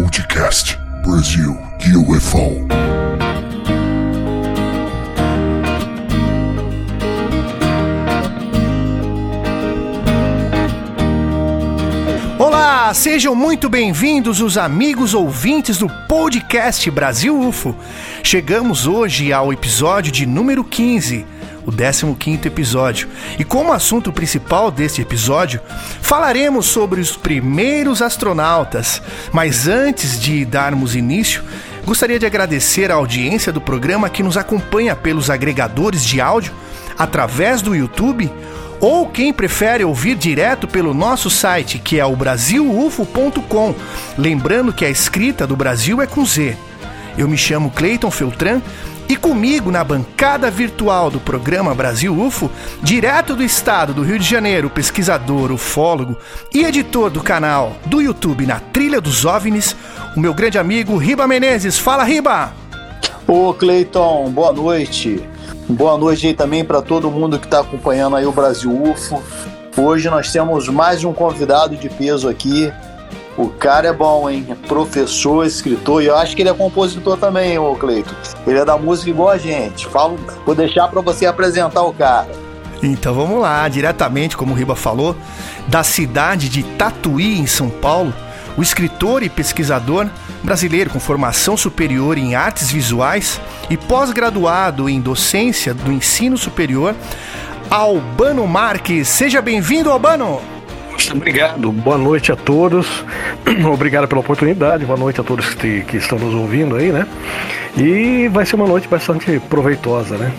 Podcast Brasil UFO. Olá, sejam muito bem-vindos os amigos ouvintes do podcast Brasil UFO. Chegamos hoje ao episódio de número 15, o 15º episódio. E como assunto principal deste episódio, falaremos sobre os primeiros astronautas. Mas antes de darmos início, gostaria de agradecer a audiência do programa que nos acompanha pelos agregadores de áudio através do YouTube ou quem prefere ouvir direto pelo nosso site, que é o brasilufo.com. Lembrando que a escrita do Brasil é com Z. Eu me chamo Cleiton Feltran e comigo na bancada virtual do programa Brasil UFO, direto do estado do Rio de Janeiro, pesquisador, ufólogo e editor do canal do YouTube Na Trilha dos OVNIs, o meu grande amigo Riba Menezes. Fala, Riba! Ô, Cleiton, boa noite. Boa noite aí também para todo mundo que está acompanhando aí o Brasil UFO. Hoje nós temos mais um convidado de peso aqui. O cara é bom, hein? É professor, escritor e eu acho que ele é compositor também, ô Cleito. Ele é da música igual a gente. Falo, vou deixar para você apresentar o cara. Então vamos lá, diretamente, como o Riba falou, da cidade de Tatuí, em São Paulo, o escritor e pesquisador brasileiro com formação superior em artes visuais e pós-graduado em docência do ensino superior, Albano Marques. Seja bem-vindo, Albano! Obrigado, boa noite a todos. Obrigado pela oportunidade, boa noite a todos que, que estão nos ouvindo aí, né? E vai ser uma noite bastante proveitosa, né?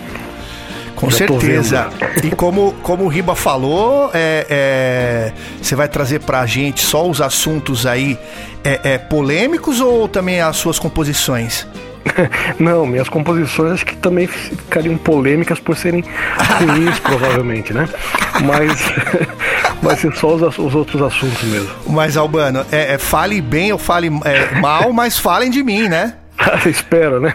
Com Já certeza. E como, como o Riba falou, é, é, você vai trazer pra gente só os assuntos aí é, é polêmicos ou também as suas composições? Não, minhas composições acho que também ficariam polêmicas por serem ruins, provavelmente, né? Mas vai ser só os, os, outros assuntos mesmo. Mas, Albano, é, é fale bem ou fale é, mal, mas falem de mim, né? Espero, né?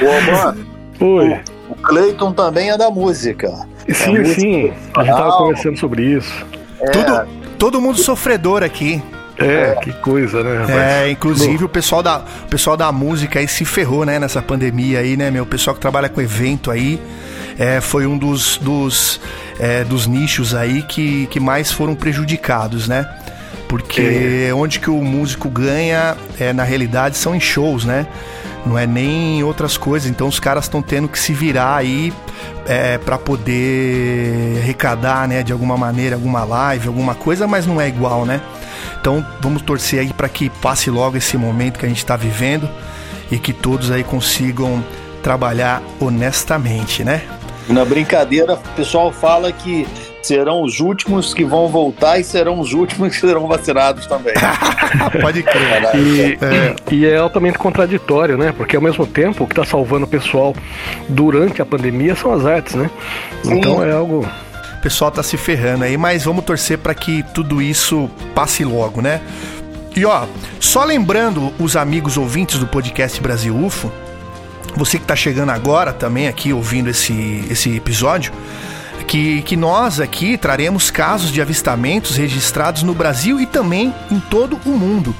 Ô, Albano. Oi. O Cleiton também é da música. Sim, é sim. A gente tava conversando sobre isso. É. Tudo, todo mundo sofredor aqui. É, é, que coisa, né? Rapaz? É, inclusive o pessoal, da, o pessoal da música aí se ferrou, né, nessa pandemia aí, né, meu? O pessoal que trabalha com evento aí é, foi um dos, dos, é, dos nichos aí que, que mais foram prejudicados, né? Porque é. onde que o músico ganha, é, na realidade, são em shows, né? Não é nem outras coisas. Então os caras estão tendo que se virar aí é, para poder arrecadar, né, de alguma maneira, alguma live, alguma coisa, mas não é igual, né? Então vamos torcer aí para que passe logo esse momento que a gente está vivendo e que todos aí consigam trabalhar honestamente, né? Na brincadeira, o pessoal fala que serão os últimos que vão voltar e serão os últimos que serão vacinados também. Pode crer. E é. e é altamente contraditório, né? Porque ao mesmo tempo o que está salvando o pessoal durante a pandemia são as artes, né? Sim. Então é algo o pessoal tá se ferrando aí, mas vamos torcer para que tudo isso passe logo, né? E ó, só lembrando os amigos ouvintes do podcast Brasil UFO, você que tá chegando agora também aqui ouvindo esse, esse episódio, que, que nós aqui traremos casos de avistamentos registrados no Brasil e também em todo o mundo.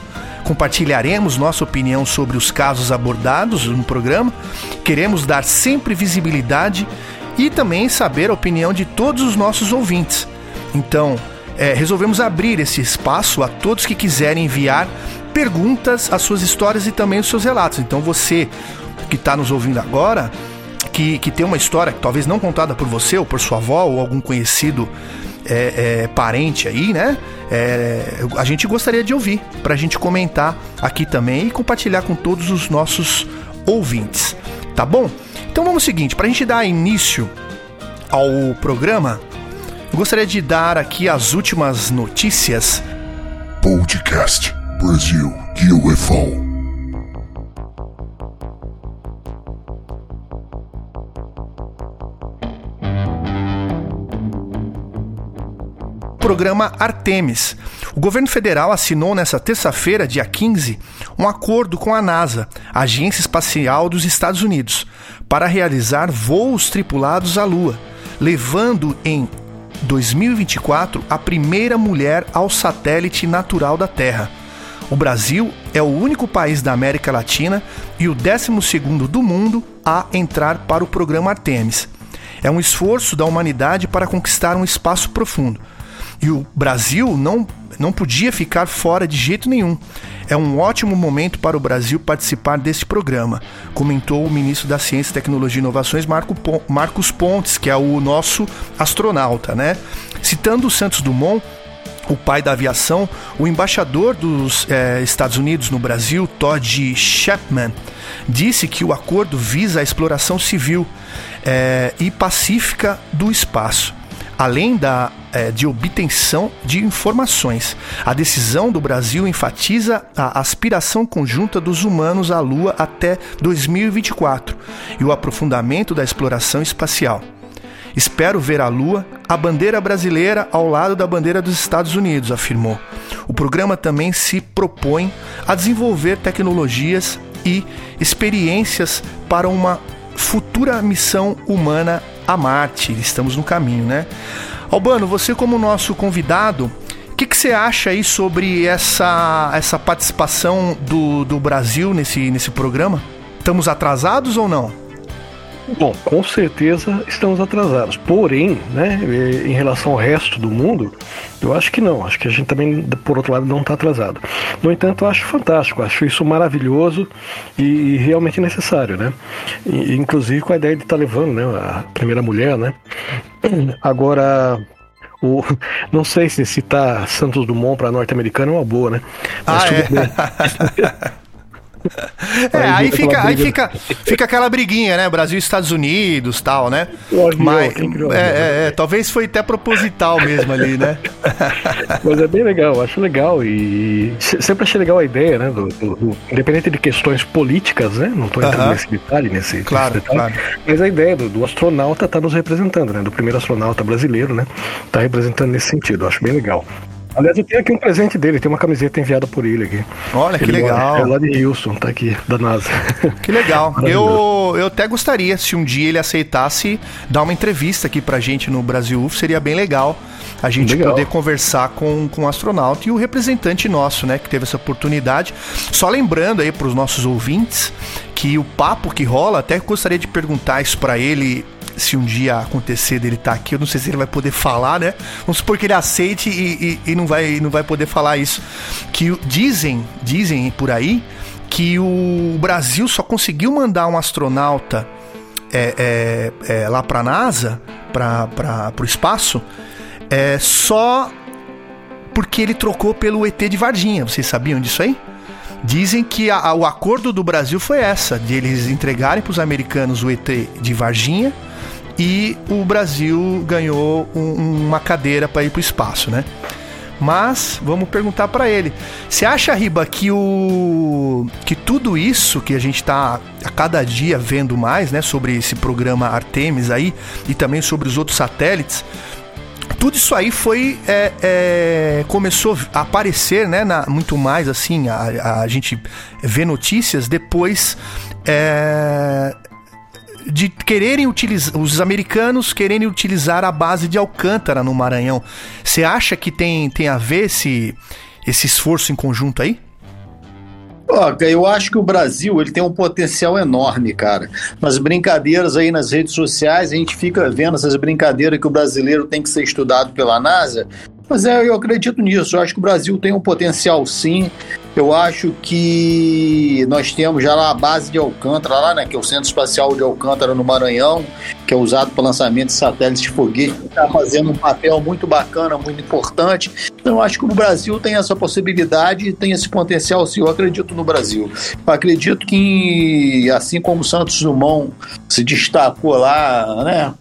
Compartilharemos nossa opinião sobre os casos abordados no programa. Queremos dar sempre visibilidade e também saber a opinião de todos os nossos ouvintes. Então, é, resolvemos abrir esse espaço a todos que quiserem enviar perguntas, as suas histórias e também os seus relatos. Então, você que está nos ouvindo agora, que, que tem uma história, talvez não contada por você ou por sua avó ou algum conhecido é, é, parente aí, né? É, a gente gostaria de ouvir para a gente comentar aqui também e compartilhar com todos os nossos ouvintes, tá bom? Então vamos ao seguinte, para a gente dar início ao programa, eu gostaria de dar aqui as últimas notícias. Podcast Brasil UFO. Programa Artemis. O governo federal assinou nesta terça-feira, dia 15, um acordo com a NASA, a Agência Espacial dos Estados Unidos, para realizar voos tripulados à Lua, levando em 2024 a primeira mulher ao satélite natural da Terra. O Brasil é o único país da América Latina e o 12 do mundo a entrar para o programa Artemis. É um esforço da humanidade para conquistar um espaço profundo. E o Brasil não, não podia ficar fora de jeito nenhum. É um ótimo momento para o Brasil participar deste programa, comentou o ministro da Ciência, Tecnologia e Inovações, Marco, Marcos Pontes, que é o nosso astronauta, né? Citando o Santos Dumont, o pai da aviação, o embaixador dos eh, Estados Unidos no Brasil, Todd Shepman, disse que o acordo visa a exploração civil eh, e pacífica do espaço, além da, eh, de obtenção de informações. A decisão do Brasil enfatiza a aspiração conjunta dos humanos à Lua até 2024 e o aprofundamento da exploração espacial. Espero ver a Lua, a bandeira brasileira ao lado da bandeira dos Estados Unidos, afirmou. O programa também se propõe a desenvolver tecnologias e experiências para uma futura missão humana a Marte. Estamos no caminho, né? Albano, você como nosso convidado, o que, que, você acha aí sobre essa, essa participação do, do Brasil nesse, nesse programa? Estamos atrasados ou não? Bom, com certeza estamos atrasados. Porém, né, em relação ao resto do mundo, eu acho que não. Acho que a gente também, por outro lado, não está atrasado. No entanto, eu acho fantástico, acho isso maravilhoso e, realmente necessário, né? E, inclusive com a ideia de estar tá levando, né, a primeira mulher, né? Agora, o, não sei se citar Santos Dumont para norte-americano é uma boa, né? Mas ah, tudo é? bem. É, aí, aí fica, aí fica, fica aquela briguinha, né? Brasil e Estados Unidos tal, né? Mas, é, é, é, talvez foi até proposital mesmo ali, né? Mas é bem legal, acho legal e sempre achei legal a ideia, né? Do, do, do independente de questões políticas, né? Não estou entrando uh -huh. nesse detalhe, nesse, claro, nesse detalhe, claro. mas a ideia do, do astronauta tá nos representando, né? Do primeiro astronauta brasileiro, né? Tá representando nesse sentido, acho bem legal. Aliás, eu tenho aqui um presente dele, tem uma camiseta enviada por ele aqui. Olha, que ele legal. É lá de Houston, tá aqui, da NASA. Que legal. eu, eu até gostaria, se um dia ele aceitasse, dar uma entrevista aqui pra gente no Brasil UF, seria bem legal a gente legal. poder conversar com, com o astronauta e o representante nosso, né, que teve essa oportunidade. Só lembrando aí pros nossos ouvintes que o papo que rola, até gostaria de perguntar isso para ele se um dia acontecer dele estar tá aqui, eu não sei se ele vai poder falar, né? Vamos supor que ele aceite e, e, e não, vai, não vai poder falar isso. Que dizem, dizem por aí que o Brasil só conseguiu mandar um astronauta é, é, é, lá para a NASA, para o espaço, é, só porque ele trocou pelo ET de Varginha. Vocês sabiam disso aí? Dizem que a, a, o acordo do Brasil foi essa, de eles entregarem para os americanos o ET de Varginha e o Brasil ganhou um, uma cadeira para ir para o espaço, né? Mas vamos perguntar para ele. Você acha, Riba, que o que tudo isso que a gente está a cada dia vendo mais, né, sobre esse programa Artemis aí e também sobre os outros satélites, tudo isso aí foi é, é, começou a aparecer, né, na, muito mais assim a, a gente vê notícias depois é, de quererem utilizar, os americanos quererem utilizar a base de Alcântara no Maranhão. Você acha que tem, tem a ver esse, esse esforço em conjunto aí? eu acho que o Brasil ele tem um potencial enorme, cara. Nas brincadeiras aí nas redes sociais, a gente fica vendo essas brincadeiras que o brasileiro tem que ser estudado pela NASA. Mas é, eu acredito nisso. Eu acho que o Brasil tem um potencial sim. Eu acho que nós temos já lá a base de Alcântara, lá, né, que é o Centro Espacial de Alcântara no Maranhão, que é usado para lançamento de satélites de foguete, que está fazendo um papel muito bacana, muito importante. Então, eu acho que o Brasil tem essa possibilidade, tem esse potencial, sim. Eu acredito no Brasil. Eu acredito que, assim como o Santos Dumont se destacou lá, né,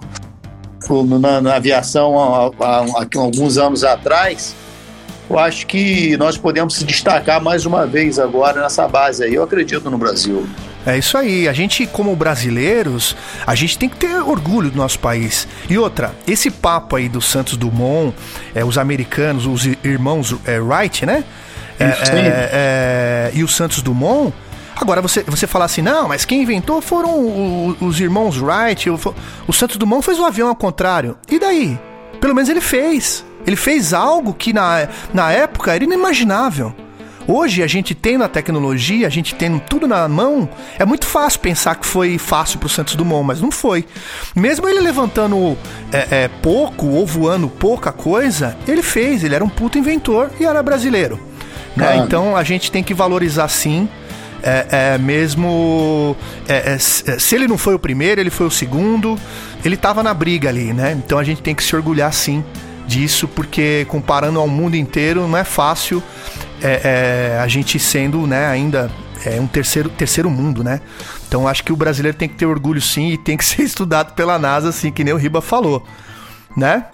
na, na aviação há, há, há alguns anos atrás, eu acho que nós podemos se destacar mais uma vez agora nessa base aí. Eu acredito no Brasil. É isso aí. A gente, como brasileiros, a gente tem que ter orgulho do nosso país. E outra, esse papo aí do Santos Dumont, é, os americanos, os irmãos é, Wright, né? É, é, é, e o Santos Dumont. Agora, você, você falar assim, não, mas quem inventou foram os, os irmãos Wright. O, o Santos Dumont fez o avião ao contrário. E daí? Pelo menos ele fez. Ele fez algo que na, na época era inimaginável. Hoje a gente tem na tecnologia, a gente tem tudo na mão, é muito fácil pensar que foi fácil para o Santos Dumont, mas não foi. Mesmo ele levantando é, é, pouco ou voando pouca coisa, ele fez, ele era um puto inventor e era brasileiro. Né? Então a gente tem que valorizar sim. É, é mesmo. É, é, se ele não foi o primeiro, ele foi o segundo. Ele estava na briga ali, né? Então a gente tem que se orgulhar sim disso, porque comparando ao mundo inteiro não é fácil é, é, a gente sendo né, ainda é um terceiro, terceiro mundo, né? Então acho que o brasileiro tem que ter orgulho sim e tem que ser estudado pela NASA, assim, que nem o Riba falou, né?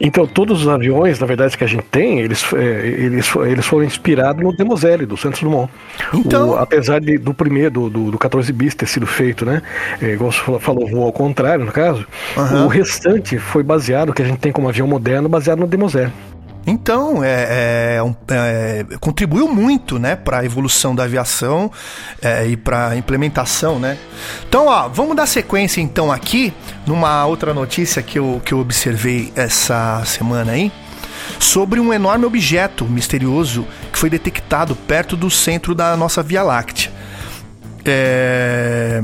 Então, todos os aviões, na verdade, que a gente tem, eles, é, eles, eles foram inspirados no Demoselle, do Santos Dumont. Então... O, apesar de, do primeiro, do, do, do 14 bis ter sido feito, né? É, igual você falou, voo ao contrário, no caso. Uhum. O restante foi baseado, que a gente tem como avião moderno, baseado no Demoselle. Então, é, é, é, contribuiu muito, né, para a evolução da aviação é, e para a implementação, né. Então, ó, vamos dar sequência então aqui numa outra notícia que eu, que eu observei essa semana aí sobre um enorme objeto misterioso que foi detectado perto do centro da nossa Via Láctea. É,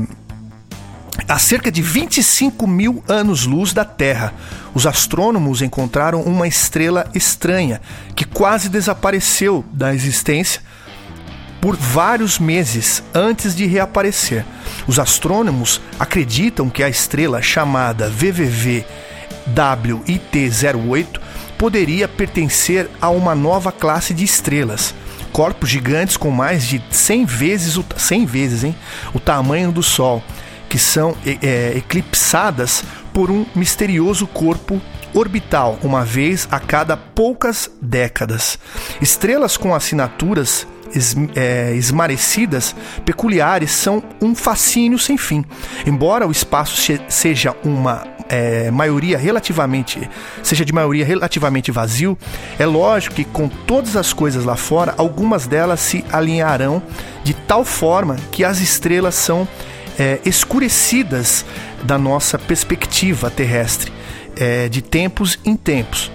a cerca de 25 mil anos-luz da Terra, os astrônomos encontraram uma estrela estranha que quase desapareceu da existência por vários meses antes de reaparecer. Os astrônomos acreditam que a estrela chamada VVV WIT08 poderia pertencer a uma nova classe de estrelas, corpos gigantes com mais de 100 vezes o, 100 vezes, hein, o tamanho do Sol que são é, eclipsadas por um misterioso corpo orbital, uma vez a cada poucas décadas. Estrelas com assinaturas es, é, esmarecidas peculiares são um fascínio sem fim. Embora o espaço seja uma é, maioria relativamente seja de maioria relativamente vazio, é lógico que com todas as coisas lá fora, algumas delas se alinharão de tal forma que as estrelas são é, escurecidas da nossa perspectiva terrestre, é, de tempos em tempos.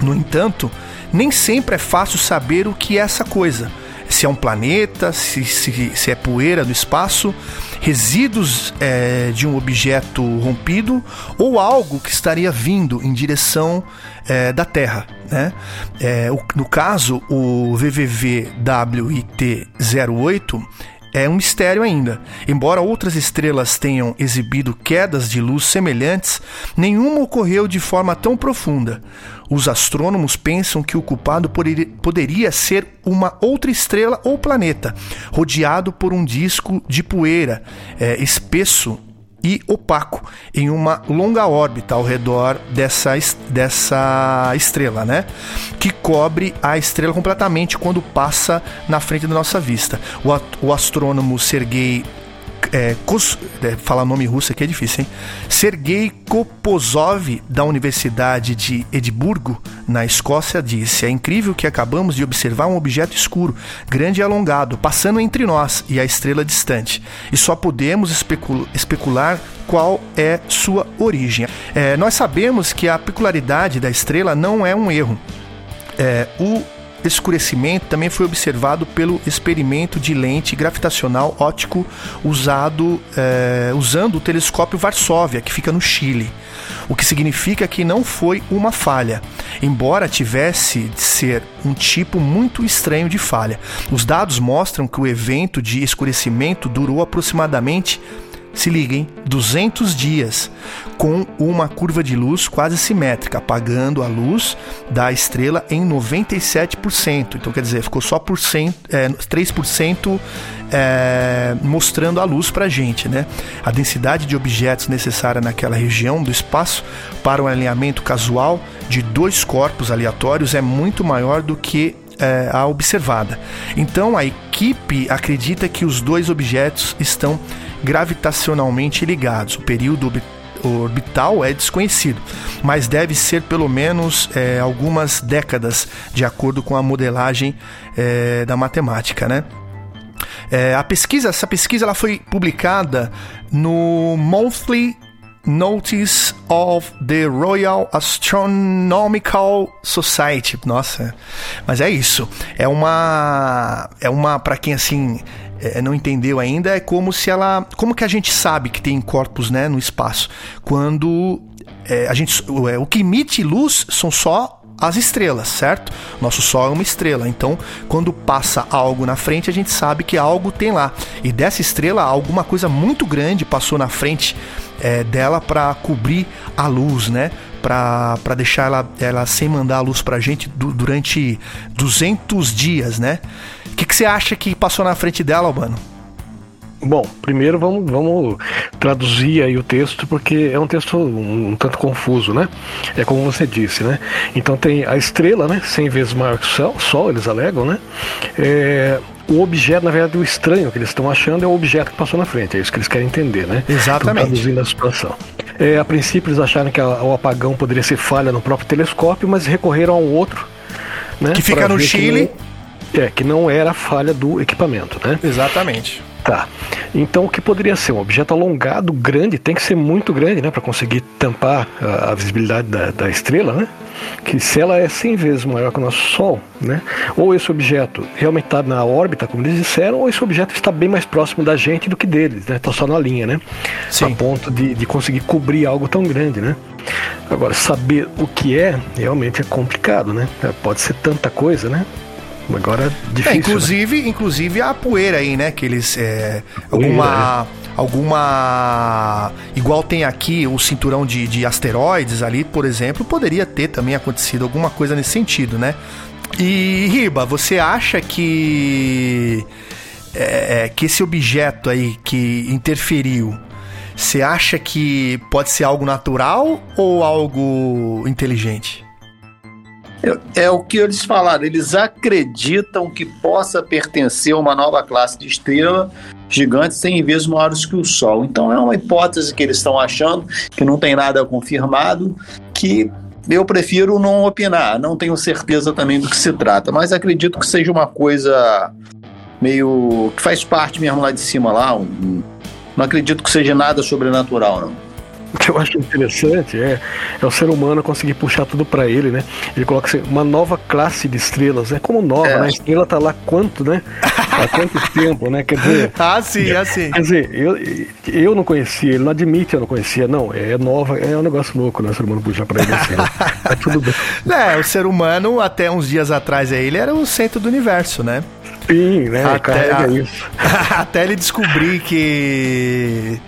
No entanto, nem sempre é fácil saber o que é essa coisa. Se é um planeta, se, se, se é poeira do espaço, resíduos é, de um objeto rompido ou algo que estaria vindo em direção é, da Terra. Né? É, o, no caso, o VVV-WIT-08 é um mistério ainda. Embora outras estrelas tenham exibido quedas de luz semelhantes, nenhuma ocorreu de forma tão profunda. Os astrônomos pensam que o culpado poderia ser uma outra estrela ou planeta, rodeado por um disco de poeira é, espesso e opaco em uma longa órbita ao redor dessa, dessa estrela, né? Que cobre a estrela completamente quando passa na frente da nossa vista. O, o astrônomo Sergei é, Kos, é, falar nome russo aqui é difícil, hein? Sergei Kopozov, da Universidade de Edimburgo, na Escócia, disse: É incrível que acabamos de observar um objeto escuro, grande e alongado, passando entre nós e a estrela distante, e só podemos especul especular qual é sua origem. É, nós sabemos que a peculiaridade da estrela não é um erro. É, o escurecimento também foi observado pelo experimento de lente gravitacional óptico usado é, usando o telescópio Varsóvia, que fica no Chile. O que significa que não foi uma falha, embora tivesse de ser um tipo muito estranho de falha. Os dados mostram que o evento de escurecimento durou aproximadamente se liguem, 200 dias, com uma curva de luz quase simétrica, apagando a luz da estrela em 97%. Então, quer dizer, ficou só por cento, é, 3% é, mostrando a luz para a gente. Né? A densidade de objetos necessária naquela região do espaço para um alinhamento casual de dois corpos aleatórios é muito maior do que é, a observada. Então a equipe acredita que os dois objetos estão gravitacionalmente ligados. O período orbital é desconhecido, mas deve ser pelo menos é, algumas décadas, de acordo com a modelagem é, da matemática, né? É, a pesquisa, essa pesquisa ela foi publicada no Monthly Notice of the Royal Astronomical Society. Nossa, mas é isso. É uma. É uma. para quem assim. É, não entendeu ainda, é como se ela. Como que a gente sabe que tem corpos né, no espaço? Quando é, a gente, o, é, o que emite luz são só as estrelas, certo? Nosso Sol é uma estrela, então quando passa algo na frente, a gente sabe que algo tem lá. E dessa estrela, alguma coisa muito grande passou na frente é, dela para cobrir a luz, né? Para deixar ela, ela sem mandar a luz para a gente durante 200 dias, né? O que, que você acha que passou na frente dela, Albano? Bom, primeiro vamos, vamos traduzir aí o texto, porque é um texto um, um, tanto confuso, né? É como você disse, né? Então tem a estrela, né? 100 vezes maior que o Sol, Sol eles alegam, né? É, o objeto, na verdade, o estranho que eles estão achando é o objeto que passou na frente, é isso que eles querem entender, né? Exatamente. Traduzindo a situação. É, a princípio eles acharam que a, o apagão poderia ser falha no próprio telescópio, mas recorreram a um outro, né? Que fica no Chile. Que é, que não era falha do equipamento, né? Exatamente. Tá. Então, o que poderia ser um objeto alongado, grande, tem que ser muito grande, né, para conseguir tampar a, a visibilidade da, da, estrela, né? Que se ela é 100 vezes maior que o nosso Sol, né? Ou esse objeto realmente está na órbita, como eles disseram, ou esse objeto está bem mais próximo da gente do que deles, né? Está só na linha, né? Sim. A ponto de, de conseguir cobrir algo tão grande, né? Agora, saber o que é realmente é complicado, né? Pode ser tanta coisa, né? Agora é difícil. É, inclusive, né? inclusive a poeira aí, né? Que eles. É, alguma. É. Alguma. Igual tem aqui o cinturão de, de asteroides ali, por exemplo, poderia ter também acontecido alguma coisa nesse sentido, né? E Riba, você acha que. É, é que esse objeto aí que interferiu, você acha que pode ser algo natural ou algo inteligente? É, o que eles falaram, eles acreditam que possa pertencer a uma nova classe de estrela gigantes 100 vezes maiores que o Sol. Então é uma hipótese que eles estão achando, que não tem nada confirmado, que eu prefiro não opinar, não tenho certeza também do que se trata, mas acredito que seja uma coisa meio que faz parte mesmo lá de cima lá, um, não acredito que seja nada sobrenatural não. O que eu acho interessante é, é o ser humano conseguir puxar tudo para ele, né? Ele coloca assim, uma nova classe de estrelas, é né? como nova, é. né? A estrela tá lá quanto, né? Há quanto tempo, né? Quer dizer. Ah, sim, é assim. Quer dizer, eu, eu não conhecia, ele não admite eu não conhecia, não. É nova, é um negócio louco, né? O ser humano puxar pra ele assim. Né? Tá tudo bem. É, o ser humano, até uns dias atrás aí, ele era o centro do universo, né? Sim, né? Até, a, até ele descobrir que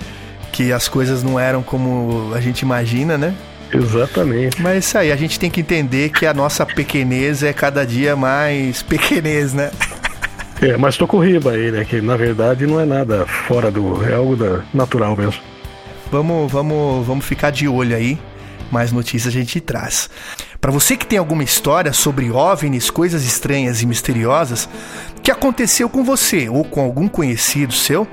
que as coisas não eram como a gente imagina, né? Exatamente. Mas isso aí, a gente tem que entender que a nossa pequenez é cada dia mais pequenez, né? É, mas tô com o Riba aí, né? Que na verdade não é nada fora do. É algo da, natural mesmo. Vamos, vamos, vamos ficar de olho aí. Mais notícias a gente traz. Para você que tem alguma história sobre OVNIs, coisas estranhas e misteriosas que aconteceu com você ou com algum conhecido seu,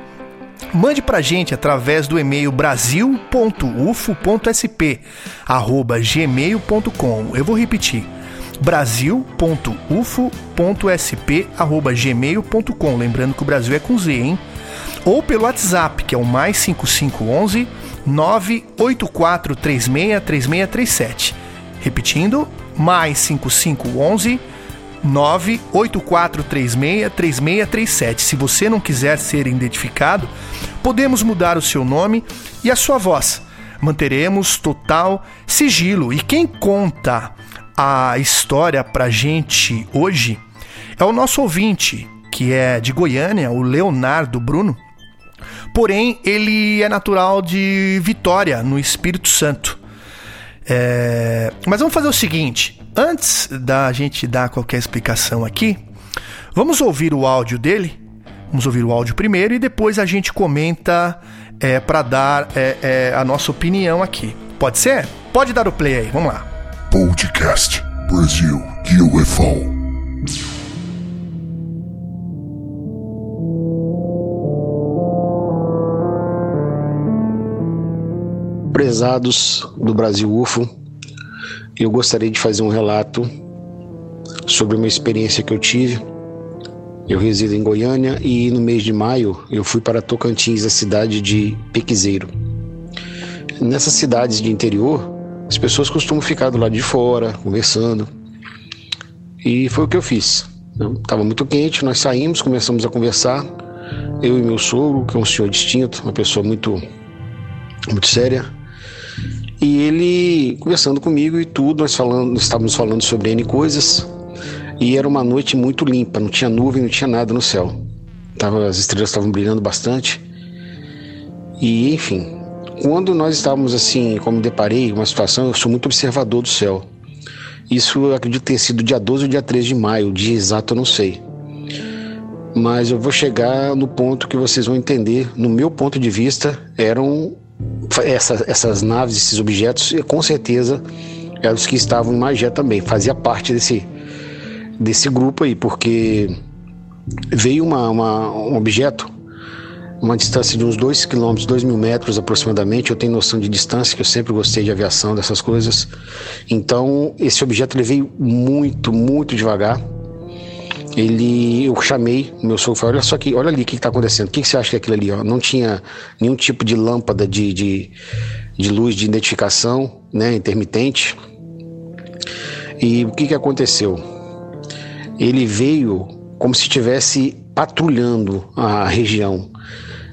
Mande pra gente através do e-mail brasil.ufo.sp@gmail.com. Eu vou repetir. brasil.ufo.sp@gmail.com. Lembrando que o Brasil é com Z, hein? Ou pelo WhatsApp, que é o mais 5511 984363637. Repetindo, mais 5511 984363637. Se você não quiser ser identificado, podemos mudar o seu nome e a sua voz. Manteremos total sigilo. E quem conta a história pra gente hoje é o nosso ouvinte, que é de Goiânia, o Leonardo Bruno. Porém, ele é natural de Vitória, no Espírito Santo. É... Mas vamos fazer o seguinte: Antes da gente dar qualquer explicação aqui, vamos ouvir o áudio dele. Vamos ouvir o áudio primeiro e depois a gente comenta é, para dar é, é, a nossa opinião aqui. Pode ser? Pode dar o play aí, vamos lá. Podcast Brasil UFO. Prezados do Brasil UFO, eu gostaria de fazer um relato sobre uma experiência que eu tive. Eu resido em Goiânia e no mês de maio eu fui para Tocantins, a cidade de Pequizeiro. nessas cidades de interior, as pessoas costumam ficar do lado de fora, conversando. E foi o que eu fiz. Estava muito quente, nós saímos, começamos a conversar. Eu e meu sogro, que é um senhor distinto, uma pessoa muito, muito séria. E ele conversando comigo e tudo, nós falando, estávamos falando sobre N coisas. E era uma noite muito limpa, não tinha nuvem, não tinha nada no céu. Tava, as estrelas estavam brilhando bastante. E enfim, quando nós estávamos assim, como me deparei, uma situação, eu sou muito observador do céu. Isso eu acredito ter sido dia 12 ou dia 13 de maio, o dia exato eu não sei. Mas eu vou chegar no ponto que vocês vão entender. No meu ponto de vista, eram essa, essas naves, esses objetos, e com certeza eram os que estavam em Magé também. Fazia parte desse, desse grupo aí, porque veio uma, uma, um objeto uma distância de uns 2 quilômetros, 2 mil metros aproximadamente. Eu tenho noção de distância, que eu sempre gostei de aviação, dessas coisas. Então, esse objeto ele veio muito, muito devagar. Ele, eu chamei meu sogro falei, olha só aqui, olha ali o que está acontecendo. O que, que, você acha que é aquilo ali? Ó? Não tinha nenhum tipo de lâmpada de, de, de luz de identificação, né, intermitente. E o que, que aconteceu? Ele veio como se estivesse patrulhando a região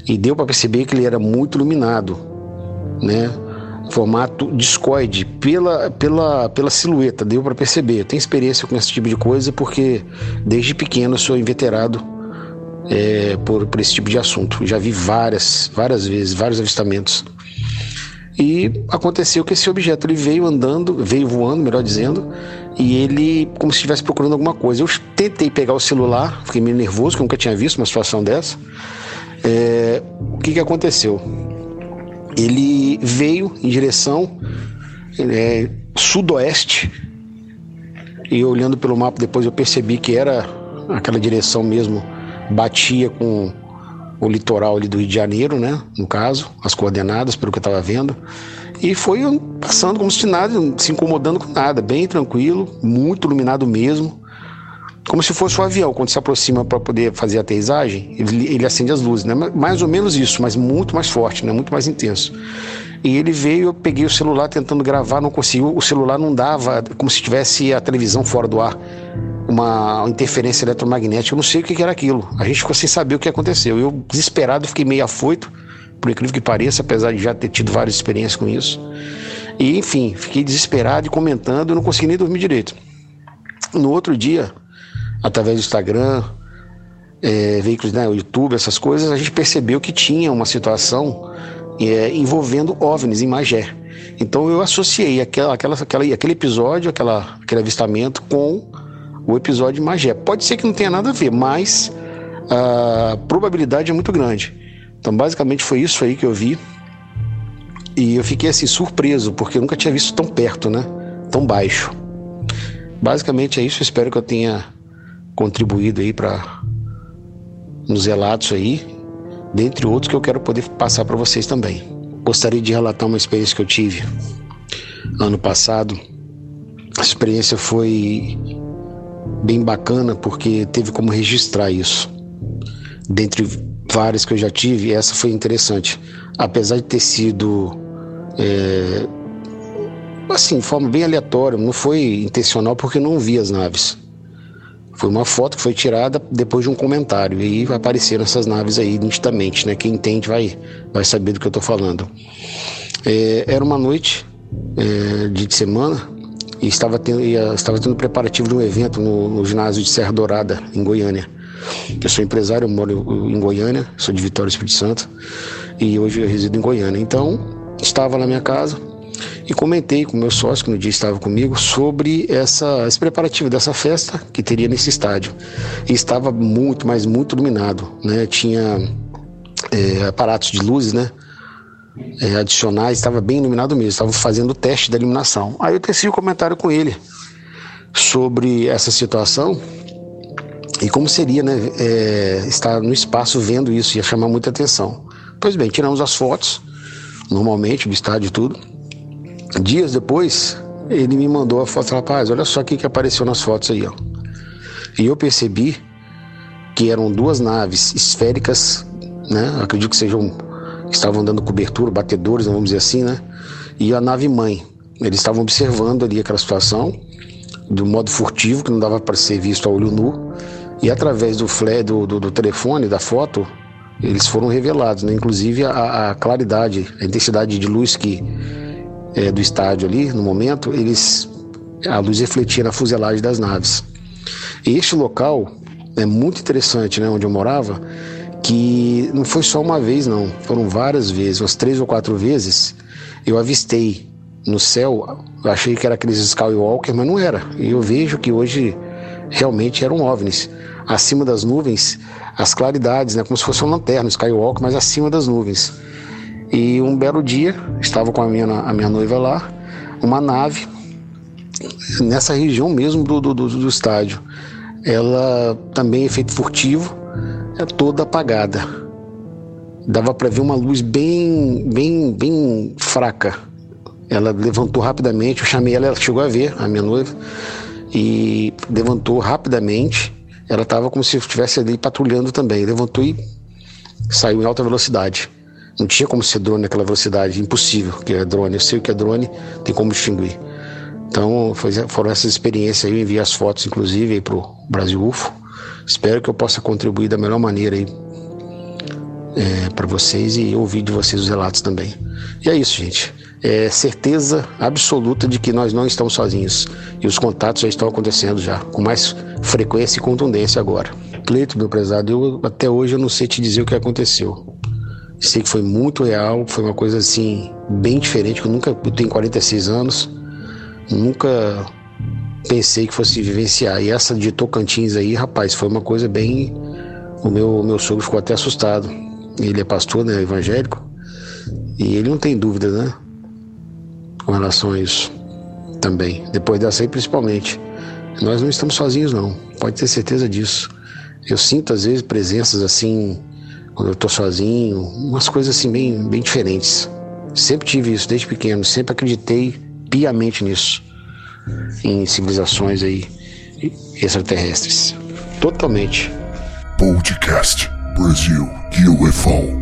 e deu para perceber que ele era muito iluminado, né? Formato discoide pela, pela, pela silhueta, deu para perceber. Eu tenho experiência com esse tipo de coisa porque desde pequeno sou inveterado é, por, por esse tipo de assunto. Já vi várias, várias vezes, vários avistamentos. E aconteceu que esse objeto ele veio andando, veio voando, melhor dizendo, e ele como se estivesse procurando alguma coisa. Eu tentei pegar o celular, fiquei meio nervoso, porque eu nunca tinha visto uma situação dessa. É, o que, que aconteceu? Ele veio em direção é, sudoeste e olhando pelo mapa depois eu percebi que era aquela direção mesmo, batia com o litoral ali do Rio de Janeiro, né? No caso, as coordenadas, pelo que eu estava vendo. E foi passando como se nada, se incomodando com nada, bem tranquilo, muito iluminado mesmo como se fosse um avião, quando se aproxima para poder fazer a aterrissagem, ele, ele, acende as luzes, né? Mais ou menos isso, mas muito mais forte, né? Muito mais intenso. E ele veio, eu peguei o celular tentando gravar, não conseguiu, o celular não dava, como se tivesse a televisão fora do ar, uma interferência eletromagnética, eu não sei o que era aquilo. A gente ficou sem saber o que aconteceu. Eu, desesperado, fiquei meio afoito, por incrível que pareça, apesar de já ter tido várias experiências com isso. E, enfim, fiquei desesperado e comentando, não consegui nem dormir direito. No outro dia, através do Instagram, é, veículos, né, YouTube, essas coisas, a gente percebeu que tinha uma situação é, envolvendo OVNIs em Magé. Então eu associei aquela, aquela, aquela, aquele episódio, aquela, aquele avistamento com o episódio de Magé. Pode ser que não tenha nada a ver, mas a probabilidade é muito grande. Então basicamente foi isso aí que eu vi. E eu fiquei assim surpreso, porque eu nunca tinha visto tão perto, né? Tão baixo. Basicamente é isso, espero que eu tenha contribuído aí para nos relatos aí, dentre outros que eu quero poder passar para vocês também. Gostaria de relatar uma experiência que eu tive ano passado. A experiência foi bem bacana porque teve como registrar isso. Dentre várias que eu já tive, essa foi interessante. Apesar de ter sido é, assim, de forma bem aleatória, não foi intencional porque não vi as naves. Foi uma foto que foi tirada depois de um comentário. E apareceram essas naves aí nitidamente, né? Quem entende vai, vai saber do que eu estou falando. É, era uma noite é, de semana e estava tendo, ia, estava tendo preparativo de um evento no, no, ginásio de Serra Dourada, em Goiânia. Eu sou empresário, moro em Goiânia, sou de Vitória Espírito Santo e hoje eu resido em Goiânia. Então, estava na minha casa, e comentei com meu sócio, que no dia estava comigo, sobre essa, esse preparativo dessa festa que teria nesse estádio. E estava muito, mas muito iluminado, né? Tinha é, aparatos de luzes, né? É, adicionais, estava bem iluminado mesmo, estava fazendo o teste da iluminação. Aí eu teci um comentário com ele sobre essa situação e como seria né, é, estar no espaço vendo isso, ia chamar muita atenção. Pois bem, tiramos as fotos, normalmente, do estádio e tudo. Dias depois, ele me mandou a foto, rapaz, olha só o que apareceu nas fotos aí, ó. E eu percebi que eram duas naves esféricas, né? Acredito que sejam estavam dando cobertura, batedores, vamos dizer assim, né? e a nave mãe. Eles estavam observando ali aquela situação do modo furtivo, que não dava para ser visto a olho nu, e através do flare do, do, do telefone, da foto, eles foram revelados, né? inclusive a, a, claridade, a intensidade de luz que é, do estádio ali, no momento, eles a luz refletia na fuselagem das naves. E este local é muito interessante, né, onde eu morava, que não foi só uma vez, não, foram várias vezes, umas três ou quatro vezes, eu avistei no céu, eu achei que era aqueles Skywalker, mas não era. E eu vejo que hoje realmente eram OVNIs. Acima das nuvens, as claridades, né, como se fosse uma lanterna, Skywalker, mas acima das nuvens. E um belo dia, estava com a minha, a minha noiva lá, uma nave, nessa região mesmo do, do, do, do estádio. Ela também, efeito furtivo, é toda apagada. Dava para ver uma luz bem, bem, bem fraca. Ela levantou rapidamente, eu chamei ela, ela chegou a ver, a minha noiva, e levantou rapidamente. Ela estava como se estivesse ali patrulhando também. Levantou e saiu em alta velocidade. Não tinha como ser drone naquela velocidade, impossível, que é drone. Eu sei o que é drone, tem como distinguir. Então foi, foram essas experiências aí, eu enviei as fotos, inclusive, para o Brasil UFO. Espero que eu possa contribuir da melhor maneira aí é, para vocês e ouvir de vocês os relatos também. E é isso, gente. É certeza absoluta de que nós não estamos sozinhos e os contatos já estão acontecendo já, com mais frequência e contundência agora. Cleito, meu prezado, eu até hoje eu não sei te dizer o que aconteceu. Sei que foi muito real, foi uma coisa assim, bem diferente, eu nunca, eu tenho 46 anos, nunca pensei que fosse vivenciar. E essa de Tocantins aí, rapaz, foi uma coisa bem. O meu, meu sogro ficou até assustado. Ele é pastor, né, evangélico, e ele não tem dúvida, né, com relação a isso também. Depois dessa aí, principalmente. Nós não estamos sozinhos, não, pode ter certeza disso. Eu sinto, às vezes, presenças assim quando eu tô sozinho, umas coisas assim bem, bem diferentes. Sempre tive isso desde pequeno, sempre acreditei piamente nisso, em civilizações aí extraterrestres. Totalmente. Podcast Brasil UFO.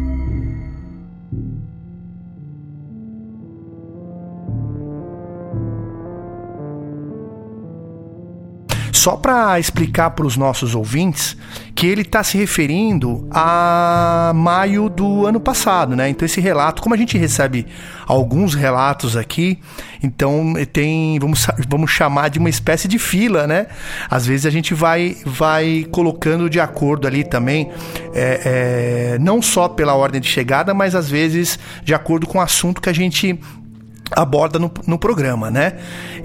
Só para explicar para os nossos ouvintes que ele está se referindo a maio do ano passado, né? Então esse relato, como a gente recebe alguns relatos aqui, então tem, vamos, vamos chamar de uma espécie de fila, né? Às vezes a gente vai, vai colocando de acordo ali também, é, é, não só pela ordem de chegada, mas às vezes de acordo com o assunto que a gente aborda no, no programa, né?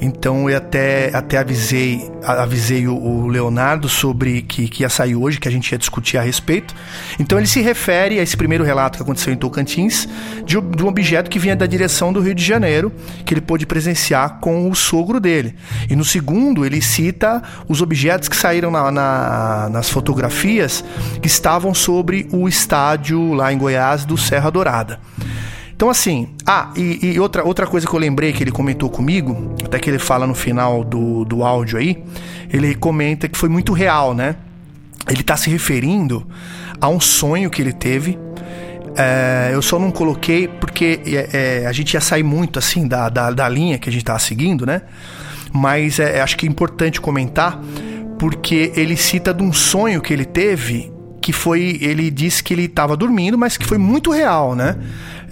Então eu até, até avisei, avisei o, o Leonardo sobre que, que ia sair hoje, que a gente ia discutir a respeito. Então ele se refere a esse primeiro relato que aconteceu em Tocantins, de, de um objeto que vinha da direção do Rio de Janeiro, que ele pôde presenciar com o sogro dele. E no segundo, ele cita os objetos que saíram na, na, nas fotografias que estavam sobre o estádio lá em Goiás do Serra Dourada. Então, assim, ah, e, e, outra, outra coisa que eu lembrei que ele comentou comigo, até que ele fala no final do, do áudio aí, ele comenta que foi muito real, né? Ele está se referindo a um sonho que ele teve. É, eu só não coloquei porque é, é, a gente ia sair muito assim da, da, da linha que a gente estava seguindo, né? Mas é, acho que é importante comentar porque ele cita de um sonho que ele teve que foi. Ele disse que ele estava dormindo, mas que foi muito real, né?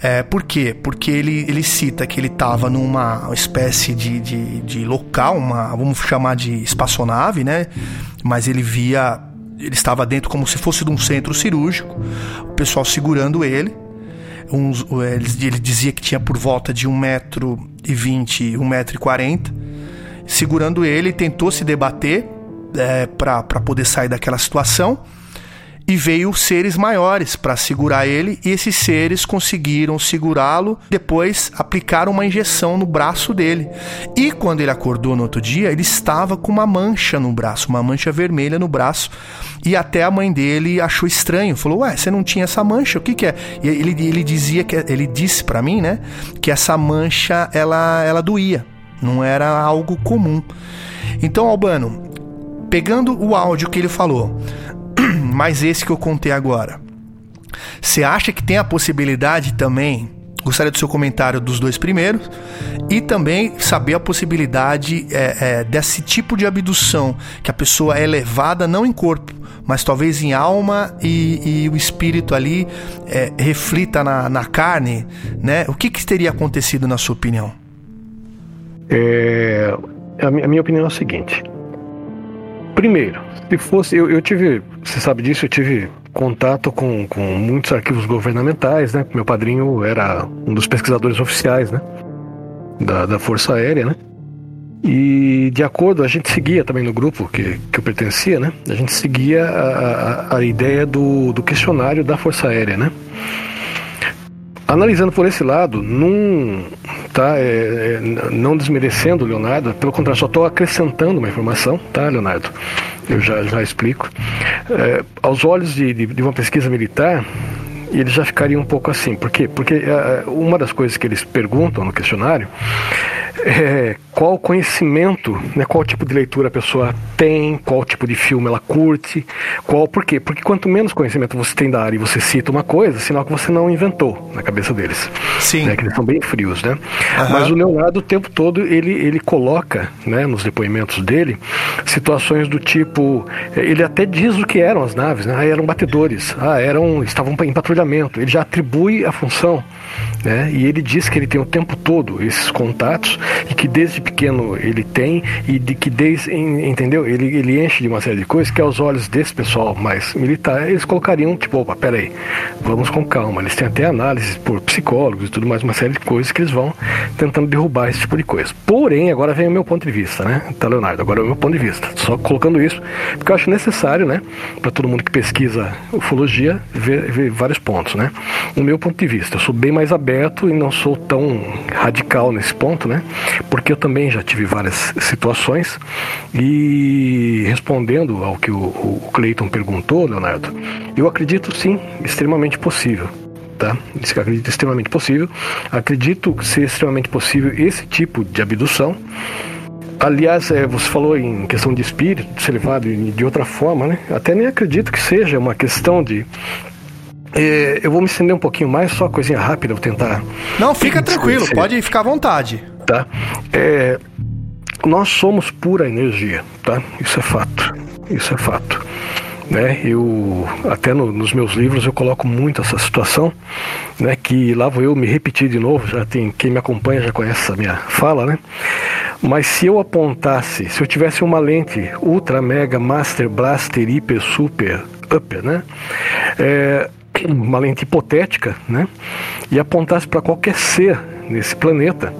É, por quê? Porque ele, ele cita que ele estava numa espécie de, de, de local, uma, vamos chamar de espaçonave, né? Mas ele via. Ele estava dentro como se fosse de um centro cirúrgico, o pessoal segurando ele. Uns, ele, ele dizia que tinha por volta de 1,20m, 1,40m, segurando ele, tentou se debater é, para poder sair daquela situação e veio seres maiores para segurar ele e esses seres conseguiram segurá-lo. Depois aplicaram uma injeção no braço dele. E quando ele acordou no outro dia, ele estava com uma mancha no braço, uma mancha vermelha no braço. E até a mãe dele achou estranho, falou: "Ué, você não tinha essa mancha? O que que é?" E ele, ele dizia que ele disse para mim, né, que essa mancha ela ela doía, não era algo comum. Então, Albano, pegando o áudio que ele falou, mais esse que eu contei agora. Você acha que tem a possibilidade também, Gostaria do seu comentário dos dois primeiros e também saber a possibilidade é, é, desse tipo de abdução, que a pessoa é levada não em corpo, mas talvez em alma e, e o espírito ali é, reflita na, na, carne, né? O que, que teria acontecido na sua opinião? É, a, minha, opinião é a seguinte. Primeiro, se fosse. Eu, eu tive. Você sabe disso, eu tive contato com, com muitos arquivos governamentais, né? Meu padrinho era um dos pesquisadores oficiais, né? Da, da Força Aérea, né? E de acordo, a gente seguia também no grupo que, que eu pertencia, né? A gente seguia a, a, a ideia do, do questionário da Força Aérea, né? Analisando por esse lado, num, tá, é, é, não desmerecendo o Leonardo, pelo contrário, só estou acrescentando uma informação, tá, Leonardo? Eu já, já explico. É, aos olhos de, de, de uma pesquisa militar, eles já ficariam um pouco assim. Por quê? Porque uh, uma das coisas que eles perguntam no questionário é, qual conhecimento, né, qual tipo de leitura a pessoa tem, qual tipo de filme ela curte, qual por quê? Porque quanto menos conhecimento você tem da área e você cita uma coisa, sinal que você não inventou na cabeça deles. Sim. Né, que eles são bem frios, né? Uhum. Mas o Leonardo o tempo todo ele, ele coloca, né, nos depoimentos dele, situações do tipo, ele até diz o que eram as naves, né? Ah, eram batedores, ah, eram estavam em patrulhamento. Ele já atribui a função, né? E ele diz que ele tem o tempo todo esses contatos e que desde pequeno ele tem e de que desde, entendeu? Ele, ele enche de uma série de coisas que aos olhos desse pessoal mais militar, eles colocariam, tipo, opa, peraí, vamos com calma. Eles têm até análise por psicólogos e tudo mais, uma série de coisas que eles vão tentando derrubar esse tipo de coisa. Porém, agora vem o meu ponto de vista, né? Tá, Leonardo? Agora é o meu ponto de vista. Só colocando isso, porque eu acho necessário, né, para todo mundo que pesquisa ufologia, ver, ver vários pontos, né? O meu ponto de vista, eu sou bem mais aberto e não sou tão radical nesse ponto, né? Porque eu também já tive várias situações e respondendo ao que o, o Cleiton perguntou, Leonardo, eu acredito sim, extremamente possível. Tá? Acredito extremamente possível. Acredito ser extremamente possível esse tipo de abdução. Aliás, é, você falou em questão de espírito, de ser levado de outra forma, né? Até nem acredito que seja uma questão de é, eu vou me estender um pouquinho mais, só coisinha rápida, vou tentar. Não, fica tranquilo, pode ficar à vontade. Tá? É, nós somos pura energia, tá? Isso é fato. Isso é fato. Né? Eu até no, nos meus livros eu coloco muito essa situação, né? Que lá vou eu me repetir de novo. Já tem quem me acompanha já conhece essa minha fala, né? Mas se eu apontasse, se eu tivesse uma lente ultra mega master blaster hiper super upper, né? É, uma lente hipotética, né? E apontasse para qualquer ser nesse planeta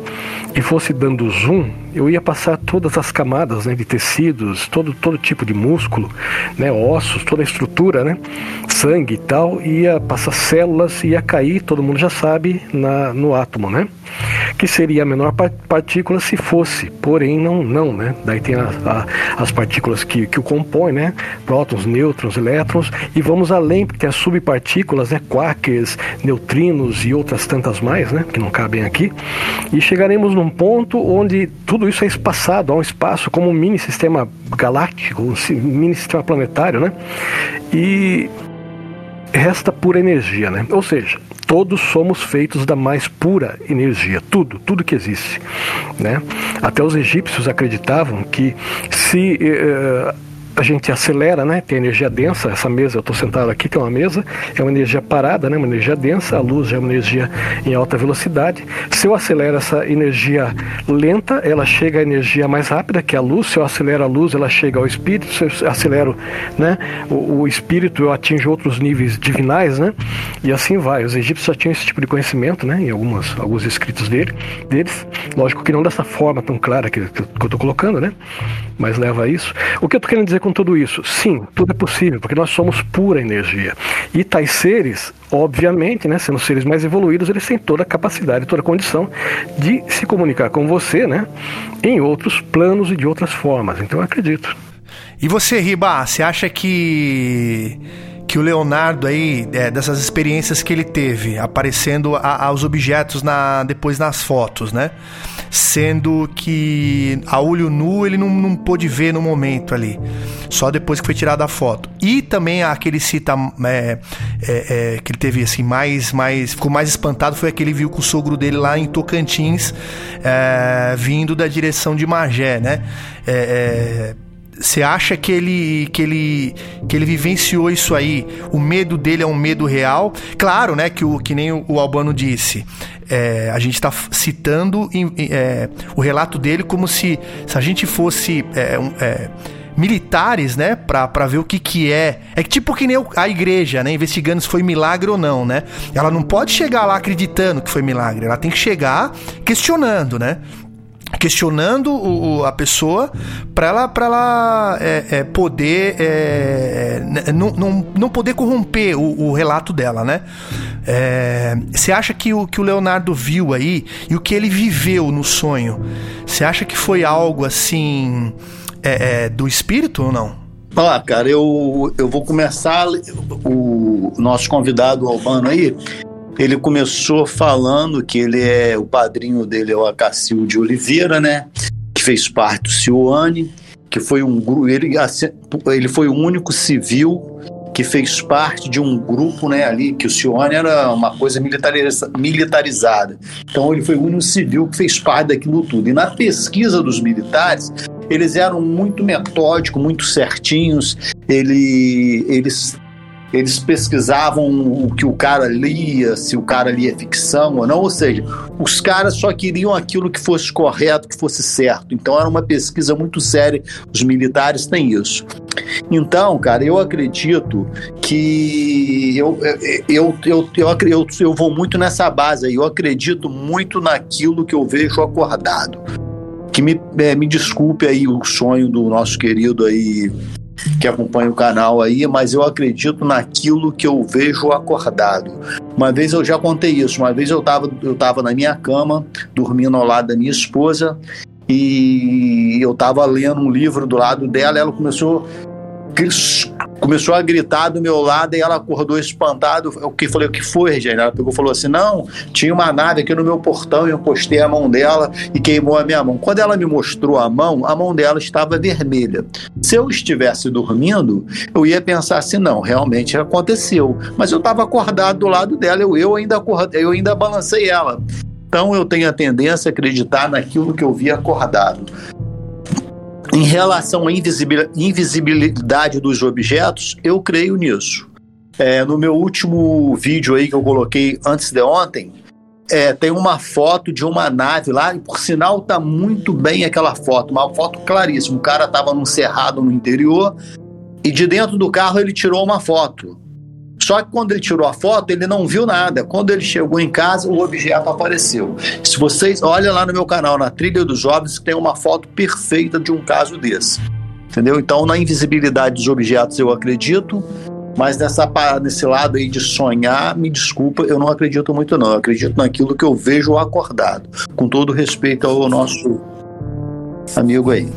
e fosse dando zoom, eu ia passar todas as camadas né, de tecidos, todo, todo tipo de músculo, né, ossos, toda a estrutura, né, sangue e tal, ia passar células, ia cair, todo mundo já sabe, na, no átomo, né? Que seria a menor partícula se fosse, porém não, não, né? Daí tem a, a, as partículas que, que o compõem, né? Prótons, nêutrons, elétrons, e vamos além, porque tem as subpartículas, né? Quarks, neutrinos e outras tantas mais, né? Que não cabem aqui. E chegaremos num ponto onde tudo isso é espaçado, há um espaço como um mini sistema galáctico, um mini sistema planetário, né? E resta pura energia, né? Ou seja, todos somos feitos da mais pura energia, tudo, tudo que existe, né? Até os egípcios acreditavam que se eh, a gente acelera, né? Tem energia densa. Essa mesa, eu estou sentado aqui, tem uma mesa, é uma energia parada, né? Uma energia densa. A luz é uma energia em alta velocidade. Se eu acelero essa energia lenta, ela chega à energia mais rápida, que é a luz. Se eu acelero a luz, ela chega ao espírito. Se eu acelero, né? O, o espírito, eu atinjo outros níveis divinais, né? E assim vai. Os egípcios já tinham esse tipo de conhecimento, né? Em algumas, alguns escritos dele, deles. Lógico que não dessa forma tão clara que, que eu estou colocando, né? Mas leva a isso. O que eu estou querendo dizer com tudo isso? Sim, tudo é possível, porque nós somos pura energia. E tais seres, obviamente, né, sendo seres mais evoluídos, eles têm toda a capacidade, toda a condição de se comunicar com você, né, em outros planos e de outras formas. Então eu acredito. E você, Riba, você acha que que o Leonardo aí, é, dessas experiências que ele teve, aparecendo a, aos objetos na, depois nas fotos, né? Sendo que a olho nu ele não, não pôde ver no momento ali, só depois que foi tirada a foto. E também aquele cita é, é, é, que ele teve assim mais, mais ficou mais espantado foi aquele viu com o sogro dele lá em Tocantins, é, vindo da direção de Magé, né? É, é, você acha que ele, que ele que ele vivenciou isso aí? O medo dele é um medo real? Claro, né? Que, o, que nem o, Albano disse. É, a gente está citando é, o relato dele como se, se a gente fosse é, um, é, militares, né, para ver o que que é. É tipo que nem a igreja, né, investigando se foi milagre ou não, né? Ela não pode chegar lá acreditando que foi milagre, ela tem que chegar questionando, né? Questionando o, a pessoa para ela, pra ela é, é, poder é, não, não, não poder corromper o, o relato dela, né? É, você acha que o que o Leonardo viu aí e o que ele viveu no sonho, você acha que foi algo assim é, é, do espírito ou não? Olá, cara, eu, eu vou começar o nosso convidado Albano aí ele começou falando que ele é o padrinho dele é o Acacil de Oliveira, né? Que fez parte do Cione, que foi um grupo. Ele, ele foi o único civil que fez parte de um grupo, né, ali, que o Cione era uma coisa militariza, militarizada. Então ele foi o único civil que fez parte daquilo tudo. E na pesquisa dos militares, eles eram muito metódicos, muito certinhos. Ele, eles eles pesquisavam o que o cara lia, se o cara lia ficção ou não, ou seja, os caras só queriam aquilo que fosse correto, que fosse certo. Então era uma pesquisa muito séria, os militares têm isso. Então, cara, eu acredito que eu, eu, eu, eu, eu, eu vou muito nessa base aí, eu acredito muito naquilo que eu vejo acordado. Que me, é, me desculpe aí o sonho do nosso querido aí que acompanha o canal aí, mas eu acredito naquilo que eu vejo acordado. Uma vez eu já contei isso, uma vez eu estava eu tava na minha cama, dormindo ao lado da minha esposa, e eu estava lendo um livro do lado dela, ela começou começou a gritar do meu lado e ela acordou espantado. Eu que falei, o que foi, Regina? Ela pegou e falou assim: não, tinha uma nave aqui no meu portão e eu postei a mão dela e queimou a minha mão. Quando ela me mostrou a mão, a mão dela estava vermelha. Se eu estivesse dormindo, eu ia pensar assim: não, realmente aconteceu. Mas eu estava acordado do lado dela, eu, eu, ainda, acordei, eu ainda balancei ela. Então eu tenho a tendência a acreditar naquilo que eu vi acordado. Em relação à invisibilidade dos objetos, eu creio nisso. É, no meu último vídeo aí que eu coloquei antes de ontem, é, tem uma foto de uma nave lá, e por sinal tá muito bem aquela foto, uma foto claríssima. O cara tava num cerrado no interior e de dentro do carro ele tirou uma foto. Só que quando ele tirou a foto, ele não viu nada. Quando ele chegou em casa, o objeto apareceu. Se vocês olham lá no meu canal, na Trilha dos Jovens, tem uma foto perfeita de um caso desse. Entendeu? Então, na invisibilidade dos objetos, eu acredito. Mas nessa, nesse lado aí de sonhar, me desculpa, eu não acredito muito não. Eu acredito naquilo que eu vejo acordado. Com todo respeito ao nosso amigo aí.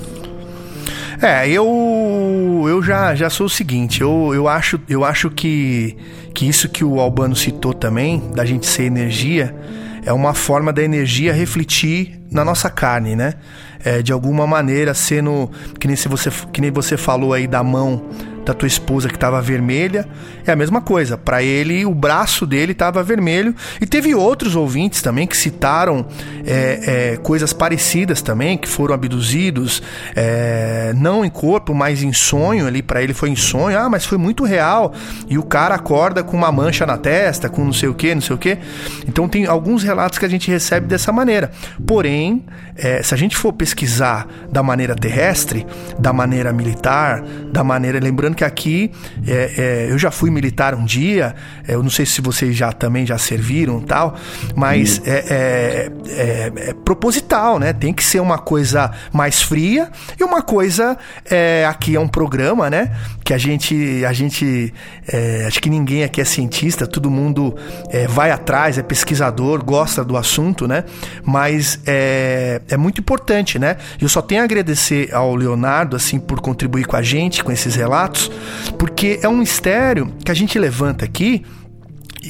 É, eu eu já, já sou o seguinte, eu, eu acho eu acho que que isso que o Albano citou também, da gente ser energia, é uma forma da energia refletir na nossa carne, né? É, de alguma maneira sendo que nem se você que nem você falou aí da mão da tua esposa que estava vermelha. É a mesma coisa. Para ele, o braço dele estava vermelho. E teve outros ouvintes também que citaram é, é, coisas parecidas também, que foram abduzidos, é, não em corpo, mas em sonho. Ali para ele foi em sonho. Ah, mas foi muito real. E o cara acorda com uma mancha na testa, com não sei o que, não sei o que. Então tem alguns relatos que a gente recebe dessa maneira. Porém, é, se a gente for pesquisar da maneira terrestre, da maneira militar, da maneira lembrando que aqui é, é, eu já fui militar um dia, é, eu não sei se vocês já também já serviram tal, mas é, é, é, é, proposital, né? Tem que ser uma coisa mais fria e uma coisa aqui é um programa, né? Que a gente, a gente acho que ninguém aqui é cientista, todo mundo vai atrás, é pesquisador, gosta do assunto, né? Mas é, é muito importante, né? Eu só tenho a agradecer ao Leonardo assim por contribuir com a gente com esses relatos porque é um mistério que a gente levanta aqui,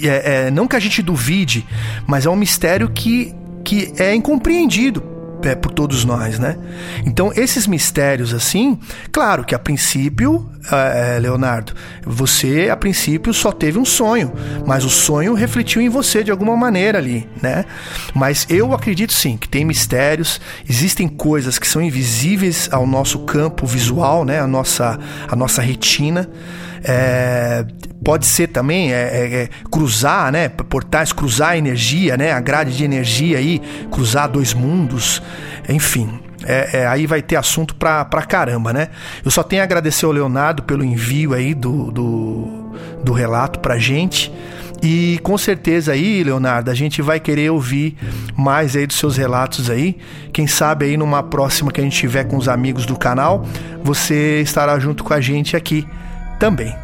é, é, não que a gente duvide, mas é um mistério que, que é incompreendido é, por todos nós, né? Então, esses mistérios, assim, claro que a princípio, é, Leonardo, você a princípio só teve um sonho, mas o sonho refletiu em você de alguma maneira ali, né? Mas eu acredito sim que tem mistérios, existem coisas que são invisíveis ao nosso campo visual, né? A nossa, a nossa retina. É, pode ser também é, é, é, cruzar, né? Portais, cruzar a energia, né? A grade de energia aí, cruzar dois mundos, enfim. É, é, aí vai ter assunto pra, pra caramba, né? Eu só tenho a agradecer ao Leonardo pelo envio aí do, do, do relato pra gente. E com certeza aí, Leonardo, a gente vai querer ouvir mais aí dos seus relatos aí. Quem sabe aí numa próxima que a gente tiver com os amigos do canal, você estará junto com a gente aqui também.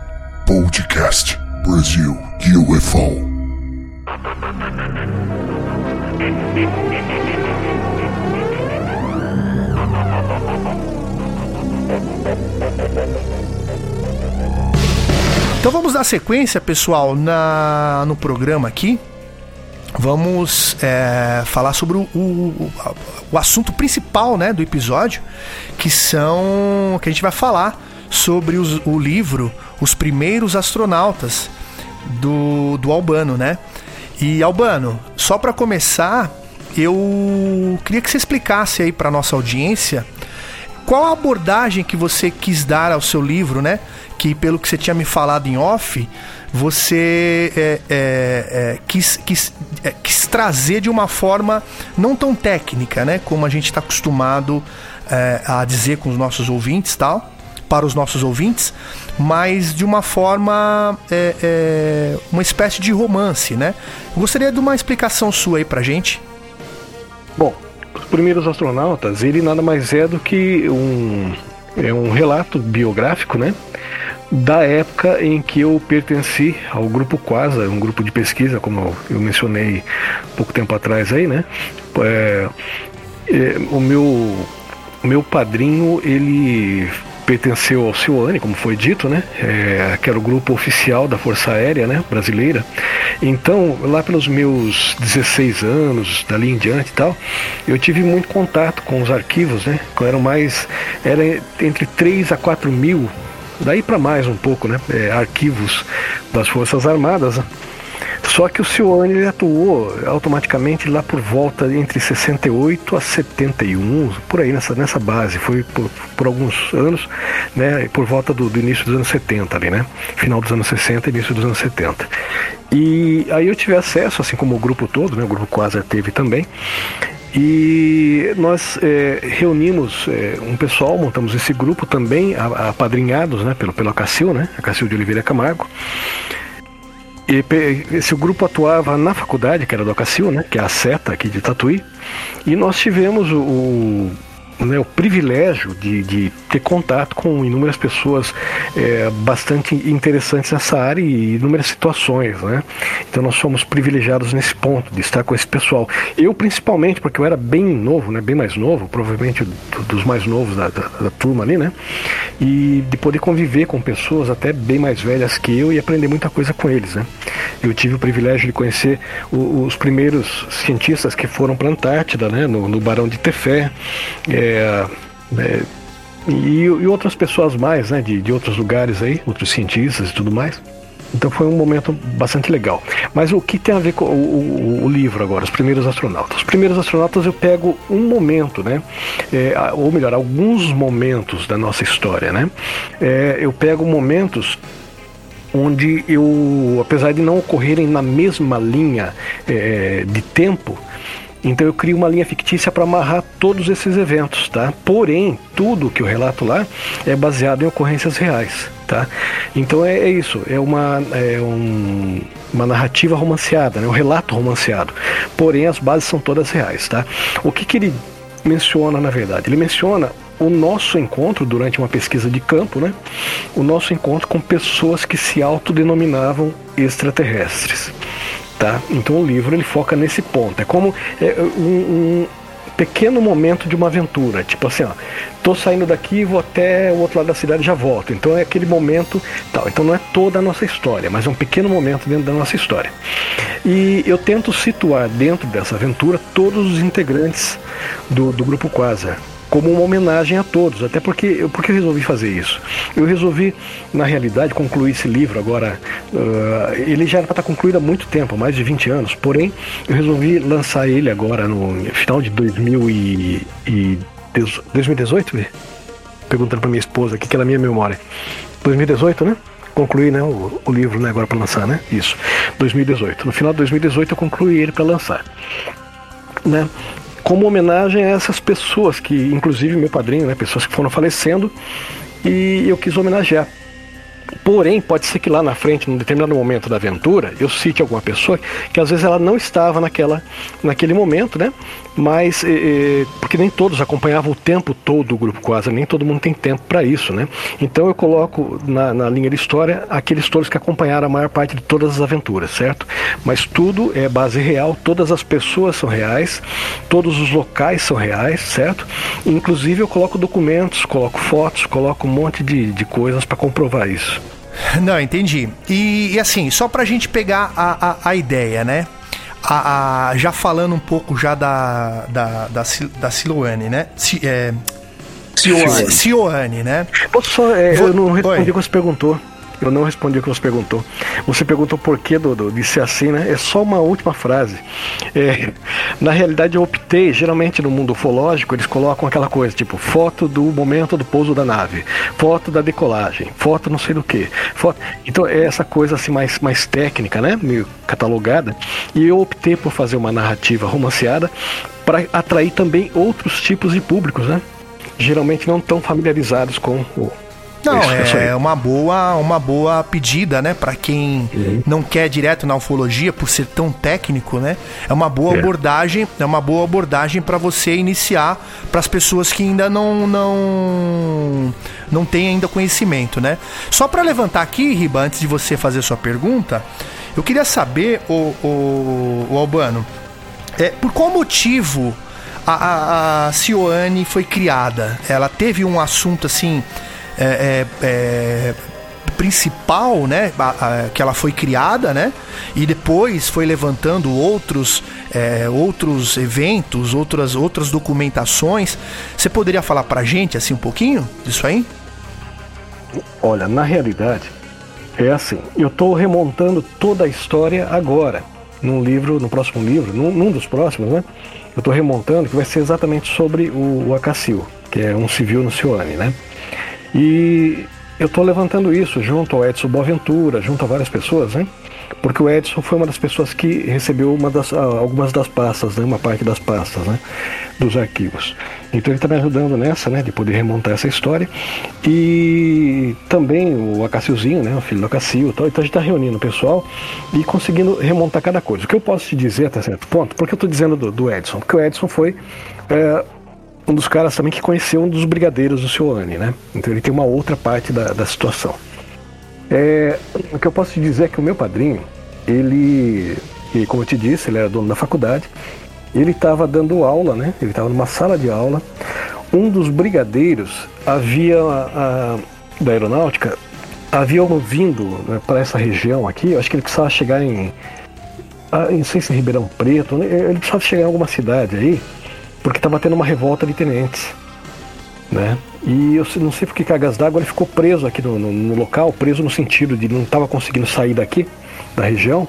Podcast Brasil UFO. Então vamos dar sequência, pessoal, na, no programa aqui. Vamos é, falar sobre o, o, o, assunto principal né, do episódio, que são. que a gente vai falar sobre os, o livro Os Primeiros Astronautas do, do Albano, né? E Albano, só para começar, eu queria que você explicasse aí para nossa audiência qual a abordagem que você quis dar ao seu livro, né? Que pelo que você tinha me falado em off, você é, é, é, quis, quis, é, quis, trazer de uma forma não tão técnica, né? Como a gente está acostumado é, a dizer com os nossos ouvintes tal para os nossos ouvintes, mas de uma forma, é, é, uma espécie de romance, né? Eu gostaria de uma explicação sua aí pra gente. Bom, os primeiros astronautas, ele nada mais é do que um, é um relato biográfico, né? Da época em que eu pertenci ao grupo Quasa, um grupo de pesquisa, como eu mencionei pouco tempo atrás aí, né? É, é, o meu o meu padrinho ele pertenceu ao CIOANE, como foi dito, né? É, que era o grupo oficial da Força Aérea né, brasileira. Então, lá pelos meus 16 anos, dali em diante e tal, eu tive muito contato com os arquivos, né? Que eram mais. Era entre 3 a 4 mil, daí para mais um pouco, né? É, arquivos das Forças Armadas. Né? Só que o Sioane ele atuou automaticamente lá por volta entre 68 a 71, por aí nessa, nessa base. Foi por, por alguns anos, né? Por volta do, do, início dos anos 70 ali, né? Final dos anos 60 início dos anos 70. E aí eu tive acesso, assim como o grupo todo, né? O grupo Quasar teve também. E nós é, reunimos é, um pessoal, montamos esse grupo também, apadrinhados né, pelo, pelo Acacil, né, Acacil de Oliveira Camargo. E esse grupo atuava na faculdade, que era do Acacil, né, que é a SETA aqui de Tatuí, e nós tivemos o, né, o privilégio de, de, ter contato com inúmeras pessoas é, bastante interessantes nessa área e inúmeras situações. Né? Então nós somos privilegiados nesse ponto, de estar com esse pessoal. Eu principalmente, porque eu era bem novo, né, bem mais novo, provavelmente dos mais novos da, da, da turma ali, né? E de poder conviver com pessoas até bem mais velhas que eu e aprender muita coisa com eles. Né? Eu tive o privilégio de conhecer o, os primeiros cientistas que foram para a Antártida, né, no, no Barão de Tefé. É, é, é, e, e, outras pessoas mais, né, de, de outros lugares aí, outros cientistas e tudo mais. Então foi um momento bastante legal. Mas o que tem a ver com o, o, o, livro agora, os primeiros astronautas? Os primeiros astronautas eu pego um momento, né? É, ou melhor, alguns momentos da nossa história, né? É, eu pego momentos onde eu, apesar de não ocorrerem na mesma linha é, de tempo, então eu crio uma linha fictícia para amarrar todos esses eventos, tá? Porém, tudo que eu relato lá é baseado em ocorrências reais, tá? Então é, é isso, é uma, é um, uma narrativa romanceada, né? um relato romanceado. Porém, as bases são todas reais, tá? O que, que ele menciona, na verdade? Ele menciona o nosso encontro durante uma pesquisa de campo, né? O nosso encontro com pessoas que se autodenominavam extraterrestres. Tá? Então o livro ele foca nesse ponto. É como é, um, um pequeno momento de uma aventura. Tipo assim, ó, tô saindo daqui, vou até o outro lado da cidade e já volto. Então é aquele momento tal. Então não é toda a nossa história, mas é um pequeno momento dentro da nossa história. E eu tento situar dentro dessa aventura todos os integrantes do, do grupo Quasar como uma homenagem a todos. Até porque, porque eu resolvi fazer isso? Eu resolvi, na realidade, concluir esse livro agora. Uh, ele já era para estar concluído há muito tempo, mais de 20 anos. Porém, eu resolvi lançar ele agora no final de 2000 e, e 2018? Perguntando para minha esposa aqui, que é na minha memória. 2018, né? concluí né, o, o, livro né, agora para lançar, né? Isso, 2018. No final de 2018 eu concluí ele para lançar. Né? Como homenagem a essas pessoas que, inclusive meu padrinho, né, pessoas que foram falecendo, e eu quis homenagear. Porém, pode ser que lá na frente, num determinado momento da aventura, eu cite alguma pessoa que às vezes ela não estava naquela, naquele momento, né? Mas eh, porque nem todos acompanhavam o tempo todo o grupo quase, nem todo mundo tem tempo para isso, né? Então eu coloco na, na, linha de história aqueles todos que acompanharam a maior parte de todas as aventuras, certo? Mas tudo é base real, todas as pessoas são reais, todos os locais são reais, certo? Inclusive eu coloco documentos, coloco fotos, coloco um monte de, de coisas para comprovar isso. Não, entendi. E, e assim, só pra gente pegar a, a, a ideia, né? A, a, já falando um pouco já da, da, da, da Siloane, né? Si, é, Cioane. Cioane, né? Posso só, é, Vou... eu não respondi o que você perguntou. Eu não respondi o que você perguntou. Você perguntou por que do, do, de ser assim, né? É só uma última frase. É, na realidade, eu optei, geralmente no mundo ufológico, eles colocam aquela coisa, tipo, foto do momento do pouso da nave, foto da decolagem, foto não sei do que. Foto... Então é essa coisa assim mais, mais técnica, né? Meio catalogada. E eu optei por fazer uma narrativa romanceada para atrair também outros tipos de públicos, né? Geralmente não tão familiarizados com o não, é, é uma boa, uma boa pedida, né? Para quem uhum. não quer direto na ufologia por ser tão técnico, né? É uma boa é. abordagem, é uma boa abordagem para você iniciar para as pessoas que ainda não não não têm ainda conhecimento, né? Só para levantar aqui, Riba, antes de você fazer sua pergunta, eu queria saber, o, o, o Albano, é, por qual motivo a, a, a Cioane foi criada? Ela teve um assunto assim é, é, é, principal, né, a, a, que ela foi criada, né, e depois foi levantando outros, é, outros eventos, outras, outras documentações. Você poderia falar para gente assim um pouquinho disso aí? Olha, na realidade é assim. Eu estou remontando toda a história agora num livro, no próximo livro, num, num dos próximos, né? Eu estou remontando que vai ser exatamente sobre o, o que é um civil no Cione, né? E eu estou levantando isso junto ao Edson Boaventura, junto a várias pessoas, né? Porque o Edson foi uma das pessoas que recebeu uma das, ah, algumas das pastas, né? uma parte das pastas né? dos arquivos. Então ele está me ajudando nessa, né? de poder remontar essa história. E também o Acacilzinho, né? o filho do Acacil. Então a gente está reunindo o pessoal e conseguindo remontar cada coisa. O que eu posso te dizer até certo ponto, porque eu estou dizendo do, do, Edson? Porque o Edson foi é, um dos caras também que conheceu um dos brigadeiros do Cioane, né? Então ele tem uma outra parte da, da situação. É, o que eu posso te dizer é que o meu padrinho, ele, e como eu te disse, ele era dono da faculdade, ele estava dando aula, né? Ele estava numa sala de aula. Um dos brigadeiros havia a, a, da aeronáutica havia vindo né, para essa região aqui. Eu acho que ele precisava chegar em, a, não sei se Ribeirão Preto, né? ele precisava chegar em alguma cidade aí porque estava tendo uma revolta de tenentes. Né? E eu não sei porque Cargas d'Água ele ficou preso aqui no, no, no, local, preso no sentido de não estava conseguindo sair daqui, da região,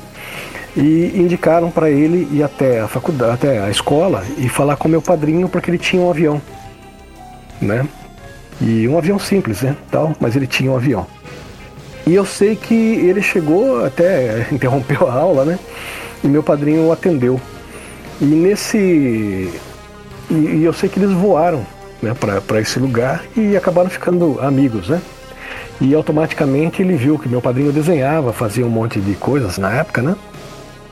e indicaram para ele ir até a faculdade, até a escola e falar com meu padrinho porque ele tinha um avião, né? E um avião simples, né? Tal, mas ele tinha um avião. E eu sei que ele chegou até interrompeu a aula, né? E meu padrinho o atendeu. E nesse e, e eu sei que eles voaram né, para esse lugar e acabaram ficando amigos, né? E automaticamente ele viu que meu padrinho desenhava, fazia um monte de coisas na época, né?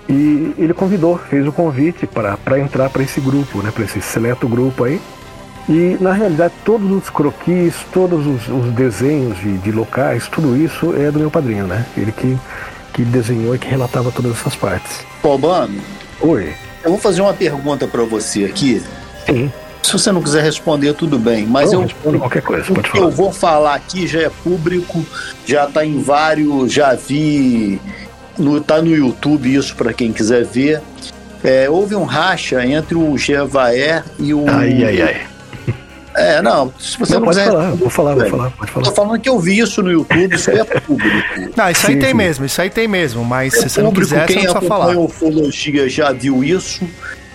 E ele convidou, fez o convite para entrar para esse grupo, né? Para esse seleto grupo aí. E na realidade todos os croquis, todos os, os desenhos de, de, locais, tudo isso é do meu padrinho, né? Ele que, que desenhou e que relatava todas essas partes. Albano? Oi. Eu vou fazer uma pergunta para você aqui Sim. Se você não quiser responder, tudo bem. Mas Não, eu, qualquer coisa, pode o que falar. eu vou falar aqui já é público, já tá em vários, já vi, no, tá no YouTube isso para quem quiser ver. É, houve um racha entre o Gevaer e o. Ai, ai, ai. É, não, se você não, Não, pode quiser. falar, vou falar, vou falar, pode Tô falar. falando que eu vi isso no YouTube, isso é público. Não, isso aí Sim, tem sim. mesmo, isso aí tem mesmo, mas É se você não público, quiser, você quem não precisa falar. acompanha ufologia já viu isso,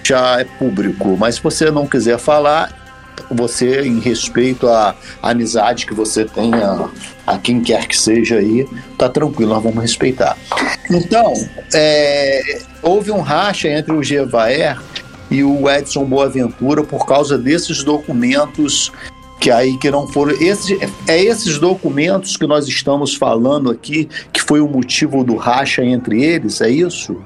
já é público. Mas se você não quiser falar, você, em respeito à amizade que você tem a, a quem quer que seja aí, tá tranquilo, nós vamos respeitar. Então, é, houve um racha entre o Gevaer e o Edson Boaventura por causa desses documentos que aí que não foram esses é esses documentos que nós estamos falando aqui que foi o motivo do racha entre eles é isso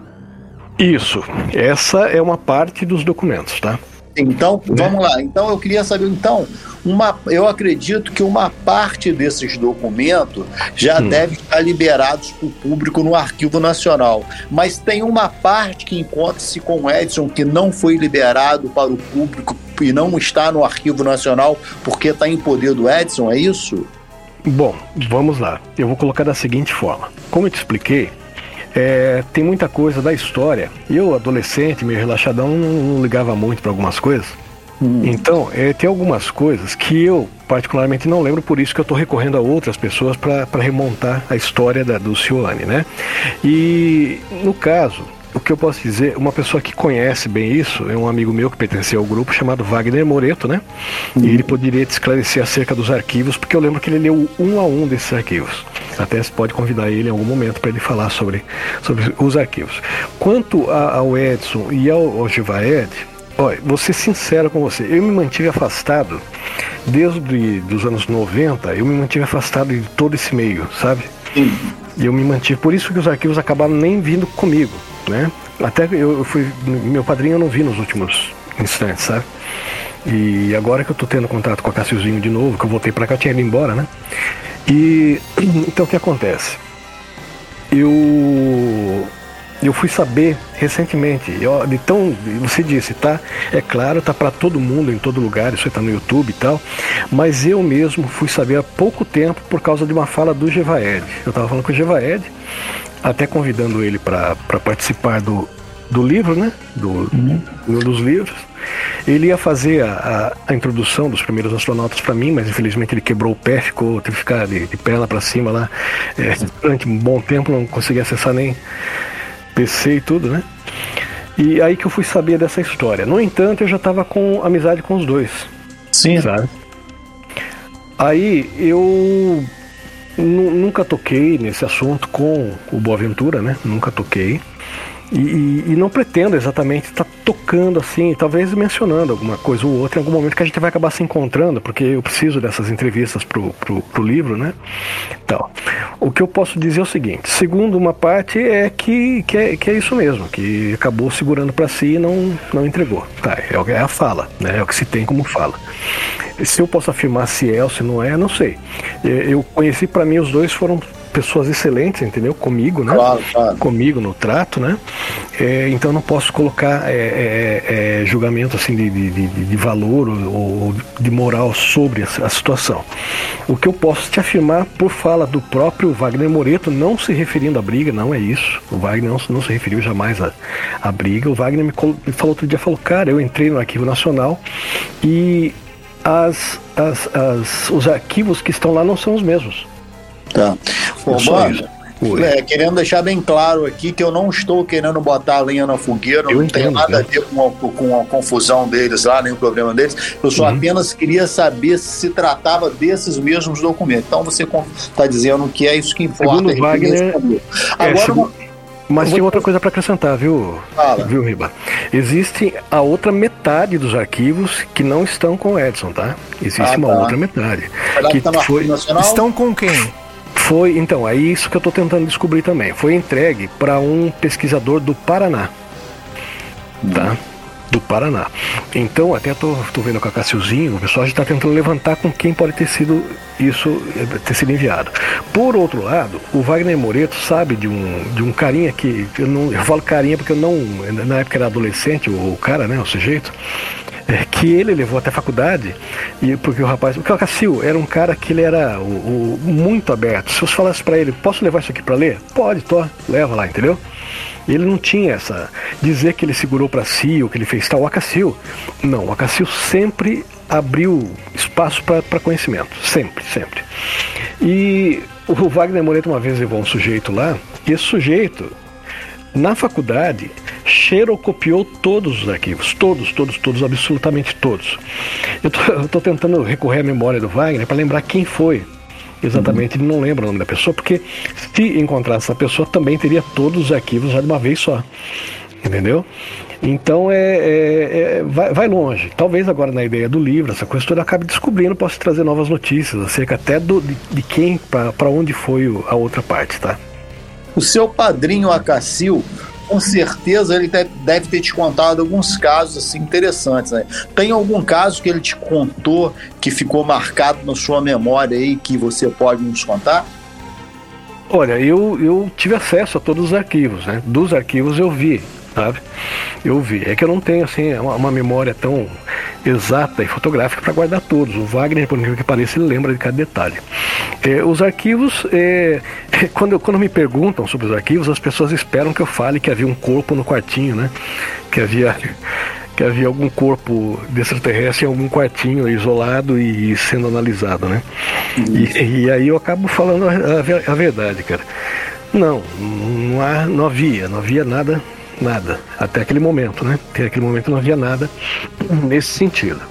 Isso, essa é uma parte dos documentos, tá? então vamos lá então eu queria saber então uma eu acredito que uma parte desses documentos já Hum. deve estar liberados para o público no Arquivo Nacional mas tem uma parte que encontra-se com o Edson que não foi liberado para o público e não está no Arquivo Nacional porque está em poder do Edson é isso Bom, vamos lá. Eu vou colocar da seguinte forma. Como eu te expliquei, é, tem muita coisa da história. Eu, adolescente, meio relaxadão, não, não ligava muito para algumas coisas. Então, é, tem algumas coisas que eu particularmente não lembro, por isso que eu estou recorrendo a outras pessoas para remontar a história da, do Cioane, né? E no caso, o que eu posso dizer, uma pessoa que conhece bem isso é um amigo meu que pertencia ao grupo chamado Wagner Moreto, né? E ele poderia te esclarecer acerca dos arquivos, porque eu lembro que ele leu um a um desses arquivos. Até você pode convidar ele em algum momento para ele falar sobre, sobre os arquivos. Quanto a- ao Edson e ao, ao Givaed, olha, vou ser sincero com você, eu me mantive afastado desde os anos 90, eu me mantive afastado de todo esse meio, sabe? E eu me mantive, por isso que os arquivos acabaram nem vindo comigo, né? Até eu fui, meu padrinho eu não vi nos últimos instantes, sabe? E agora que eu tô tendo contato com a Cassiozinho de novo, que eu voltei pra cá, tinha ido embora, né? E então o que acontece? Eu eu fui saber recentemente, eu, de tão, você disse, tá? É claro, tá para todo mundo, em todo lugar, isso aí tá no YouTube e tal, mas eu mesmo fui saber há pouco tempo por causa de uma fala do Gevaed. Eu tava falando com o Gevaed, até convidando ele para participar do, do livro, né? Do, um dos livros. Ele ia fazer a, a, a introdução dos primeiros astronautas para mim, mas infelizmente ele quebrou o pé, ficou, teve que ficar de, de perna para cima lá é, durante um bom tempo, não conseguia acessar nem PC e tudo, né? E aí que eu fui saber dessa história. No entanto, eu já estava com amizade com os dois, sim sabe? Aí eu nu- nunca toquei nesse assunto com o Boaventura, né? Nunca toquei. E, e- e não pretendo exatamente estar tocando assim, talvez mencionando alguma coisa ou outra em algum momento que a gente vai acabar se encontrando, porque eu preciso dessas entrevistas pro, pro, pro livro, né? Então, o que eu posso dizer é o seguinte: segundo uma parte é que, que, é, que é isso mesmo, que acabou segurando para si e não, não entregou. Tá, é, é a fala, né? É o que se tem como fala. Se eu posso afirmar se é ou se não é, não sei. Eu conheci, para mim, os dois foram pessoas excelentes, entendeu? Comigo, né? Claro, claro. Comigo no trato, né? É, então não posso colocar é, é, é, julgamento assim de, de, de- de valor ou, ou de moral sobre a, a situação. O que eu posso te afirmar por fala do próprio Wagner Moreto, não se referindo à briga, não é isso. O Wagner não, se- não se referiu jamais à, à briga. O Wagner me, me falou outro dia, falou, cara, eu entrei no Arquivo Nacional e as, as, as- os arquivos que estão lá não são os mesmos. Tá. Ô, É é, querendo deixar bem claro aqui que eu não estou querendo botar a lenha na fogueira, Eu não entendo, tem nada a entendo. ver com a, com a confusão deles lá, nem o problema deles. Eu só Uhum. apenas queria saber se se tratava desses mesmos documentos. Então você está dizendo que é isso que importa. Segundo gente Wagner, é, Agora, segundo- uma- Mas tem outra coisa para acrescentar, viu, Fala. viu, Riba? Existe a outra metade dos arquivos que não estão com o Edson, tá? Existe Ah, uma tá. outra metade. que que no foi- Nacional? Estão com quem? Foi, então, é isso que eu estou tentando descobrir também. Foi entregue para um pesquisador do Paraná. Tá? Do Paraná. Então, até tô vendo com a o pessoal está tentando levantar com quem pode ter sido isso, eh, ter sido enviado. Por outro lado, o Wagner Moreto sabe de um, de um carinha que. Eu, não, eu falo carinha porque eu não. Na época era adolescente, o, o cara, né? O sujeito. é, que ele levou até a faculdade, e porque o rapaz, o Cacil era um cara que ele era o, o muito aberto. Se você falasse para ele, posso levar isso aqui para ler? Pode, tô, leva lá, entendeu? Ele não tinha essa dizer que ele segurou para si ou que ele fez tal. O Acacil, não, o Acacil sempre abriu espaço para conhecimento, sempre, sempre. E o Wagner Moreto uma vez levou um sujeito lá, e esse sujeito na faculdade xerocopiou todos os arquivos, todos, todos, todos, absolutamente todos. Eu estou tentando recorrer à memória do Wagner para lembrar quem foi. Exatamente, ele não lembra o nome da pessoa, porque se encontrasse essa pessoa também teria todos os arquivos já de uma vez só. Entendeu? Então é, é, é vai, vai, longe. Talvez agora na ideia do livro, essa coisa toda acabe descobrindo, possa trazer novas notícias acerca até do, de, de quem, para onde foi a outra parte, tá? O seu padrinho Acacil com certeza ele deve ter te contado alguns casos assim interessantes. Né? Tem algum caso que ele te contou que ficou marcado na sua memória aí que você pode nos contar? Olha, eu, eu tive acesso a todos os arquivos, né? Dos arquivos eu vi sabe? Eu vi. É que eu não tenho assim uma, uma memória tão exata e fotográfica para guardar todos. O Wagner, por incrível que pareça, ele lembra de cada detalhe. É, os arquivos, é, quando, quando me perguntam sobre os arquivos, as pessoas esperam que eu fale que havia um corpo no quartinho, né? Que havia que havia algum corpo de extraterrestre em algum quartinho isolado e sendo analisado, né? E, e, aí eu acabo falando a, a, a verdade, cara. Não, não, há, não havia, não havia nada nada. Até aquele momento, né? Até aquele momento não havia nada nesse sentido.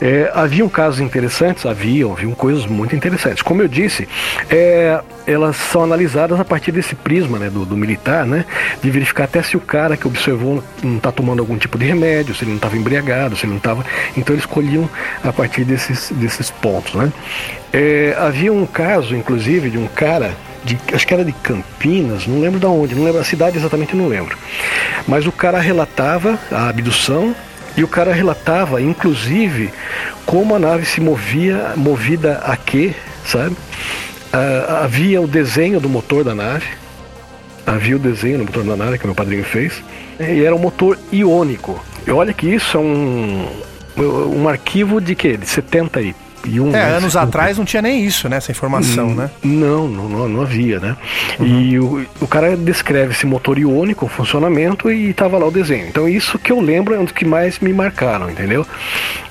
É, haviam casos interessantes? Haviam, haviam coisas muito interessantes. Como eu disse, é, elas são analisadas a partir desse prisma né, do, do, militar, né? De verificar até se o cara que observou não está tomando algum tipo de remédio, se ele não estava embriagado, se ele não estava. Então eles escolhiam a partir desses, desses pontos, né? É, havia um caso, inclusive, de um cara de, acho que era de Campinas, não lembro de onde, não lembro a cidade exatamente, não lembro. Mas o cara relatava a abdução e o cara relatava, inclusive, como a nave se movia, movida a quê, sabe? Ah, havia o desenho do motor da nave, havia o desenho do motor da nave que meu padrinho fez, e era um motor iônico. E olha que isso é um, um arquivo de quê? De 73 2001. É, né? anos atrás não tinha nem isso, né? Essa informação, hum, né? Não, não, não, havia, né? Uhum. E o, o cara descreve esse motor iônico, o funcionamento e tava lá o desenho. Então isso que eu lembro é um dos que mais me marcaram, entendeu?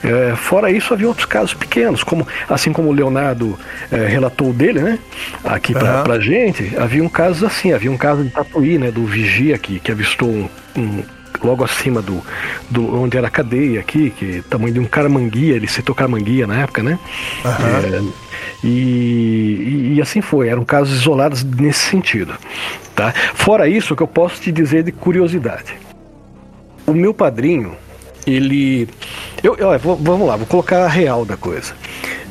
É, fora isso, havia outros casos pequenos, como assim como o Leonardo é, relatou dele, né? Aqui pra, uhum. pra gente, havia um caso assim, havia um caso de Tatuí, né? Do vigia que, que avistou um, um logo acima do, do onde era a cadeia aqui, que tamanho de um caramanguia, ele citou caramanguia na época, né? Uhum. É, e, e, assim foi, eram casos isolados nesse sentido. Tá? Fora isso, o que eu posso te dizer de curiosidade. O meu padrinho, ele. Eu, eu, vamos lá, vou colocar a real da coisa.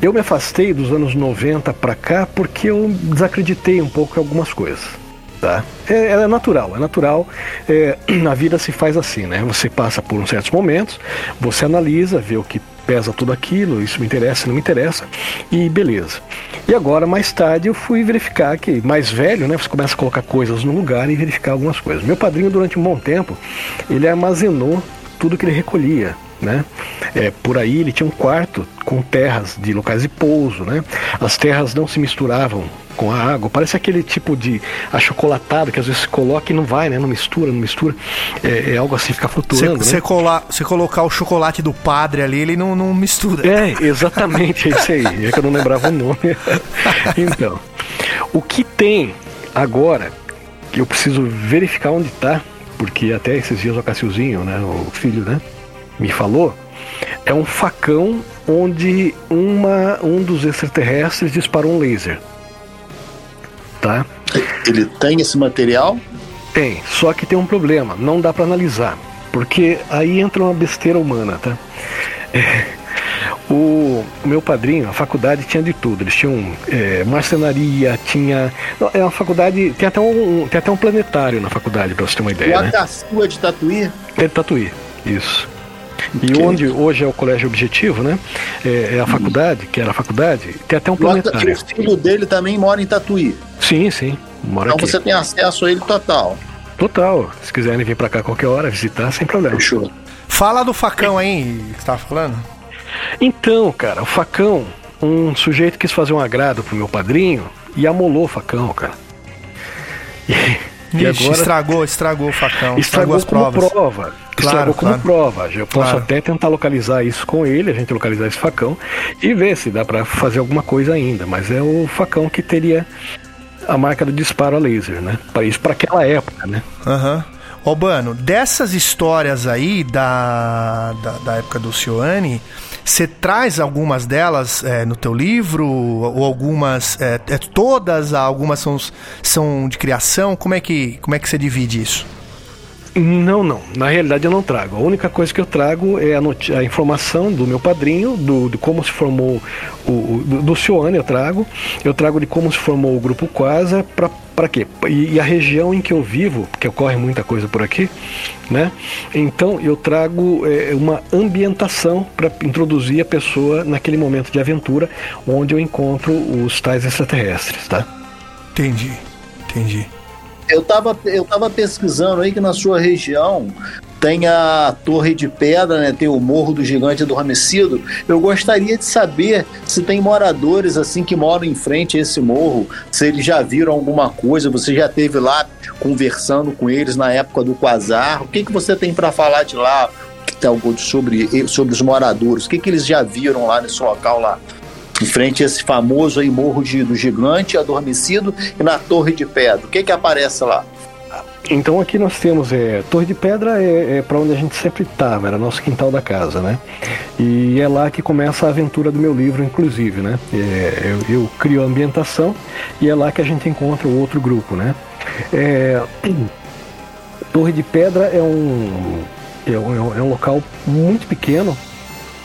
Eu me afastei dos anos 90 para cá porque eu desacreditei um pouco em algumas coisas. Tá? É, é natural, é natural. É, vida se faz assim, né? Você passa por uns certos momentos, você analisa, vê o que pesa tudo aquilo, isso me interessa, não me interessa, e beleza. E agora, mais tarde, eu fui verificar que, mais velho, né? Você começa a colocar coisas no lugar e verificar algumas coisas. Meu padrinho, durante um bom tempo, ele armazenou tudo que ele recolhia né? É, por aí ele tinha um quarto com terras de locais de pouso, né? As terras não se misturavam com a água, parece aquele tipo de achocolatado que às vezes se coloca e não vai, né? Não mistura, não mistura. É, é algo assim, fica flutuando. Você né? colar, colocar o chocolate do padre ali, ele não, não mistura. É, exatamente, é isso aí. É que eu não lembrava o nome. então, o que tem agora, que eu preciso verificar onde está, porque até esses dias o Cassilzinho, né? O filho, né? me falou, é um facão onde uma, um dos extraterrestres disparou um laser. Tá? Ele tem esse material? Tem, só que tem um problema, não dá para analisar, porque aí entra uma besteira humana, tá? É, o, meu padrinho, a faculdade tinha de tudo. Eles tinham é, marcenaria, tinha. Não, é uma faculdade. Tem até um, tem até um planetário na faculdade, pra você ter uma ideia. O né? Acassu é de Tatuí? É de Tatuí, isso. E okay. onde hoje é o colégio objetivo, né? É, é a faculdade, que era a faculdade, tem até um planetário. O filho dele também mora em Tatuí. Sim, sim. Mora então aqui. você tem acesso a ele total. Total. Se quiserem vir para cá qualquer hora visitar, sem problema. Fechou. Fala do facão aí que você tava falando. Então, cara, o facão, um sujeito quis fazer um agrado pro meu padrinho e amolou o facão, cara. E, e agora estragou, estragou o facão, estragou, estragou as como provas. prova. Claro, estragou como claro. prova. Eu posso claro. até tentar localizar isso com ele, a gente localizar esse facão e ver se dá para fazer alguma coisa ainda. Mas é o facão que teria a marca do disparo a laser, né? Para isso, para aquela época, né? Aham. Uhum. Dessas histórias aí da, da, da época do Cioane, você traz algumas delas é, no teu livro? Ou algumas. É, é, todas? Algumas são, são de criação? Como é que, como é que você divide isso? Não, não. Na realidade eu não trago. A única coisa que eu trago é a, a informação do meu padrinho, do, de como se formou o, do, do Cioane eu trago. Eu trago de como se formou o grupo Quasa para para quê? E, e, a região em que eu vivo, porque ocorre muita coisa por aqui, né? Então eu trago é, uma ambientação para introduzir a pessoa naquele momento de aventura onde eu encontro os tais extraterrestres, tá? Entendi, entendi. Eu estava eu tava pesquisando aí que na sua região tem a Torre de Pedra, né? Tem o Morro do Gigante Adormecido. Eu gostaria de saber se tem moradores assim que moram em frente a esse morro, se eles já viram alguma coisa, você já teve lá conversando com eles na época do Quasar. O que que você tem para falar de lá? Sobre, sobre os moradores, o que, que eles já viram lá nesse local lá? Em frente a esse famoso aí Morro de, do Gigante Adormecido e na Torre de Pedra. O que que aparece lá? Então aqui nós temos é, Torre de Pedra é, é para onde a gente sempre estava, era nosso quintal da casa, né? E é lá que começa a aventura do meu livro, inclusive, né? É, eu, eu, crio a ambientação e é lá que a gente encontra o outro grupo, né? É, Torre de Pedra é um, é um, é um local muito pequeno,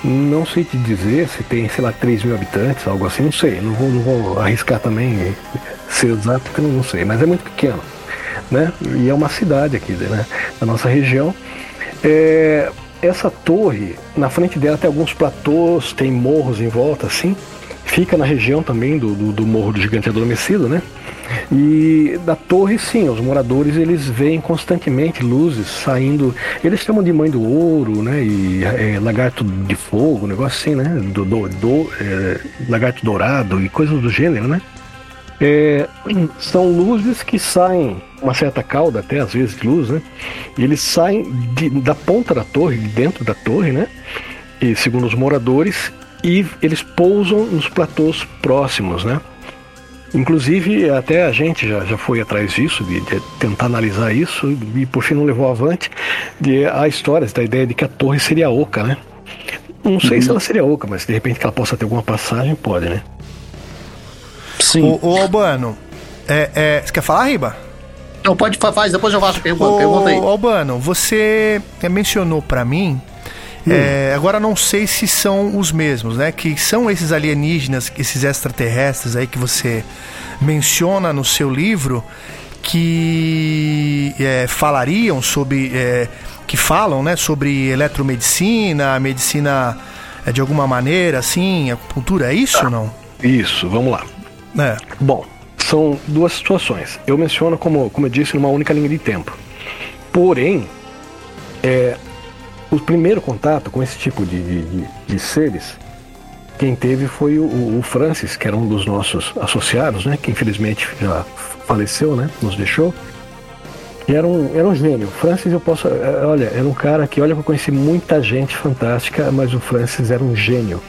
não sei te dizer se tem, sei lá, 3 mil habitantes, algo assim, não sei. Não vou, não vou arriscar também ser exato, porque não, não sei, mas é muito pequeno. Né? E é uma cidade aqui né? da nossa região. É, essa torre, na frente dela tem alguns platôs, tem morros em volta, assim. Fica na região também do, do, do Morro do Gigante Adormecido, né? E da torre, sim, os moradores eles veem constantemente luzes saindo. Eles chamam de mãe do ouro, né? E é, lagarto de fogo, negócio assim, né? Do, do, do é, lagarto dourado e coisas do gênero, né? É, são luzes que saem, uma certa cauda até às vezes de luz, né? E eles saem de, da ponta da torre, de dentro da torre, né? E segundo os moradores, e eles pousam nos platôs próximos, né? Inclusive, até a gente já, já foi atrás disso, de, de tentar analisar isso, e por fim não levou avante, de, a história, da ideia de que a torre seria oca, né? Não sei uhum. se ela seria oca, mas de repente que ela possa ter alguma passagem, pode, né? Sim. Ô, ô Albano, é, é, você quer falar, Riba? Não, pode fazer, depois eu faço a pergunta, pergunta aí. Albano, você mencionou para mim Hum. É, agora não sei se são os mesmos, né? Que são esses alienígenas, esses extraterrestres aí que você menciona no seu livro, que é, falariam sobre. É, que falam, né? Sobre eletromedicina, medicina é, de alguma maneira, assim, acupuntura, é isso ou não? Isso, vamos lá. É. Bom, são duas situações. Eu menciono, como, como eu disse, numa única linha de tempo. Porém, é, o primeiro contato com esse tipo de, de, de seres, quem teve foi o, o, Francis, que era um dos nossos associados, né? Que infelizmente já faleceu, né? Nos deixou. E era um, era um gênio. Francis, eu posso. É, olha, era um cara que, olha, eu conheci muita gente fantástica, mas o Francis era um gênio.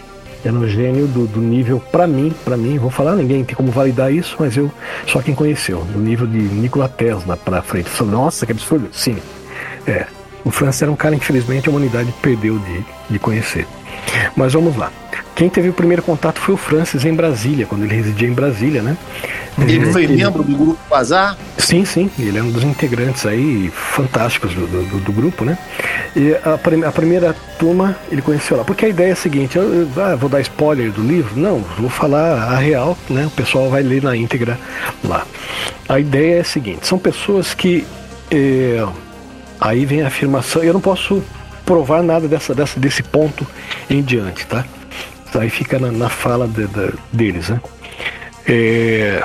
Era um gênio do, do nível, para mim, para mim, vou falar, ninguém tem como validar isso, mas eu, só quem conheceu, do nível de Nikola Tesla para frente. Nossa, que absurdo! Sim, é. O Francis era um cara, infelizmente, a humanidade perdeu de, de conhecer. Mas vamos lá. Quem teve o primeiro contato foi o Francis em Brasília, quando ele residia em Brasília, né? Ele foi ele... membro do grupo Bazar? Sim, sim, ele é um dos integrantes aí fantásticos do, do, do grupo, né? E a, a, primeira turma ele conheceu lá. Porque a ideia é a seguinte: eu, eu ah, vou dar spoiler do livro? Não, vou falar a real, né? O pessoal vai ler na íntegra lá. A ideia é a seguinte: são pessoas que. Eh, Aí vem a afirmação, eu não posso provar nada dessa, dessa, desse ponto em diante, tá? Aí fica na, na fala de, de, deles, né? É,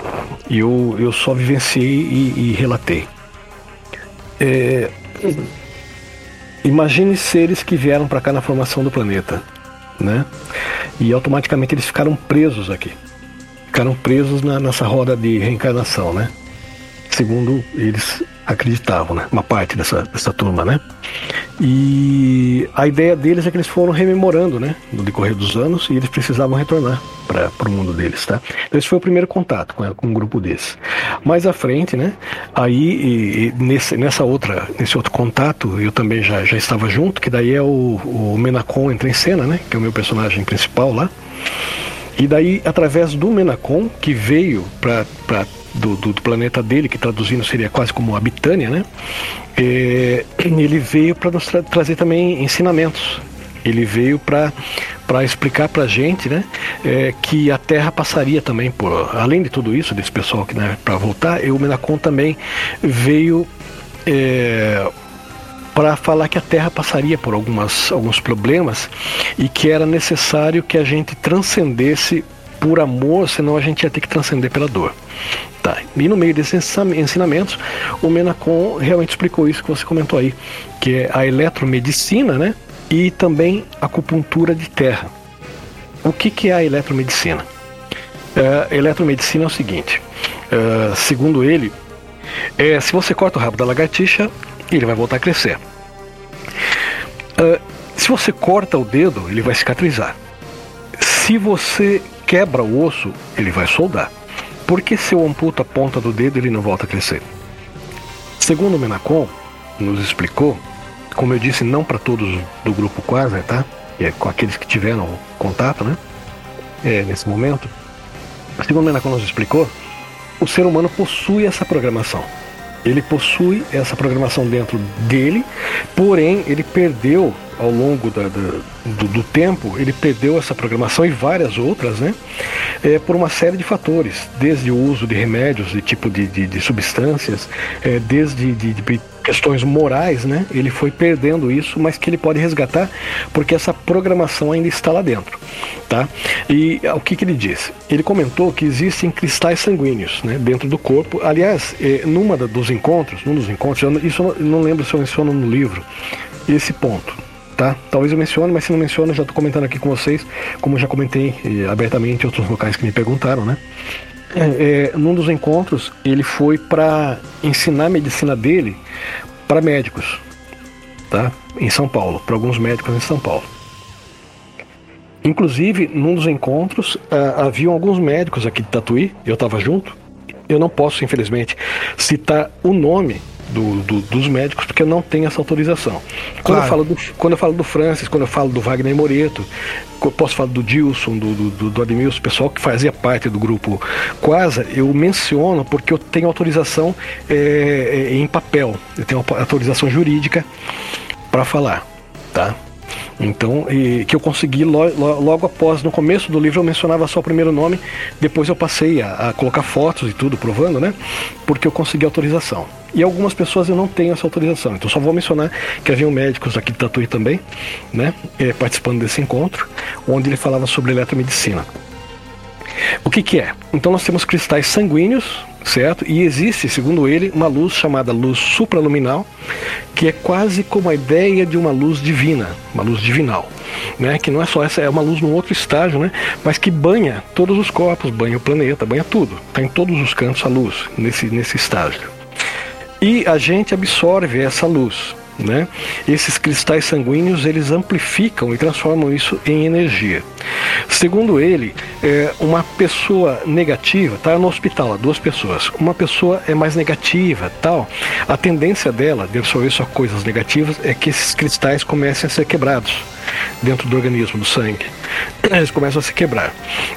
eu, eu só vivenciei e, e relatei. É, imagine seres que vieram para cá na formação do planeta, né? E automaticamente eles ficaram presos aqui. Ficaram presos na, nessa roda de reencarnação, né? Segundo eles acreditavam, né? Uma parte dessa, dessa turma, né? E a ideia deles é que eles foram rememorando, né? No decorrer dos anos e eles precisavam retornar para o mundo deles, tá? Então esse foi o primeiro contato com, com um grupo desse. Mais à frente, né? Aí e, e nesse, nessa outra, nesse outro contato eu também já, já estava junto, que daí é o, o Menacon entra em cena, né? Que é o meu personagem principal lá. E daí, através do Menacon, que veio para do, do, do, planeta dele, que traduzindo seria quase como a Bitânia, né? É, ele veio para nos tra trazer também ensinamentos. Ele veio para para explicar para a gente, né, é, que a Terra passaria também por, além de tudo isso desse pessoal que né, para voltar, o Menacon também veio é, para falar que a Terra passaria por algumas, alguns problemas e que era necessário que a gente transcendesse por amor, senão a gente ia ter que transcender pela dor. Tá. E no meio desses ensinamentos, o Menacon realmente explicou isso que você comentou aí, que é a eletromedicina, né? E também acupuntura de terra. O que, que é a eletromedicina? Uh, eletromedicina é o seguinte: uh, segundo ele, é, se você corta o rabo da lagartixa, ele vai voltar a crescer. Uh, se você corta o dedo, ele vai cicatrizar. Se você quebra o osso, ele vai soldar. Porque se eu amputo a ponta do dedo, ele não volta a crescer. Segundo o Menacon, nos explicou, como eu disse, não para todos do grupo Quasar, tá? É com aqueles que tiveram contato, né? É, nesse momento. Segundo o Menacon nos explicou, o ser humano possui essa programação. Ele possui essa programação dentro dele, porém ele perdeu ao longo da, da, do, do, tempo, ele perdeu essa programação e várias outras, né? É, por uma série de fatores, desde o uso de remédios, de tipo de, de, de substâncias, é, desde de, de, questões morais, né? Ele foi perdendo isso, mas que ele pode resgatar porque essa programação ainda está lá dentro, tá? E o que, que ele disse? Ele comentou que existem cristais sanguíneos, né? Dentro do corpo. Aliás, é, numa dos encontros, num dos encontros, isso eu não lembro se eu menciono no livro esse ponto tá? Talvez eu mencione, mas se não menciono, já estou comentando aqui com vocês, como já comentei eh, abertamente em outros locais que me perguntaram, né? É, é, num dos encontros, ele foi para ensinar a medicina dele para médicos, tá? Em São Paulo, para alguns médicos em São Paulo. Inclusive, num dos encontros, uh, haviam alguns médicos aqui de Tatuí, eu estava junto. Eu não posso, infelizmente, citar o nome do, do, dos médicos, porque eu não tenho essa autorização. Quando, claro. eu falo do, quando eu falo do Francis, quando eu falo do Wagner Moreto, posso falar do Dilson, do, do, do Admilson, pessoal que fazia parte do grupo Quasa, eu menciono porque eu tenho autorização é, em papel, eu tenho autorização jurídica para falar, tá? Então, que eu consegui lo, lo, logo após, no começo do livro eu mencionava só o primeiro nome, depois eu passei a, a, colocar fotos e tudo provando, né? Porque eu consegui autorização. E algumas pessoas eu não tenho essa autorização. Então só vou mencionar que haviam médicos aqui de Tatuí também, né? É, participando desse encontro, onde ele falava sobre eletromedicina. O que, que é? Então nós temos cristais sanguíneos, certo? E existe, segundo ele, uma luz chamada luz supraluminal, que é quase como a ideia de uma luz divina, uma luz divinal, né? Que não é só essa, é uma luz num outro estágio, né? Mas que banha todos os corpos, banha o planeta, banha tudo. Está em todos os cantos a luz nesse nesse estágio. E a gente absorve essa luz. Né? Esses cristais sanguíneos eles amplificam e transformam isso em energia. Segundo ele, é, uma pessoa negativa está no hospital, duas pessoas. Uma pessoa é mais negativa, tal. A tendência dela de absorver só coisas negativas é que esses cristais comecem a ser quebrados dentro do organismo, do sangue. Eles começam a se quebrar.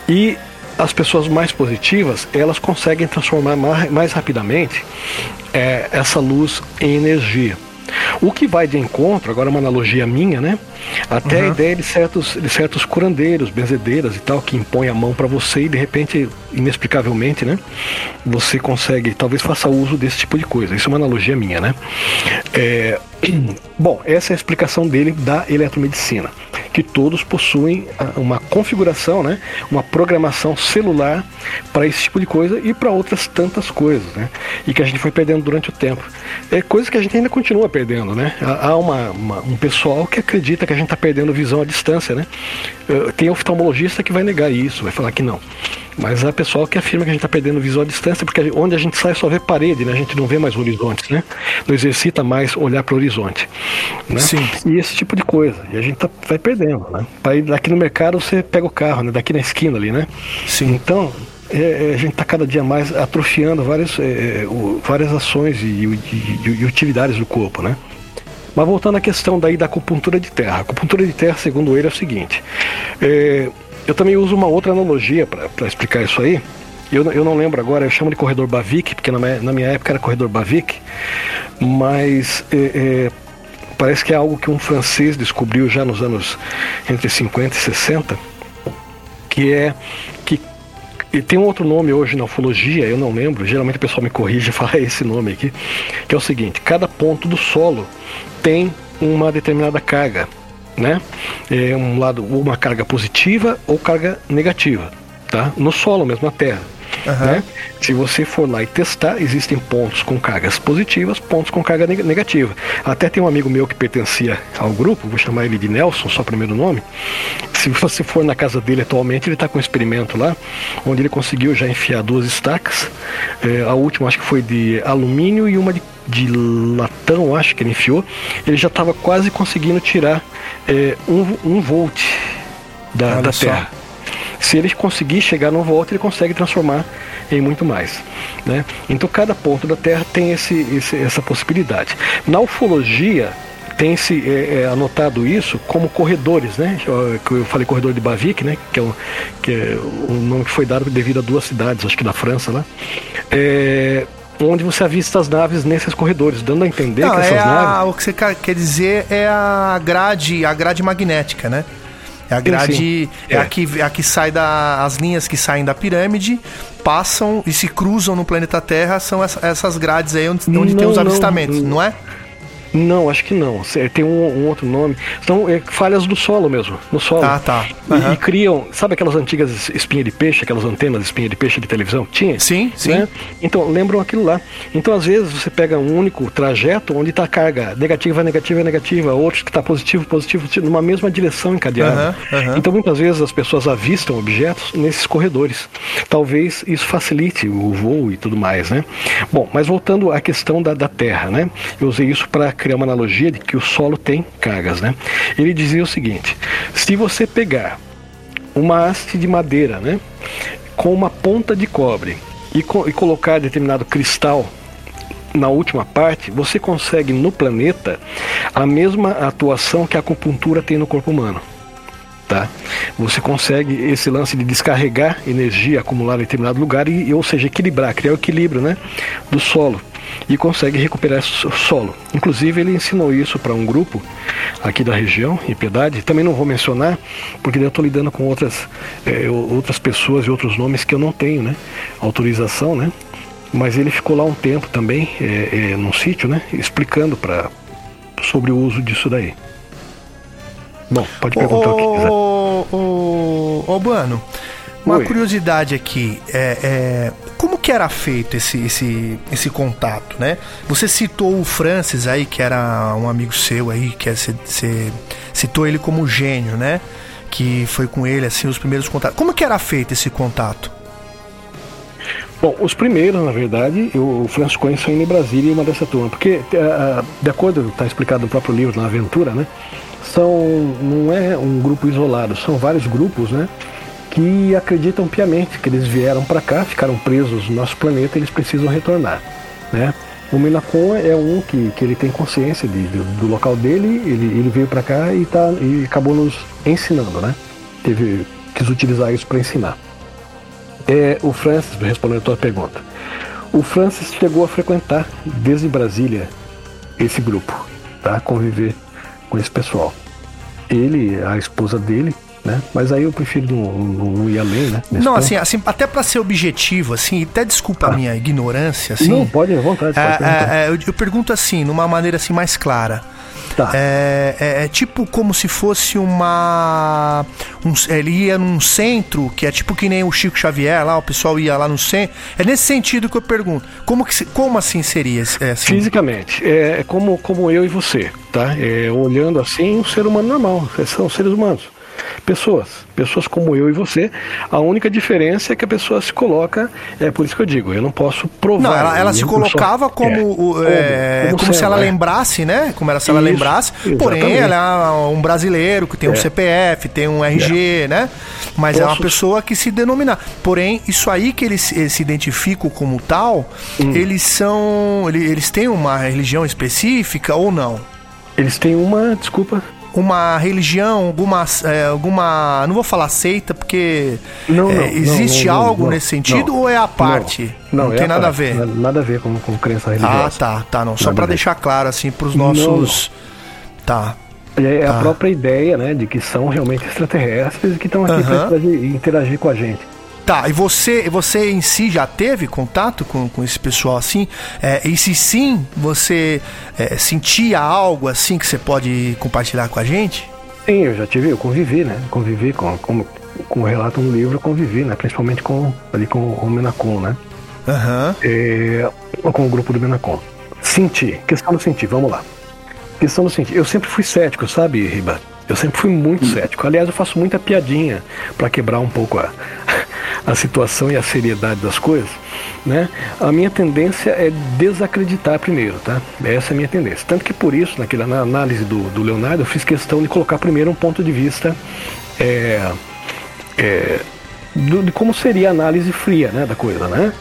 E as pessoas mais positivas elas conseguem transformar mais, mais rapidamente é, essa luz em energia. O que vai de encontro, agora uma analogia minha, né? Até uhum. a ideia de certos, de certos curandeiros, benzedeiras e tal, que impõem a mão para você e de repente, inexplicavelmente, né? Você consegue, talvez faça uso desse tipo de coisa. Isso é uma analogia minha, né? É, bom, essa é a explicação dele da eletromedicina que todos possuem ah, uma configuração, né? uma programação celular para esse tipo de coisa e para outras tantas coisas, né? e que a gente foi perdendo durante o tempo. É coisa que a gente ainda continua perdendo. Né? Há uma, uma, um pessoal que acredita que a gente está perdendo visão à distância. Né? Eh, tem oftalmologista que vai negar isso, vai falar que não. Mas há pessoal que afirma que a gente está perdendo visão à distância, porque onde a gente sai só vê parede, né? A gente não vê mais horizontes, né? Não exercita mais olhar para o horizonte. Né? Sim. E esse tipo de coisa. E a gente tá, vai perdendo, né? Aí, daqui no mercado você pega o carro, né? Daqui na esquina ali, né? Sim. Então, é, é a gente está cada dia mais atrofiando várias, é, é o, várias ações e, e, e, e utilidades do corpo, né? Mas voltando à questão daí da acupuntura de terra. A acupuntura de terra, segundo ele, é o seguinte. É, eu também uso uma outra analogia para explicar isso aí. Eu, eu não lembro agora, eu chamo de corredor Bavic, porque na minha, na minha época era corredor Bavic, mas é, é, parece que é algo que um francês descobriu já nos anos entre 50 e 60, que é que e tem um outro nome hoje na ufologia, eu não lembro, geralmente o pessoal me corrige e fala esse nome aqui, que é o seguinte, cada ponto do solo tem uma determinada carga né? É um lado, uma carga positiva ou carga negativa, tá? No solo mesmo, na terra. Uhum. Né? Se você for lá e testar, existem pontos com cargas positivas, pontos com carga negativa. Até tem um amigo meu que pertencia ao grupo, vou chamar ele de Nelson, só primeiro nome. Se você for na casa dele atualmente, ele está com um experimento lá, onde ele conseguiu já enfiar duas estacas. É, a última acho que foi de alumínio e uma de, de latão, acho que ele enfiou. Ele já estava quase conseguindo tirar é, um, um volt da, da Terra. Se ele conseguir chegar no volt, ele consegue transformar em muito mais. Né? Então cada ponto da Terra tem esse, esse essa possibilidade. Na ufologia, tem se é, é, anotado isso como corredores, né? Eu falei corredor de Bavik, né? Que é, o, que é o nome que foi dado devido a duas cidades, acho que da França lá. É, onde você avista as naves nesses corredores, dando a entender Não, que essas é naves. O que você quer dizer é a grade, a grade magnética, né? É a grade. Sim, sim. É, é, A, que, é a que sai da. As linhas que saem da pirâmide passam e se cruzam no planeta Terra são essas grades aí onde, onde não, tem os avistamentos, não, não é? Não, acho que não. Tem um, um outro nome. São é, falhas do solo mesmo, no solo. Ah, tá. Uhum. E, e, criam, sabe aquelas antigas espinhas de peixe, aquelas antenas de espinha de peixe de televisão? Tinha? Sim, sim. Né? Então, lembram aquilo lá. Então, às vezes, você pega um único trajeto onde está a carga negativa, negativa, negativa, outros que está positivo, positivo, positivo, numa mesma direção encadeada. Uhum, uhum. Então, muitas vezes, as pessoas avistam objetos nesses corredores. Talvez isso facilite o voo e tudo mais, né? Bom, mas voltando à questão da, da Terra, né? Eu usei isso para criar uma analogia de que o solo tem cargas, né? Ele dizia o seguinte: se você pegar uma haste de madeira, né, com uma ponta de cobre e, co e colocar determinado cristal na última parte, você consegue no planeta a mesma atuação que a acupuntura tem no corpo humano. Tá? Você consegue esse lance de descarregar energia acumulada em determinado lugar e, ou seja, equilibrar, criar o equilíbrio né, do solo e consegue recuperar o solo. Inclusive, ele ensinou isso para um grupo aqui da região, em Piedade. Também não vou mencionar, porque eu estou lidando com outras, é, outras pessoas e outros nomes que eu não tenho né, autorização, né? Mas ele ficou lá um tempo também, é, é, num sítio, né? Explicando pra, sobre o uso disso daí. Bom, pode perguntar ô, o que quiser. Ô, ô, ô Bueno, uma Oi. curiosidade aqui, é, é, como que era feito esse, esse, esse contato, né? Você citou o Francis aí, que era um amigo seu aí, que é, você, citou ele como gênio, né? Que foi com ele, assim, os primeiros contatos. Como que era feito esse contato? Bom, os primeiros, na verdade, eu, o Francis conheceu ainda em Brasília e uma dessa turma, porque, uh, de acordo, está explicado no próprio livro, na Aventura, né? São, não é um grupo isolado, são vários grupos, né? Que acreditam piamente que eles vieram para cá, ficaram presos no nosso planeta e eles precisam retornar. Né? O Minacon é um que, que ele tem consciência de, de do local dele, ele, ele veio para cá e, tá, e acabou nos ensinando, né? Teve, quis utilizar isso para ensinar. É, o Francis, respondendo a tua pergunta, o Francis chegou a frequentar desde Brasília esse grupo, tá? Conviver com esse pessoal. Ele, a esposa dele, né? Mas aí eu prefiro não, não, ir além, né? Não, assim, assim, até para ser objetivo, assim, até desculpa ah. a minha ignorância, assim. Não, pode, à vontade. Pode é, é, é, eu, eu, pergunto assim, numa maneira assim mais clara. Tá. É, é, é, tipo como se fosse uma. Um, ele ia num centro, que é tipo que nem o Chico Xavier lá, o pessoal ia lá no centro. É nesse sentido que eu pergunto. Como, que, como assim seria? É assim? Fisicamente. É, é como, como eu e você, tá? É, olhando assim, um ser humano normal. São seres humanos pessoas, pessoas como eu e você. A única diferença é que a pessoa se coloca, é por isso que eu digo, eu não posso provar. Não, ela, ela se colocava como, é, como, como se ela é. lembrasse, né? Como era se ela isso, lembrasse. Porém, ela é um brasileiro que tem um é. CPF, tem um RG, é. né? Mas posso... é uma pessoa que se denomina. Porém, isso aí que eles, eles se identificam como tal, hum. eles são. Eles têm uma religião específica ou não? Eles têm uma, desculpa uma religião, alguma, é, alguma. Não vou falar seita, porque não, é, não, existe não, algo nesse sentido ou é a parte? Não, não, é tem nada a ver. Nada a ver com, com crença religiosa. Ah, tá, tá, não. Só para deixar claro, assim, pros nossos. Tá. É tá. a própria ideia, né, de que são realmente extraterrestres e que estão aqui uhum. para interagir, interagir com a gente. Tá, e você, você em si já teve contato com, com esse pessoal assim? É, e se sim, você é, sentia algo assim que você pode compartilhar com a gente? Sim, eu já tive, eu convivi, né? Convivi com, com, com relato no livro, eu convivi, né? Principalmente com, ali com o Menacom, né? Aham. Uhum. É, com o grupo do Menacom. Senti, questão do sentir, vamos lá. Questão do sentir. Eu sempre fui cético, sabe, Riba? Eu sempre fui muito cético. Aliás, eu faço muita piadinha para quebrar um pouco a, a situação e a seriedade das coisas, né? A minha tendência é desacreditar primeiro, tá? Essa é a minha tendência. Tanto que por isso, naquela na análise do, do Leonardo, eu fiz questão de colocar primeiro um ponto de vista é, é, do, de como seria a análise fria, né, da coisa, né?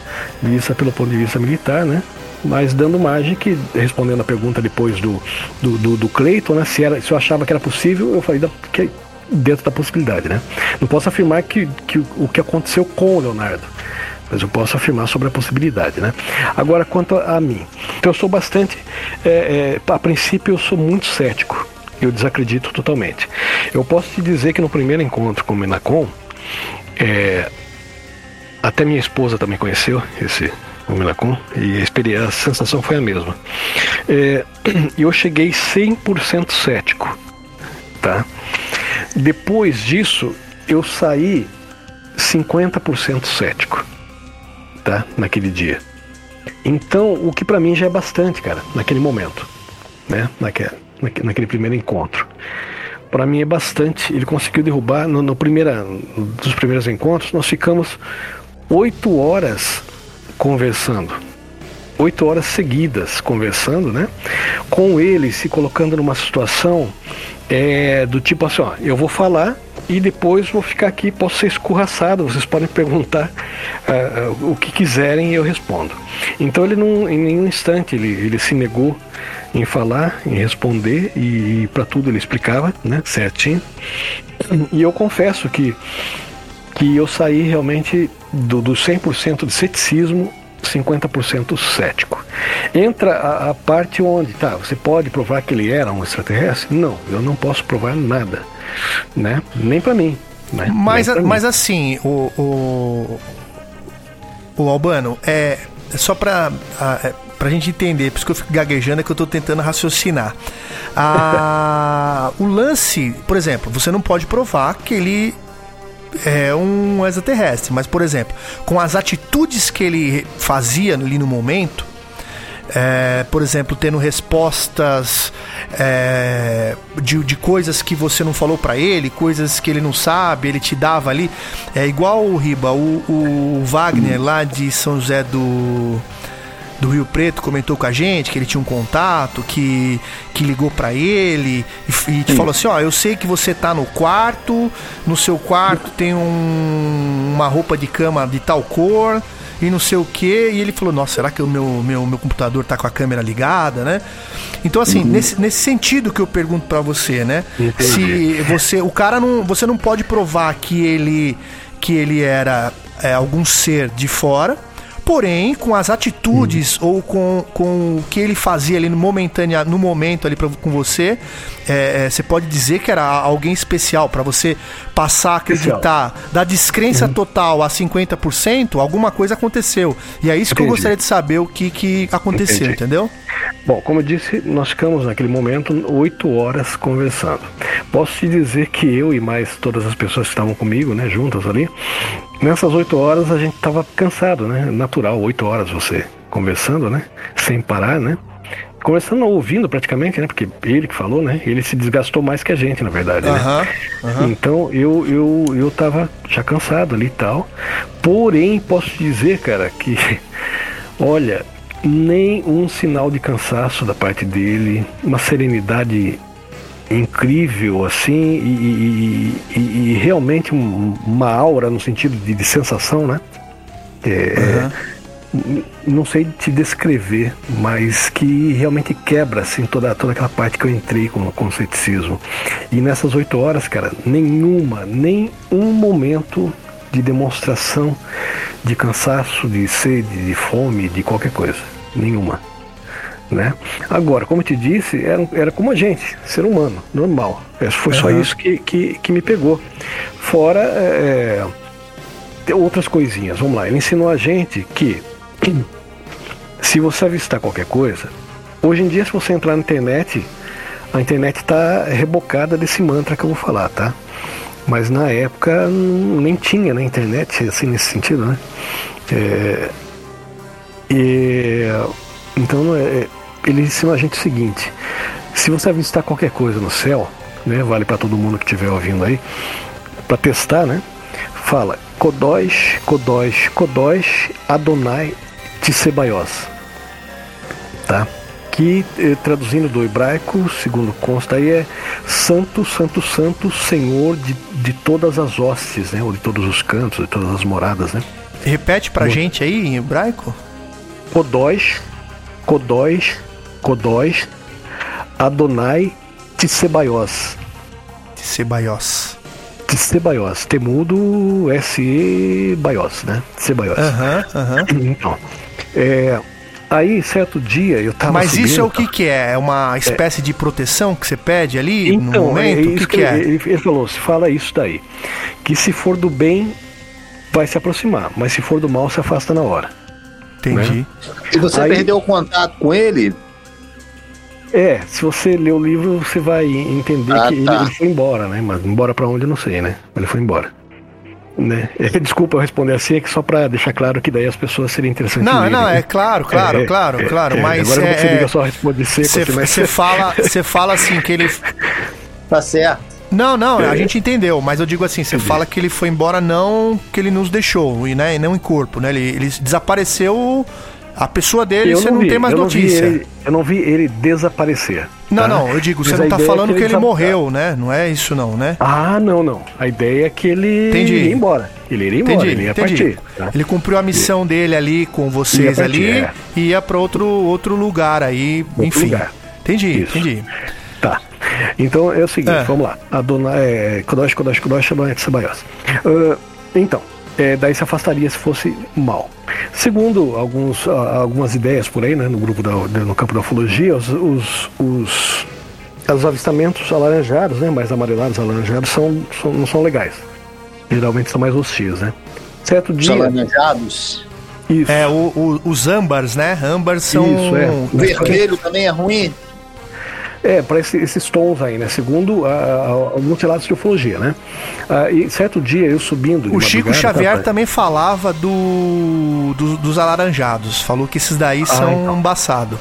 Vista pelo ponto de vista militar, né? mas dando margem que, respondendo a pergunta depois do, do, do, do Cleiton, né, se, era, se eu achava que era possível, eu falei que dentro da possibilidade, né? Não posso afirmar que, que o que aconteceu com o Leonardo, mas eu posso afirmar sobre a possibilidade, né? Agora, quanto a, mim, então eu sou bastante, é, é, a princípio eu sou muito cético, eu desacredito totalmente. Eu posso te dizer que no primeiro encontro com o Menacom, é, até minha esposa também conheceu esse o Menacom e a, a sensação foi a mesma. É, eu cheguei 100% cético, tá? Depois disso, eu saí 50% cético, tá? Naquele dia. Então, o que para mim já é bastante, cara, naquele momento, né? Naquele, naquele primeiro encontro. Para mim é bastante. Ele conseguiu derrubar no, no primeira, dos primeiros encontros. Nós ficamos oito horas conversando, oito horas seguidas conversando, né? Com ele se colocando numa situação é, do tipo assim, ó, eu vou falar e depois vou ficar aqui, posso ser escorraçado, vocês podem perguntar uh, o que quiserem e eu respondo. Então ele não, em nenhum instante ele, ele se negou em falar, em responder e, e para tudo ele explicava, né, certinho. E eu confesso que que eu saí realmente do, do 100% de ceticismo 50% cético. Entra a, a, parte onde, tá, você pode provar que ele era um extraterrestre? Não, eu não posso provar nada, né? Nem para mim. Né? Mas, mas assim, o, o, o Albano, é, é só para é, pra gente entender, por isso que eu fico gaguejando, é que eu tô tentando raciocinar. A, o lance, por exemplo, você não pode provar que ele é um extraterrestre, mas por exemplo, com as atitudes que ele fazia ali no momento, é, por exemplo, tendo respostas é, de, de coisas que você não falou para ele, coisas que ele não sabe, ele te dava ali. É igual o Riba, o, o Wagner lá de São José do do Rio Preto comentou com a gente que ele tinha um contato, que, que ligou para ele e, e te falou assim: Ó, eu sei que você tá no quarto, no seu quarto tem um, uma roupa de cama de tal cor e não sei o que. E ele falou: Nossa, será que o meu, meu, meu computador tá com a câmera ligada, né? Então, assim, uhum. nesse, nesse sentido que eu pergunto para você, né? Entendi. Se você. O cara não. Você não pode provar que ele. que ele era é, algum ser de fora porém, com as atitudes Uhum. ou com, com o que ele fazia ali no momentânea, no momento ali pra, com você, é, é, você pode dizer que era alguém especial pra você passar a acreditar da descrença Uhum. total a 50%, alguma coisa aconteceu. E é isso que eu Entendi. gostaria de saber o que, que aconteceu, Entendi. entendeu? Bom, como eu disse, nós ficamos naquele momento oito horas conversando. Posso te dizer que eu e mais todas as pessoas que estavam comigo, né, juntas ali, nessas oito horas a gente estava cansado, né? Natural, oito horas você conversando, né? Sem parar, né? Conversando, ouvindo praticamente, né? Porque ele que falou, né? Ele se desgastou mais que a gente, na verdade, né? Aham. aham. Então eu, eu, eu tava já cansado ali e tal. Porém, posso dizer, cara, que olha, nem um sinal de cansaço da parte dele, uma serenidade incrível assim e, e- e- e realmente um- uma aura no sentido de, de sensação, né? É, n- não sei te descrever, mas que realmente quebra assim toda, toda aquela parte que eu entrei com, com o ceticismo. E nessas oito horas, cara, nenhuma, nem um momento de demonstração de cansaço, de sede, de fome, de qualquer coisa. Nenhuma. Né? Agora, como eu te disse, era, era como a gente, ser humano, normal. É, Foi só Aham. isso que, que, que me pegou. Fora é, tem outras coisinhas. Vamos lá, ele ensinou a gente que se você avistar qualquer coisa, hoje em dia, se você entrar na internet, a internet está rebocada desse mantra que eu vou falar, tá? Mas na época nem tinha na internet, assim, nesse sentido, né? É, e, então, é, ele ensinou a gente o seguinte: se você avistar qualquer coisa no céu, né? Vale para todo mundo que estiver ouvindo aí, para testar, né? Fala Kodós, Kodós, Kodós, Adonai Tissebaios. Tá? Que eh, traduzindo do hebraico, segundo consta aí, é Santo, Santo, Santo, Senhor de, de todas as hostes, né? Ou de todos os cantos, de todas as moradas, né? Repete pra gente aí em hebraico. Kodós, Kodós, Kodós, Adonai Tissebaios. Sebaios. Tissebaios. Temudo S-E Baios, né? Tissebaios. Aham, aham. Então, é, aí certo dia eu tava Mas isso é o que subindo, que é? É uma espécie de proteção que você pede ali no Então, momento? é o que isso que é? Ele, ele falou, se fala isso daí. Que se for do bem, vai se aproximar. Mas se for do mal, se afasta na hora. Entendi. Se você Aí- perdeu o contato com ele, É, se você ler o livro, você vai entender Ah, que ele, tá. ele foi embora, né? Mas embora pra onde eu não sei, né? Ele foi embora. Né? É, desculpa eu responder assim, é que só pra deixar claro que daí as pessoas seriam interessantes. Não, lerem, não, né? é claro, claro, É, claro, é, claro. é, mas agora você é, liga só responde seco, Você assim, mas você fala, você fala assim que ele. tá certo. Não, não, É. a gente entendeu, mas eu digo assim, você fala que ele foi embora não que ele nos deixou, e né, e não em corpo, né? Ele, ele desapareceu a pessoa dele, eu você não, vi, tem mais eu não notícia. ele- eu não vi ele desaparecer. Não, tá? não, eu digo, você Mas não a tá ideia é falando que ele, desab- morreu, né? Não é isso não, né? Ah, não, não. A ideia é que ele Entendi. iria embora. Ele iria embora, Entendi, ele ia entendi. partir. tá? Ele cumpriu a missão dele ali com vocês Ia partir, ali é. e ia pra outro, outro lugar aí, Outro enfim. lugar. Entendi, Isso. entendi. Tá. Então é o seguinte, É. vamos lá. Adonai, é, Kodosh, Kodosh, Kodosh, Adonai Tsebaios. Ah, então, é, daí se afastaria se fosse mal. Segundo alguns, ah, algumas ideias por aí, né, no grupo da, no campo da ufologia, os, os, os, os avistamentos alaranjados, né, mais amarelados, alaranjados, são, são, não são legais. Geralmente são mais hostis, né? Certo Os dia. alaranjados. Isso. É, o- o- os âmbars, né? Âmbars são. Isso, é. O vermelho também é ruim. É, para esses tons aí, né? Segundo ah, ah, alguns relatos de ufologia, né? Ah, e certo dia eu subindo. de O Chico Xavier tá, também falava do, do- dos alaranjados. Falou que esses daí são então. embaçados.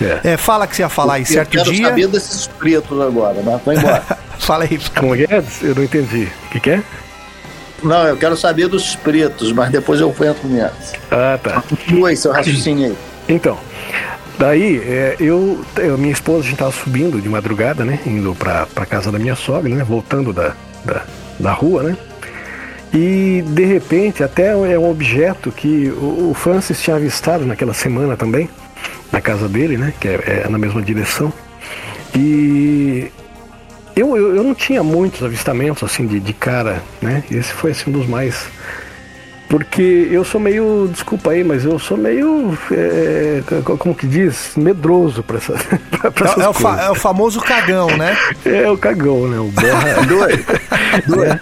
É. É, fala que você ia falar aí, eu certo quero dia. saber desses pretos agora, mas vai embora. Fala aí. Como é que é? Eu não entendi. O que, que é? Não, eu quero saber dos pretos, mas depois eu entro nessa. Ah, tá. Continua aí seu raciocínio aí. Então, daí é, eu, eu, minha esposa, a gente tava subindo de madrugada, né? Indo pra, pra casa da minha sogra, né? Voltando da, da, da rua, né? E de repente, até é um objeto que o, o Francis tinha avistado naquela semana também, na casa dele, né? Que é, é na mesma direção. E eu, eu, eu não tinha muitos avistamentos assim de, de cara, né? Esse foi assim um dos mais Porque eu sou meio, desculpa aí, mas eu sou meio, é, como que diz, medroso pra, essa, pra é, é, o fa, é, o famoso cagão, né? É o cagão, né? O borra. Dois. Dois.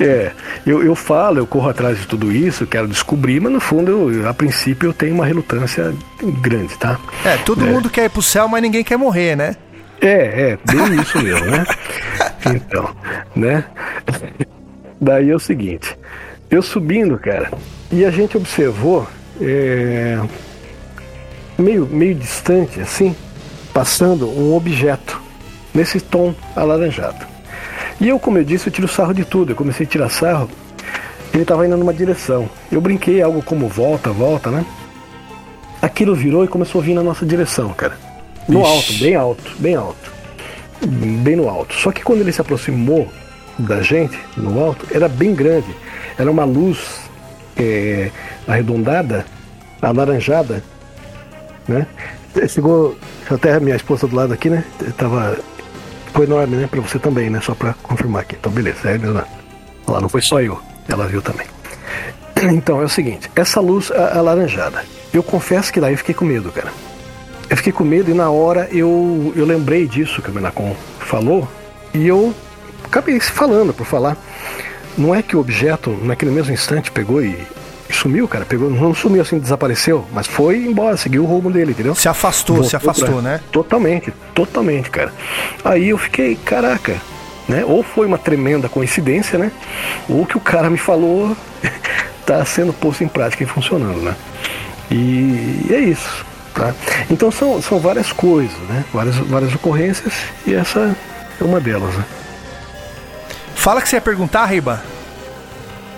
É, eu, eu falo, eu corro atrás de tudo isso, quero descobrir, mas no fundo, eu, a princípio, eu tenho uma relutância grande, tá? É, todo é. mundo quer ir pro céu, mas ninguém quer morrer, né? É, é, bem isso mesmo, né? Então, né? Daí é o seguinte, eu subindo, cara, e a gente observou é, meio, meio distante, assim, passando um objeto nesse tom alaranjado. E eu, como eu disse, eu tiro sarro de tudo. Eu comecei a tirar sarro. Ele estava indo numa direção. Eu brinquei algo como volta, volta, né? Aquilo virou e começou a vir na nossa direção, cara. No Ixi. alto, bem alto, bem alto. Bem no alto. Só que quando ele se aproximou da gente, no alto, era bem grande. Era uma luz é, arredondada, alaranjada, né? Chegou até a minha esposa do lado aqui, né? Tava Ficou enorme, né? Pra você também, né? Só pra confirmar aqui. Então, beleza. É, né? Lá não foi só eu. Ela viu também. Então, é o seguinte. Essa luz alaranjada. Eu confesso que daí eu fiquei com medo, cara. Eu fiquei com medo e na hora eu, eu lembrei disso que o Menacon falou. E eu acabei falando por falar. Não é que o objeto, naquele mesmo instante, pegou e sumiu, cara. Pegou, não sumiu assim, desapareceu, mas foi embora, seguiu o rumo dele, entendeu? Se afastou, Voltou se afastou, pra... né? Totalmente, totalmente, cara. Aí eu fiquei, caraca, né? Ou foi uma tremenda coincidência, né? Ou que o cara me falou tá sendo posto em prática e funcionando, né? E é isso, tá? Então são, são várias coisas, né? Várias, várias ocorrências e essa é uma delas, né? Fala que você ia perguntar, Riba.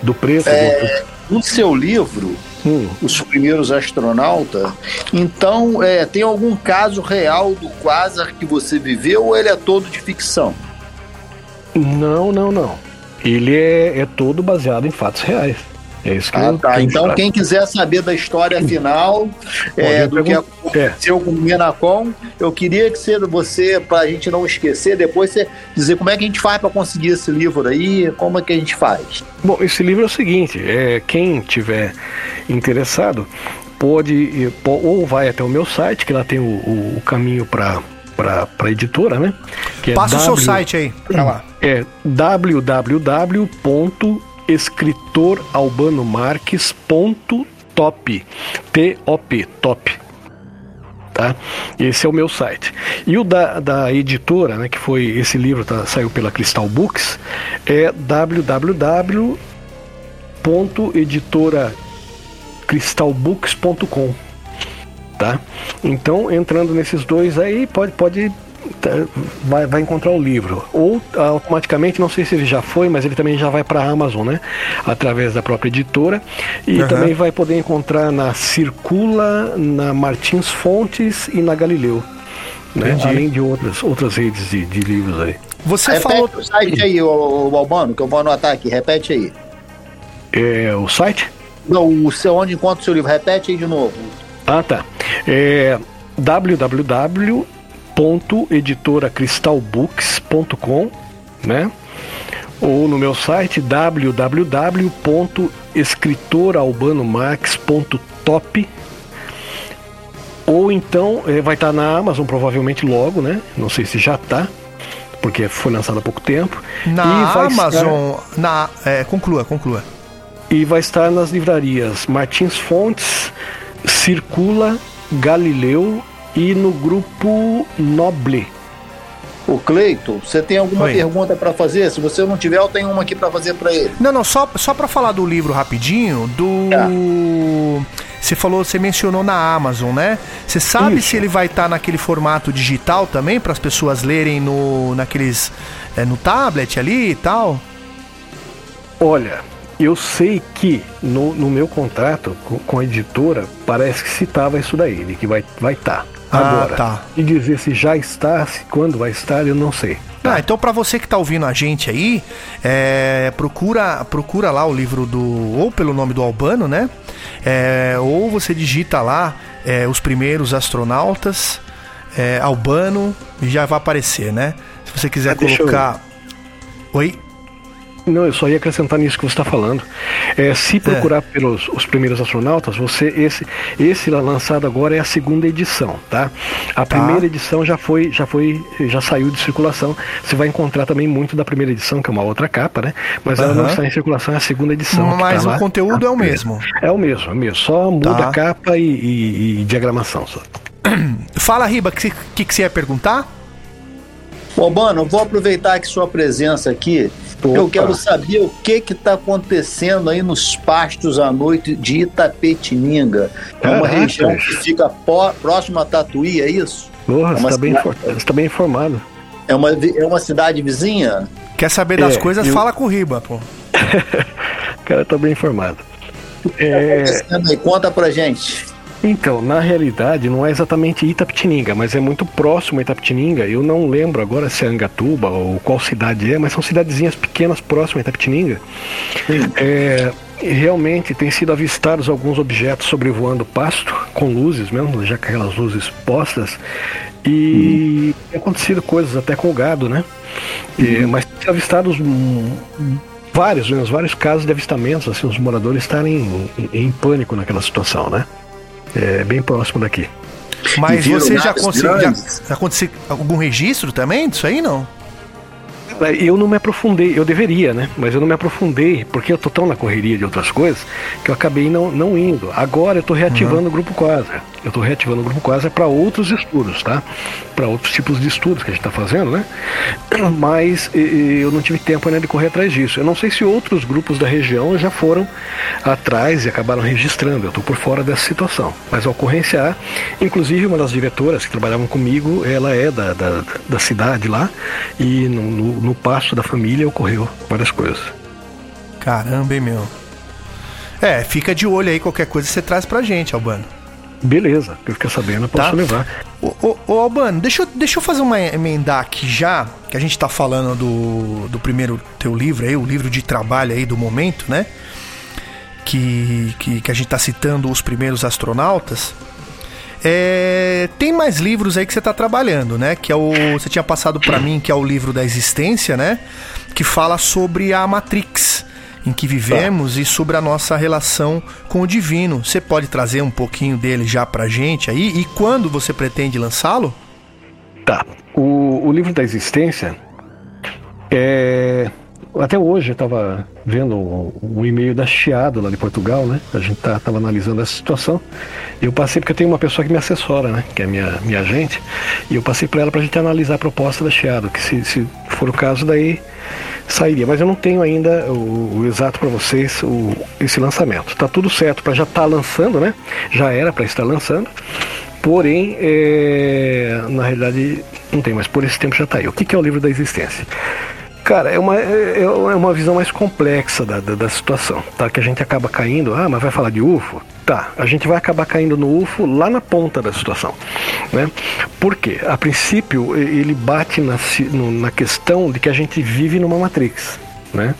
Do preço. É... Do no seu livro, hum. Os Primeiros Astronautas, então é, tem algum caso real do quasar que você viveu ou ele é todo de ficção? Não, não, não. Ele é, é todo baseado em fatos reais. É isso que ah, tá. Então, quem quiser saber da história final, é, do que aconteceu é. com o Minacom, eu queria que você, você para a gente não esquecer, depois você dizer como é que a gente faz para conseguir esse livro aí, como é que a gente faz. Bom, esse livro é o seguinte: é, quem tiver interessado, pode, ou vai até o meu site, que lá tem o, o, o caminho para para a editora, né? Que é Passa w... o seu site aí, pra lá. É www escritoralbanomarques.top. T-O-P, top. Tá? Esse é o meu site. E o da, da editora, né, que foi esse livro tá, saiu pela Crystal Books, é www.editoracrystalbooks.com. Tá? Então, entrando nesses dois aí, pode, pode vai, vai encontrar o livro. Ou automaticamente, não sei se ele já foi, mas ele também já vai para a Amazon, né? Através da própria editora. E uhum. também vai poder encontrar na Circula, na Martins Fontes e na Galileu. Né? Além de outras, outras redes de, de livros aí. Você Repete falou. o site aí, o, o Albano, que eu vou anotar aqui. Repete aí. É, o site? Não, o seu, onde encontra o seu livro. Repete aí de novo. Ah, tá. É www www.editoracristalbooks.com, né? Ou no meu site www.escritoralbanomax.top ou então é, vai estar tá na Amazon provavelmente logo, né? Não sei se já está, porque foi lançado há pouco tempo. Na Amazon, estar... na é, conclua, conclua. E vai estar nas livrarias Martins Fontes, Circula, Galileu e no grupo Noble. O Cleiton, você tem alguma Oi. pergunta para fazer? Se você não tiver, eu tenho uma aqui para fazer para ele. Não, não, só, só para falar do livro rapidinho, do. Tá. Você falou, você mencionou na Amazon, né? Você sabe Isso. se ele vai estar tá naquele formato digital também para as pessoas lerem no naqueles é, no tablet ali e tal? Olha, eu sei que no, no meu contrato com, com, a editora parece que citava isso daí, de que vai estar. Vai tá. Agora, ah, tá. e dizer se já está, se quando vai estar, eu não sei. Tá? Ah, então para você que tá ouvindo a gente aí, é, procura procura lá o livro do ou pelo nome do Albano, né? É, ou você digita lá é, os primeiros astronautas é, Albano e já vai aparecer, né? Se você quiser ah, colocar, eu... oi. Não, eu só ia acrescentar nisso que você está falando. É, se procurar é. pelos os primeiros astronautas, você esse esse lançado agora é a segunda edição, tá? A tá. primeira edição já foi já foi já saiu de circulação. Você vai encontrar também muito da primeira edição, que é uma outra capa, né? Mas ela não está em circulação, é a segunda edição. Mas tá o lá. conteúdo é o mesmo. É o mesmo, é o mesmo. Só muda tá. a capa e, e, e, diagramação. Só. Fala, Riba, o que, que, que você ia perguntar? Bom, mano, vou aproveitar que sua presença aqui Opa. Eu quero saber o que está acontecendo aí nos pastos à noite de Itapetininga. É uma Caraca. região que fica próxima a Tatuí, é isso? Porra, é você está bem, tá bem informado. É uma, é uma cidade vizinha? Quer saber das é, coisas? Eu... Fala com o Riba, pô. o cara tá bem informado. O que tá é... acontecendo aí? Conta pra gente. Então, na realidade, não é exatamente Itapetininga, mas é muito próximo a Itapetininga. Eu não lembro agora se é Angatuba ou qual cidade é, mas são cidadezinhas pequenas próximas a Itapetininga. É, realmente tem sido avistados alguns objetos sobrevoando o pasto, com luzes mesmo, já com aquelas luzes postas. E hum. tem acontecido coisas até com o gado, né? E, mas tem avistados vários, né, vários casos de avistamentos, assim, os moradores estarem em, em pânico naquela situação, né? É bem próximo daqui. Mas você já conseguiu. Aconteceu algum registro também disso aí, não? Eu não me aprofundei, eu deveria, né? Mas eu não me aprofundei, porque eu tô tão na correria de outras coisas que eu acabei não, não indo. Agora eu tô reativando uhum. o grupo Quasar. Eu tô reativando o grupo Quasar para outros estudos, tá? Para outros tipos de estudos que a gente tá fazendo, né? Mas eu não tive tempo ainda de correr atrás disso. Eu não sei se outros grupos da região já foram atrás e acabaram registrando. Eu tô por fora dessa situação. Mas a ocorrência há. Inclusive, uma das diretoras que trabalhavam comigo, ela é da, da, da cidade lá e no, no no pasto da família ocorreu várias coisas. Caramba, hein, meu? É, fica de olho aí, qualquer coisa você traz pra gente, Albano. Beleza, eu ficar sabendo, eu posso tá. levar. Ô, ô, ô, Albano, deixa eu, deixa eu fazer uma emendar aqui já, que a gente tá falando do, do primeiro teu livro aí, o livro de trabalho aí do momento, né? Que, que, que a gente tá citando os primeiros astronautas. É, tem mais livros aí que você está trabalhando, né? Que é o. Você tinha passado para mim, que é o livro da existência, né? Que fala sobre a Matrix em que vivemos tá. e sobre a nossa relação com o divino. Você pode trazer um pouquinho dele já pra gente aí? E quando você pretende lançá-lo? Tá. O, o livro da existência é até hoje eu estava vendo um, e-mail da Chiado lá de Portugal, né? A gente tá, tava analisando essa situação. Eu passei porque eu tenho uma pessoa que me assessora, né? Que é minha, minha agente. E eu passei para ela para a gente analisar a proposta da Chiado, que se, se for o caso daí sairia. Mas eu não tenho ainda o, o exato para vocês o, esse lançamento. Tá tudo certo para já estar tá lançando, né? Já era para estar lançando. Porém, é, na realidade, não tem, mas por esse tempo já está aí. O que, que é o livro da existência? Cara, é uma, é, é uma visão mais complexa da, da, da, situação, tá? Que a gente acaba caindo, ah, mas vai falar de UFO? Tá, a gente vai acabar caindo no UFO lá na ponta da situação, né? Por quê? A princípio, ele bate na, na questão de que a gente vive numa Matrix, né?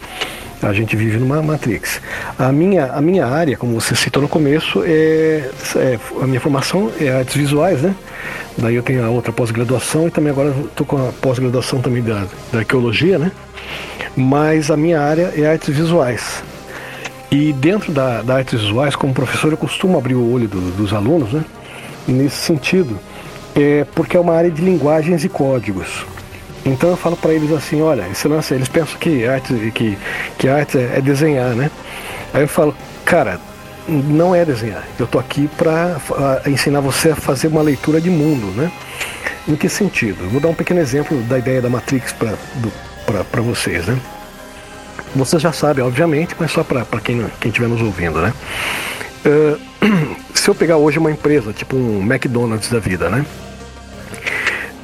A gente vive numa Matrix. A minha, a minha área, como você citou no começo, é, é a minha formação é artes visuais, né? Daí eu tenho a outra pós-graduação e também agora estou com a pós-graduação também da, da arqueologia, né? Mas a minha área é artes visuais. E dentro da, da artes visuais, como professor, eu costumo abrir o olho do, dos alunos, né? Nesse sentido, é porque é uma área de linguagens e códigos. Então eu falo para eles assim, olha, esse lance, eles pensam que arte, que, que arte é desenhar, né? Aí eu falo, cara, não é desenhar. Eu tô aqui para ensinar você a fazer uma leitura de mundo, né? Em que sentido? vou dar um pequeno exemplo da ideia da Matrix para vocês, né? Vocês já sabem, obviamente, mas só para quem estiver nos ouvindo, né? Uh, se eu pegar hoje uma empresa, tipo um McDonald's da vida, né?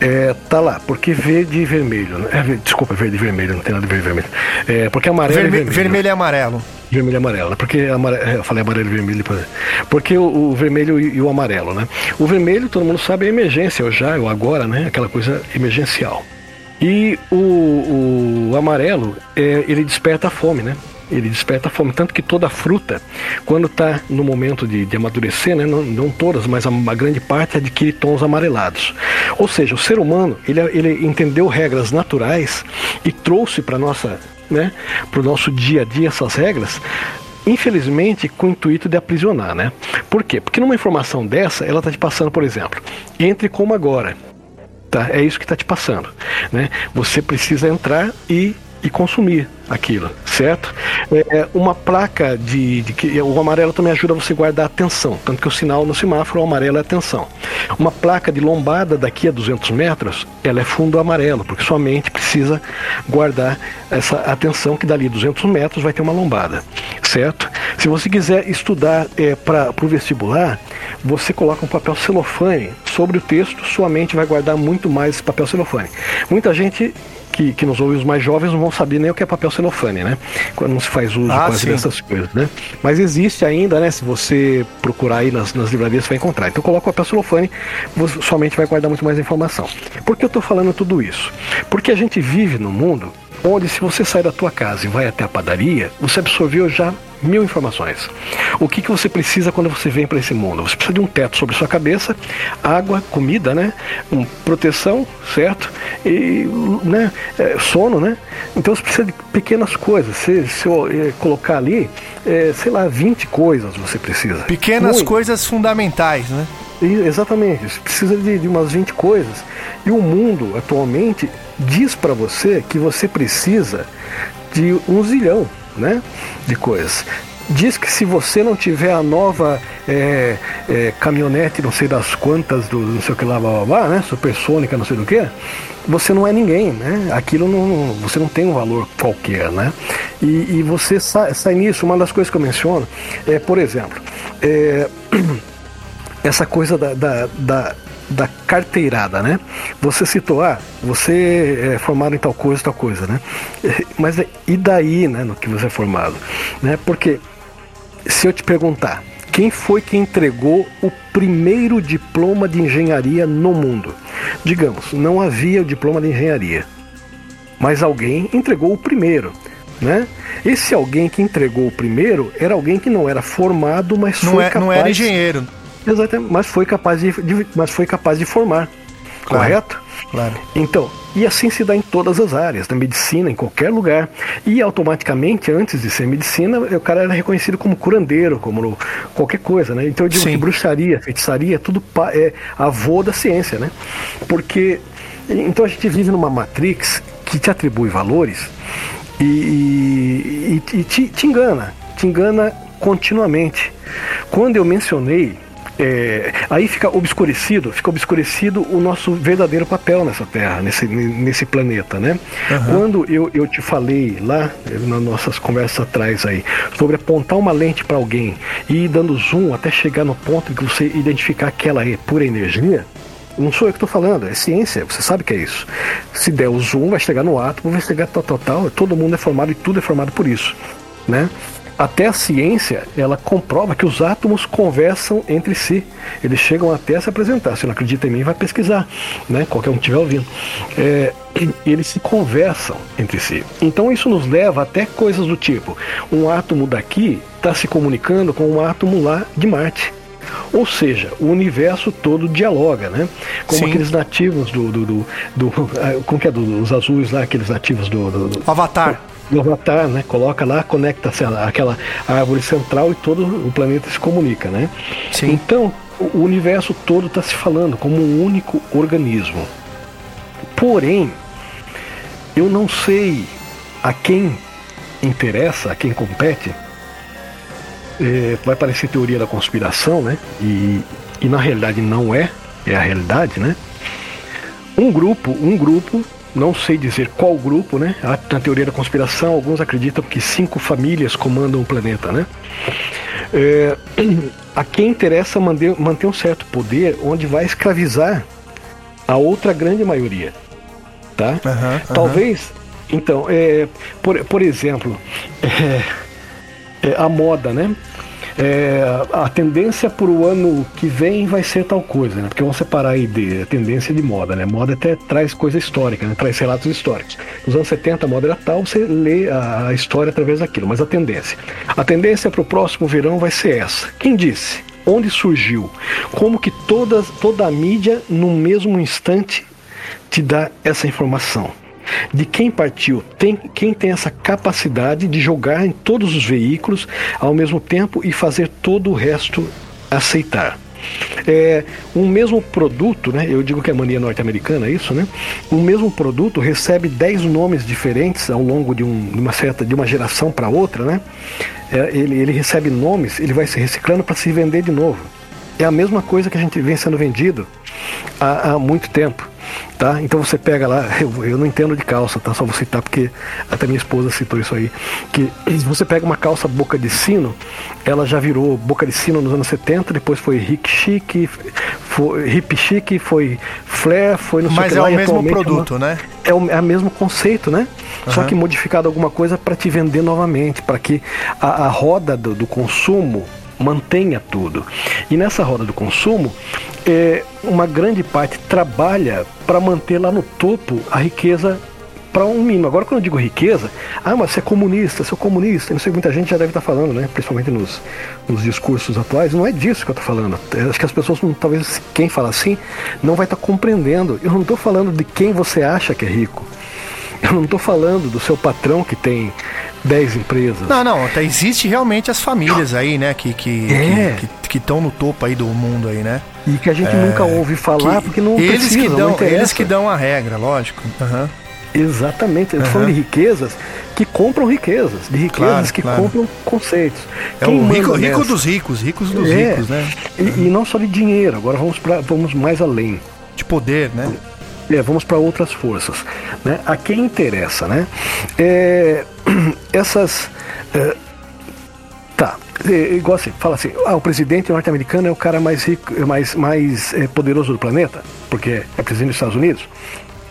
É, tá lá, porque verde e vermelho. Né? É, desculpa, verde e vermelho, não tem nada de verde e vermelho. É, porque amarelo Verme, e vermelho. Vermelho e amarelo. Vermelho e amarelo, né? Porque amarelo, é, eu falei amarelo e vermelho depois. Porque o, o, vermelho e o amarelo, né? O vermelho, todo mundo sabe, é emergência, ou já, ou agora, né? Aquela coisa emergencial. E o, o amarelo, é, ele desperta a fome, né? Ele desperta fome. Tanto que toda fruta, quando está no momento de, de amadurecer, né, não, não, todas, mas a, a, grande parte adquire tons amarelados. Ou seja, o ser humano ele, ele entendeu regras naturais e trouxe para nossa né, para o nosso dia a dia essas regras, infelizmente com o intuito de aprisionar, né? Por quê? Porque numa informação dessa, ela está te passando, por exemplo, entre como agora. Tá? É isso que está te passando. Né? Você precisa entrar e e consumir aquilo, certo? É, uma placa de, de, que o amarelo também ajuda você a guardar atenção, tanto que o sinal no semáforo o amarelo é atenção. Uma placa de lombada daqui a 200 metros, ela é fundo amarelo, porque sua mente precisa guardar essa atenção que dali 200 metros vai ter uma lombada, certo? Se você quiser estudar é, para o vestibular, você coloca um papel celofane sobre o texto, sua mente vai guardar muito mais esse papel celofane. Muita gente que, que nos ouve os mais jovens não vão saber nem o que é papel celofane, né? Quando não se faz uso ah, quase dessas coisas, né? Mas existe ainda, né? Se você procurar aí nas, nas livrarias, você vai encontrar. Então coloca o papel celofane, você somente vai guardar muito mais informação. Por que eu estou falando tudo isso? Porque a gente vive no mundo onde se você sai da tua casa e vai até a padaria, você absorveu já mil informações. O que, que você precisa quando você vem para esse mundo? Você precisa de um teto sobre sua cabeça, água, comida, né? Um, proteção, certo? E né? É, sono, né? Então você precisa de pequenas coisas. Se, se eu é, colocar ali, é, sei lá, 20 coisas você precisa. Pequenas Muito. coisas fundamentais, né? Exatamente, você precisa de, de umas 20 coisas. E o mundo atualmente diz para você que você precisa de um zilhão né, de coisas. Diz que se você não tiver a nova é, é, caminhonete, não sei das quantas, do não sei o que lá, blá, blá, blá, né? Supersônica, não sei do que, você não é ninguém, né? Aquilo não, você não tem um valor qualquer, né? E, e você sai, sai, nisso. Uma das coisas que eu menciono é, por exemplo, é, essa coisa da, da, da da carteirada, né? Você citou, ah, você é formado em tal coisa, tal coisa, né? Mas e daí, né, no que você é formado? Né? Porque se eu te perguntar, quem foi que entregou o primeiro diploma de engenharia no mundo? Digamos, não havia o diploma de engenharia, mas alguém entregou o primeiro. Né? Esse alguém que entregou o primeiro era alguém que não era formado, mas não foi é, capaz. Não era engenheiro. Exatamente, mas foi capaz de, de mas foi capaz de formar. Claro, correto? Claro. Então, e assim se dá em todas as áreas, na medicina, em qualquer lugar. E automaticamente, antes de ser medicina, o cara era reconhecido como curandeiro, como qualquer coisa, né? Então eu digo Sim. que bruxaria, feitiçaria, tudo é avô da ciência, né? Porque então a gente vive numa matrix que te atribui valores e, e, e te, te engana, te engana continuamente. Quando eu mencionei é, aí fica obscurecido, fica obscurecido o nosso verdadeiro papel nessa Terra, nesse, nesse planeta, né? Uhum. Quando eu, eu te falei lá, nas nossas conversas atrás aí, sobre apontar uma lente para alguém e ir dando zoom até chegar no ponto que você identificar aquela é pura energia, não sou eu que estou falando, é ciência, você sabe que é isso. Se der o zoom, vai chegar no átomo, vai chegar tal, tal, tal, todo mundo é formado e tudo é formado por isso, né? Até a ciência, ela comprova que os átomos conversam entre si. Eles chegam até a se apresentar. Se não acredita em mim, vai pesquisar, né? Qualquer um que estiver ouvindo. É, eles se conversam entre si. Então isso nos leva até coisas do tipo: um átomo daqui está se comunicando com um átomo lá de Marte. Ou seja, o universo todo dialoga, né? Como Sim. aqueles nativos do. do, do, do como que é? Dos azuis lá, aqueles nativos do. do, do Avatar do Avatar, né? Coloca lá, conecta aquela árvore central e todo o planeta se comunica, né? Sim. Então, o universo todo está se falando como um único organismo. Porém, eu não sei a quem interessa, a quem compete. É, vai parecer teoria da conspiração, né? E, e na realidade não é, é a realidade, né? Um grupo, um grupo não sei dizer qual grupo, né? Na teoria da conspiração, alguns acreditam que cinco famílias comandam o planeta, né? É, a quem interessa manter, manter um certo poder onde vai escravizar a outra grande maioria, tá? Uhum, uhum. Talvez, então, é, por, por exemplo, é, é a moda, né? É, a tendência para o ano que vem vai ser tal coisa, né? Porque vamos separar aí de tendência de moda, né? Moda até traz coisa histórica, né? Traz relatos históricos. Nos anos 70 a moda era tal, você lê a, história através daquilo, mas a tendência. A tendência para o próximo verão vai ser essa. Quem disse? Onde surgiu? Como que toda, toda a mídia, no mesmo instante, te dá essa informação? De quem partiu, tem, quem tem essa capacidade de jogar em todos os veículos ao mesmo tempo e fazer todo o resto aceitar. É, um mesmo produto, né? Eu digo que é mania norte-americana, isso, né? Um mesmo produto recebe 10 nomes diferentes ao longo de, um, de uma certa de uma geração para outra, né? É, ele, ele recebe nomes, ele vai se reciclando para se vender de novo. É a mesma coisa que a gente vem sendo vendido há, há muito tempo. Tá? Então você pega lá, eu, eu, não entendo de calça, tá? Só vou citar porque até minha esposa citou isso aí. Que você pega uma calça boca de sino, ela já virou boca de sino nos anos 70, depois foi hip chic, foi hip chic, foi flare, foi no Mas é lá, o mesmo é produto, é né? É o, é o mesmo conceito, né? Uhum. Só que modificado alguma coisa para te vender novamente, para que a, a roda do, do consumo mantenha tudo. E nessa roda do consumo, é, uma grande parte trabalha para manter lá no topo a riqueza para um mínimo. Agora, quando eu digo riqueza, ah, mas você é comunista, você é comunista, não sei, muita gente já deve estar tá falando, né? Principalmente nos, nos discursos atuais, não é disso que eu estou falando. É, acho que as pessoas, talvez quem fala assim, não vai estar tá compreendendo. Eu não estou falando de quem você acha que é rico. Eu não estou falando do seu patrão que tem 10 empresas. Não, não, tá, existe realmente as famílias aí, né, que que é. que estão no topo aí do mundo aí, né? E que a gente é, nunca ouve falar porque não eles precisa, que dão, eles que dão a regra, lógico. Uhum. Exatamente, eu uhum. de riquezas que compram riquezas, de riquezas claro, que claro. compram conceitos. É Quem o rico, rico dos ricos, ricos dos é, ricos, né? E, e, não só de dinheiro, agora vamos, pra, vamos mais além. De poder, né? É, vamos para outras forças. Né? A quem interessa, né? É, essas. É, tá. É, igual assim, fala assim, ah, o presidente norte-americano é o cara mais rico, mais, mais é, poderoso do planeta, porque é presidente dos Estados Unidos?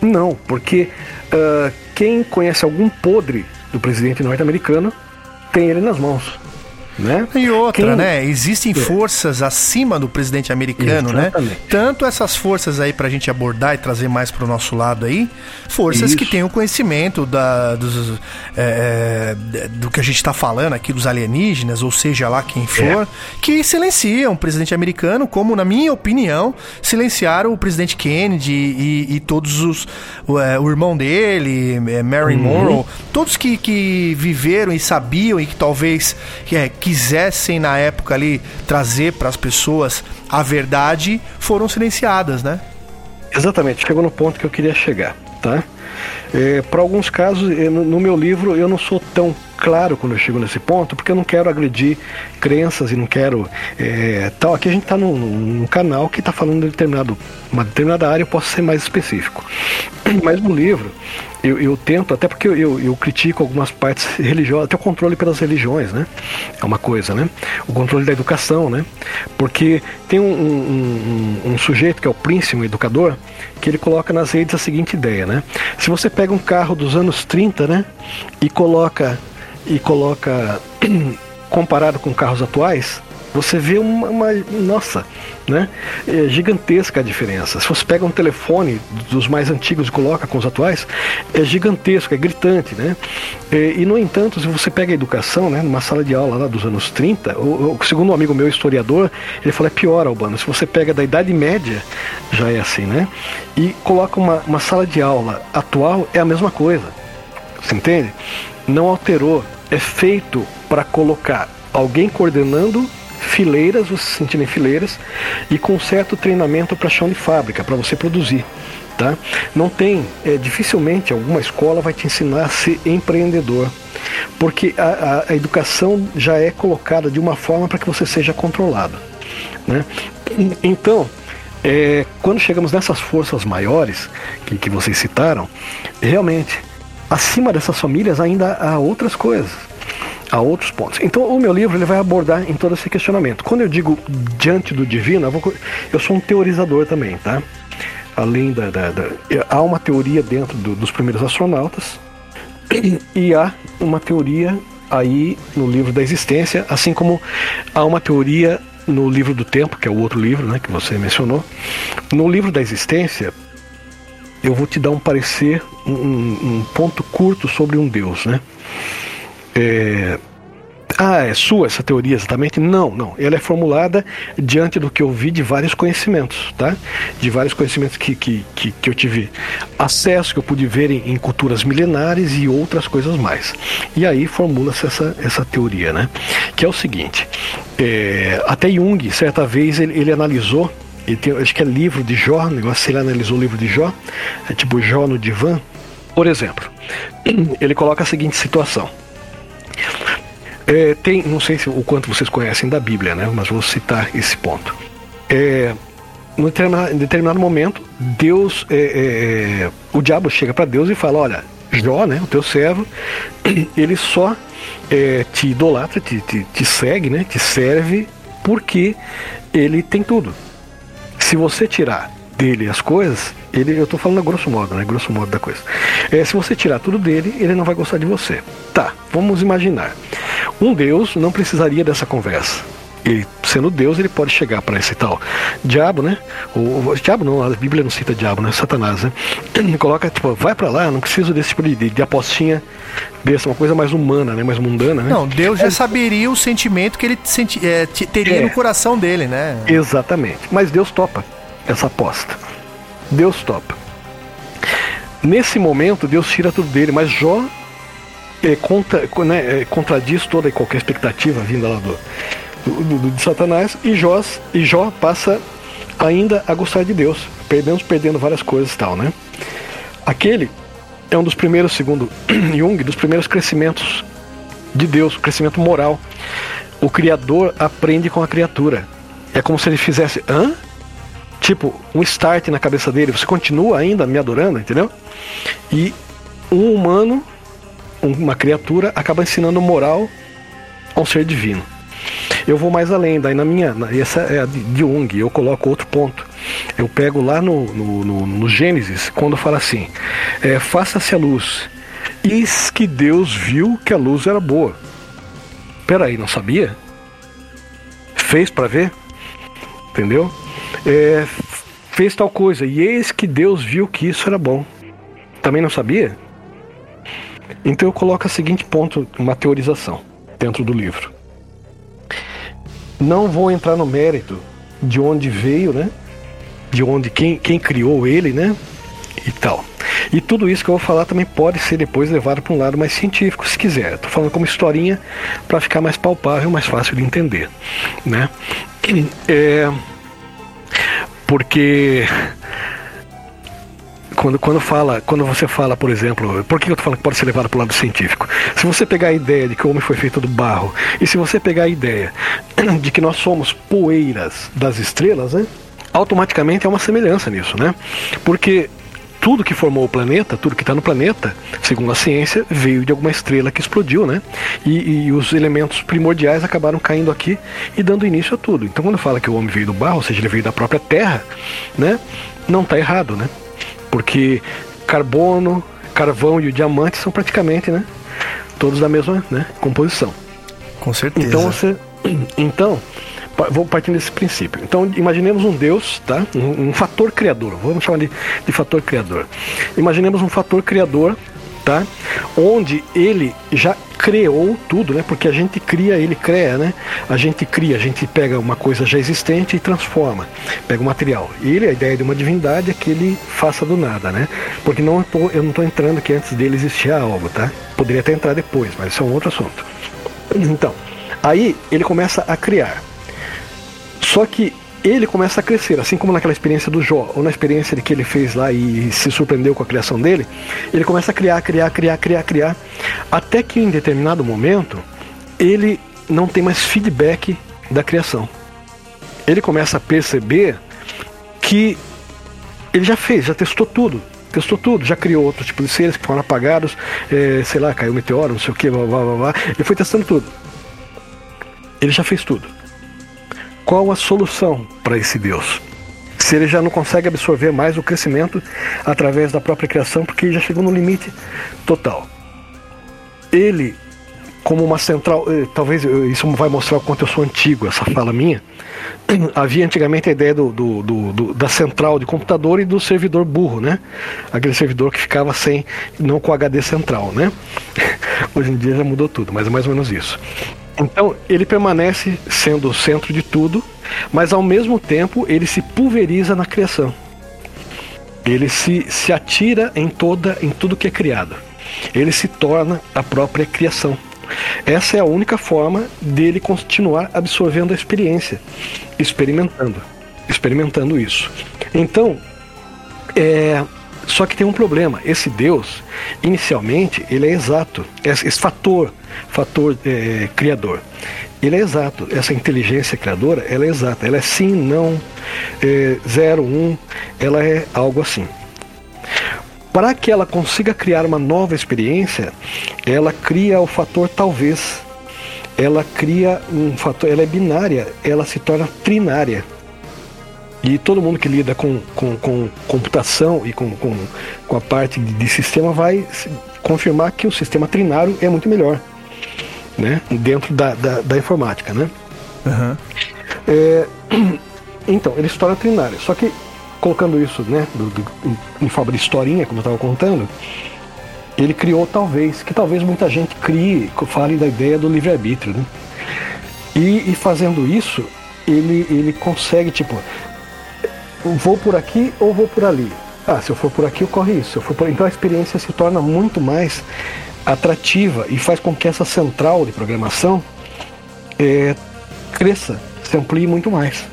Não, porque uh, quem conhece algum podre do presidente norte-americano tem ele nas mãos. Né? E outra, Quem... né? Existem é. forças acima do presidente americano, né? Exatamente. né? Tanto essas forças aí pra gente abordar e trazer mais pro nosso lado aí, forças Isso. que têm o conhecimento da, dos, é, é do que a gente tá falando aqui dos alienígenas, ou seja lá quem for, é. que silenciam o presidente americano, como, na minha opinião, silenciaram o presidente Kennedy e, e todos os. O, é, o, irmão dele, é, Mary uhum. Monroe, todos que, que viveram e sabiam e que talvez que quisessem na época ali trazer para as pessoas a verdade foram silenciadas, né? Exatamente, chegou no ponto que eu queria chegar, tá? É, para alguns casos, no meu livro, eu não sou tão claro quando eu chego nesse ponto, porque eu não quero agredir crenças e não quero. É, tal. Aqui a gente está num, num, canal que está falando de determinado, uma determinada área, eu posso ser mais específico. Mas no livro, eu, eu tento, até porque eu, eu, critico algumas partes religiosas, até o controle pelas religiões, né? É uma coisa, né? O controle da educação, né? Porque tem um, um, um, um sujeito que é o príncipe, educador, que ele coloca nas redes a seguinte ideia, né? Se você pega um carro dos anos 30, né? E coloca e coloca comparado com carros atuais, você vê uma, uma, nossa, né? É gigantesca a diferença. Se você pega um telefone dos mais antigos e coloca com os atuais, é gigantesco, é gritante, né? E, e no entanto, se você pega a educação, né, numa sala de aula lá dos anos 30, o, o segundo um amigo meu historiador, ele fala é pior, Albano. Se você pega da Idade Média, já é assim, né? E coloca uma, uma sala de aula atual, é a mesma coisa. Você entende? Não alterou é feito para colocar alguém coordenando fileiras, você se sentir em fileiras, e com certo treinamento para chão de fábrica, para você produzir. Tá? Não tem, é, dificilmente alguma escola vai te ensinar a ser empreendedor, porque a, a, a educação já é colocada de uma forma para que você seja controlado. Né? Então, é, quando chegamos nessas forças maiores que, que vocês citaram, realmente acima dessas famílias ainda há outras coisas, há outros pontos. Então o meu livro ele vai abordar em todo esse questionamento. Quando eu digo diante do divino, eu, vou, eu sou um teorizador também, tá? Além da, da, da há uma teoria dentro do, dos primeiros astronautas e há uma teoria aí no livro da existência, assim como há uma teoria no livro do tempo, que é o outro livro, né, que você mencionou. No livro da existência, eu vou te dar um parecer, um, um ponto curto sobre um Deus, né? É, Ah, é sua essa teoria exatamente? Não, não. Ela é formulada diante do que eu vi de vários conhecimentos, tá? De vários conhecimentos que, que, que, que eu tive acesso, que eu pude ver em, em, culturas milenares e outras coisas mais. E aí formula-se essa, essa teoria, né? Que é o seguinte: é, até Jung, certa vez, ele, ele analisou tem, acho que é livro de Jó, negócio, se ele analisou o livro de Jó, é tipo Jó no divã. Por exemplo, ele coloca a seguinte situação. É, tem, não sei se, o quanto vocês conhecem da Bíblia, né? Mas vou citar esse ponto. É, em determinado, determinado momento, Deus, é, é, é o diabo chega para Deus e fala: Olha, Jó, né, o teu servo, ele só é, te idolatra, te, te, te segue, né, te serve porque ele tem tudo. Se você tirar dele as coisas, ele, eu estou falando a grosso modo, né? Grosso modo da coisa. É, se você tirar tudo dele, ele não vai gostar de você. Tá, vamos imaginar. Um Deus não precisaria dessa conversa. Ele, sendo Deus, ele pode chegar para esse tal diabo, né? O, diabo não, a Bíblia não cita diabo, né? Satanás, né? Ele coloca, tipo, vai para lá, não preciso desse tipo de, de, de apostinha besta, uma coisa mais humana, né? Mais mundana, né? Não, Deus já é, saberia o sentimento que ele senti, é, teria é, no coração dele, né? Exatamente. Mas Deus topa essa aposta. Deus topa. Nesse momento, Deus tira tudo dele, mas Jó é, contra, né, é, contradiz toda e qualquer expectativa vinda lá do, do, de Satanás e Jó, e Jó passa ainda a gostar de Deus, perdendo, perdendo várias coisas e tal, né? Aquele é um dos primeiros, segundo Jung, dos primeiros crescimentos de Deus, crescimento moral. O Criador aprende com a criatura. É como se ele fizesse, hã? tipo, um start na cabeça dele, você continua ainda me adorando, entendeu? E um humano, uma criatura, acaba ensinando moral a um ser divino. Eu vou mais além, daí na minha, essa é a de Jung, eu coloco outro ponto. Eu pego lá no, no, no, no Gênesis, quando fala assim: é, faça-se a luz. Eis que Deus viu que a luz era boa. Peraí, não sabia? Fez para ver? Entendeu? é, fez tal coisa, e eis que Deus viu que isso era bom. Também não sabia? Então eu coloco o seguinte ponto, uma teorização dentro do livro. Não vou entrar no mérito de onde veio, né? De onde quem, quem criou ele, né? E tal. E tudo isso que eu vou falar também pode ser depois levado para um lado mais científico, se quiser. Estou falando como historinha para ficar mais palpável, mais fácil de entender, né? É, porque quando, quando, fala, quando você fala, por exemplo, por que eu estou falando que pode ser levado para o lado científico? Se você pegar a ideia de que o homem foi feito do barro, e se você pegar a ideia de que nós somos poeiras das estrelas, né, automaticamente é uma semelhança nisso, né? Porque tudo que formou o planeta, tudo que está no planeta, segundo a ciência, veio de alguma estrela que explodiu, né? E, e, os elementos primordiais acabaram caindo aqui e dando início a tudo. Então, quando fala que o homem veio do barro, ou seja, ele veio da própria Terra, né? Não está errado, né? Porque carbono, carvão e o diamante são praticamente, né? Todos da mesma né, composição. Com certeza. Então você, então vou partindo desse princípio. Então, imaginemos um Deus, tá? Um, um fator criador. Vamos chamar de, de fator criador. Imaginemos um fator criador, tá? Onde ele já criou tudo, né? Porque a gente cria, ele cria, né? A gente cria, a gente pega uma coisa já existente e transforma, pega o material. Ele, a ideia de uma divindade é que ele faça do nada, né? Porque não eu não estou entrando que antes dele existia algo, tá? Poderia até entrar depois, mas isso é um outro assunto. Então, aí ele começa a criar. Só que ele começa a crescer, assim como naquela experiência do Jó, ou na experiência que ele fez lá e se surpreendeu com a criação dele, ele começa a criar, criar, criar, criar, criar, até que em determinado momento ele não tem mais feedback da criação. Ele começa a perceber que ele já fez, já testou tudo, testou tudo, já criou outro tipo de seres que foram apagados, é, sei lá, caiu um meteoro, não sei o que, blá, blá, blá, blá. Ele foi testando tudo. Ele já fez tudo qual a solução para esse Deus? Se ele já não consegue absorver mais o crescimento através da própria criação, porque já chegou no limite total. Ele, como uma central, eh, talvez isso vai mostrar o quanto eu sou antigo, essa fala minha. Havia antigamente a ideia do, do, do, da central de computador e do servidor burro, né? Aquele servidor que ficava sem, não com HD central, né? Hoje em dia já mudou tudo, mas é mais ou menos isso. Então, ele permanece sendo o centro de tudo, mas ao mesmo tempo ele se pulveriza na criação. Ele se, se atira em toda em tudo que é criado. Ele se torna a própria criação. Essa é a única forma dele continuar absorvendo a experiência, experimentando, experimentando isso. Então, é, só que tem um problema. Esse Deus, inicialmente, ele é exato. Esse, fator, fator é, criador, ele é exato. Essa inteligência criadora, ela é exata. Ela é sim, não, é, zero, um. Ela é algo assim. Para que ela consiga criar uma nova experiência, ela cria o fator talvez. Ela cria um fator, ela é binária, ela se torna trinária. E todo mundo que lida com, com, com computação e com, com, com a parte de, de, sistema vai confirmar que o sistema trinário é muito melhor, né? Dentro da, da, da informática, né? Uhum. É, então, ele se torna trinário. Só que colocando isso né, do, do, em forma de historinha, como eu estava contando, ele criou talvez, que talvez muita gente crie, fale da ideia do livre-arbítrio. Né? E, e, fazendo isso, ele, ele consegue, tipo, vou por aqui ou vou por ali. Ah, se eu for por aqui, ocorre isso. Se eu for por... Então a experiência se torna muito mais atrativa e faz com que essa central de programação é, cresça, se amplie muito mais.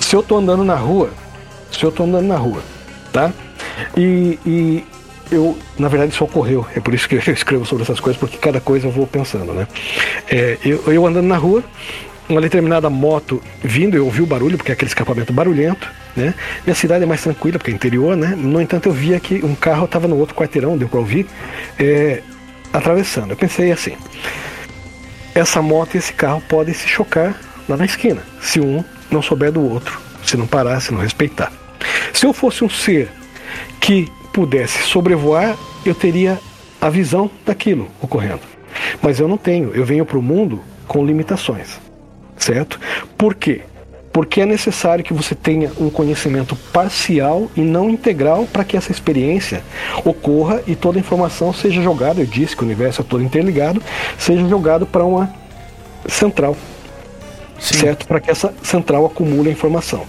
Se eu estou andando na rua se eu estou andando na rua, tá? E, e, eu, na verdade, isso ocorreu. É por isso que eu escrevo sobre essas coisas, porque cada coisa eu vou pensando, né? É, eu, eu andando na rua, uma determinada moto vindo, eu ouvi o barulho, porque é aquele escapamento barulhento, né? Minha cidade é mais tranquila, porque é interior, né? No entanto, eu via que um carro estava no outro quarteirão, deu para ouvir, é, atravessando. Eu pensei assim: essa moto e esse carro podem se chocar lá na esquina, se um não souber do outro, se não parar, se não respeitar. Se eu fosse um ser que pudesse sobrevoar, eu teria a visão daquilo ocorrendo. Mas eu não tenho, eu venho para o mundo com limitações, certo? Por quê? Porque é necessário que você tenha um conhecimento parcial e não integral para que essa experiência ocorra e toda a informação seja jogada, eu disse que o universo é todo interligado, seja jogado para uma central, Sim. certo? Para que essa central acumule a informação.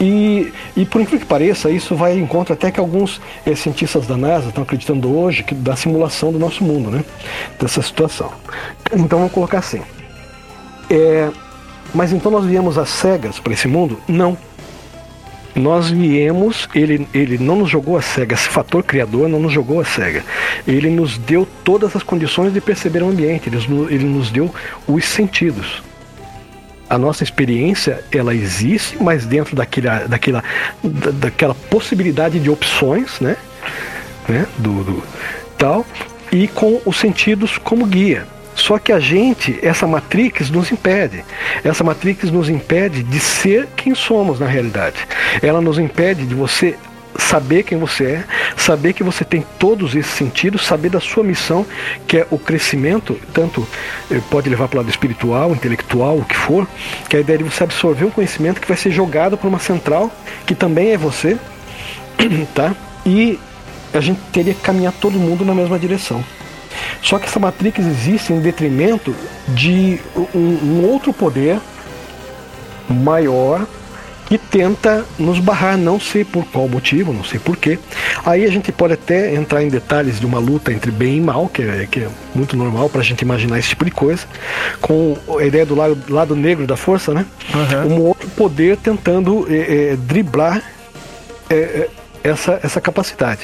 E, e por incrível que pareça, isso vai em contra até que alguns eh, cientistas da NASA estão acreditando hoje que da simulação do nosso mundo, né? Dessa situação. Então vamos colocar assim. É, mas então nós viemos às cegas para esse mundo? Não. Nós viemos, ele, ele não nos jogou a cega, esse fator criador não nos jogou a cega. Ele nos deu todas as condições de perceber o ambiente, ele, ele nos deu os sentidos a nossa experiência ela existe, mas dentro daquela, daquela, daquela possibilidade de opções, né? né? Do, do tal e com os sentidos como guia. Só que a gente, essa matrix nos impede. Essa matrix nos impede de ser quem somos na realidade. Ela nos impede de você saber quem você é, saber que você tem todos esses sentidos, saber da sua missão, que é o crescimento, tanto eh, pode levar para o lado espiritual, intelectual, o que for, que é a ideia de você absorver um conhecimento que vai ser jogado para uma central, que também é você, tá? E a gente teria que caminhar todo mundo na mesma direção. Só que essa matrix existe em detrimento de um, um outro poder maior e tenta nos barrar, não sei por qual motivo, não sei porquê. Aí a gente pode até entrar em detalhes de uma luta entre bem e mal, que é, que é muito normal para a gente imaginar esse tipo de coisa, com a ideia do lado, lado negro da força, né? Uhum. Um outro poder tentando é, é, driblar é, é essa, essa capacidade.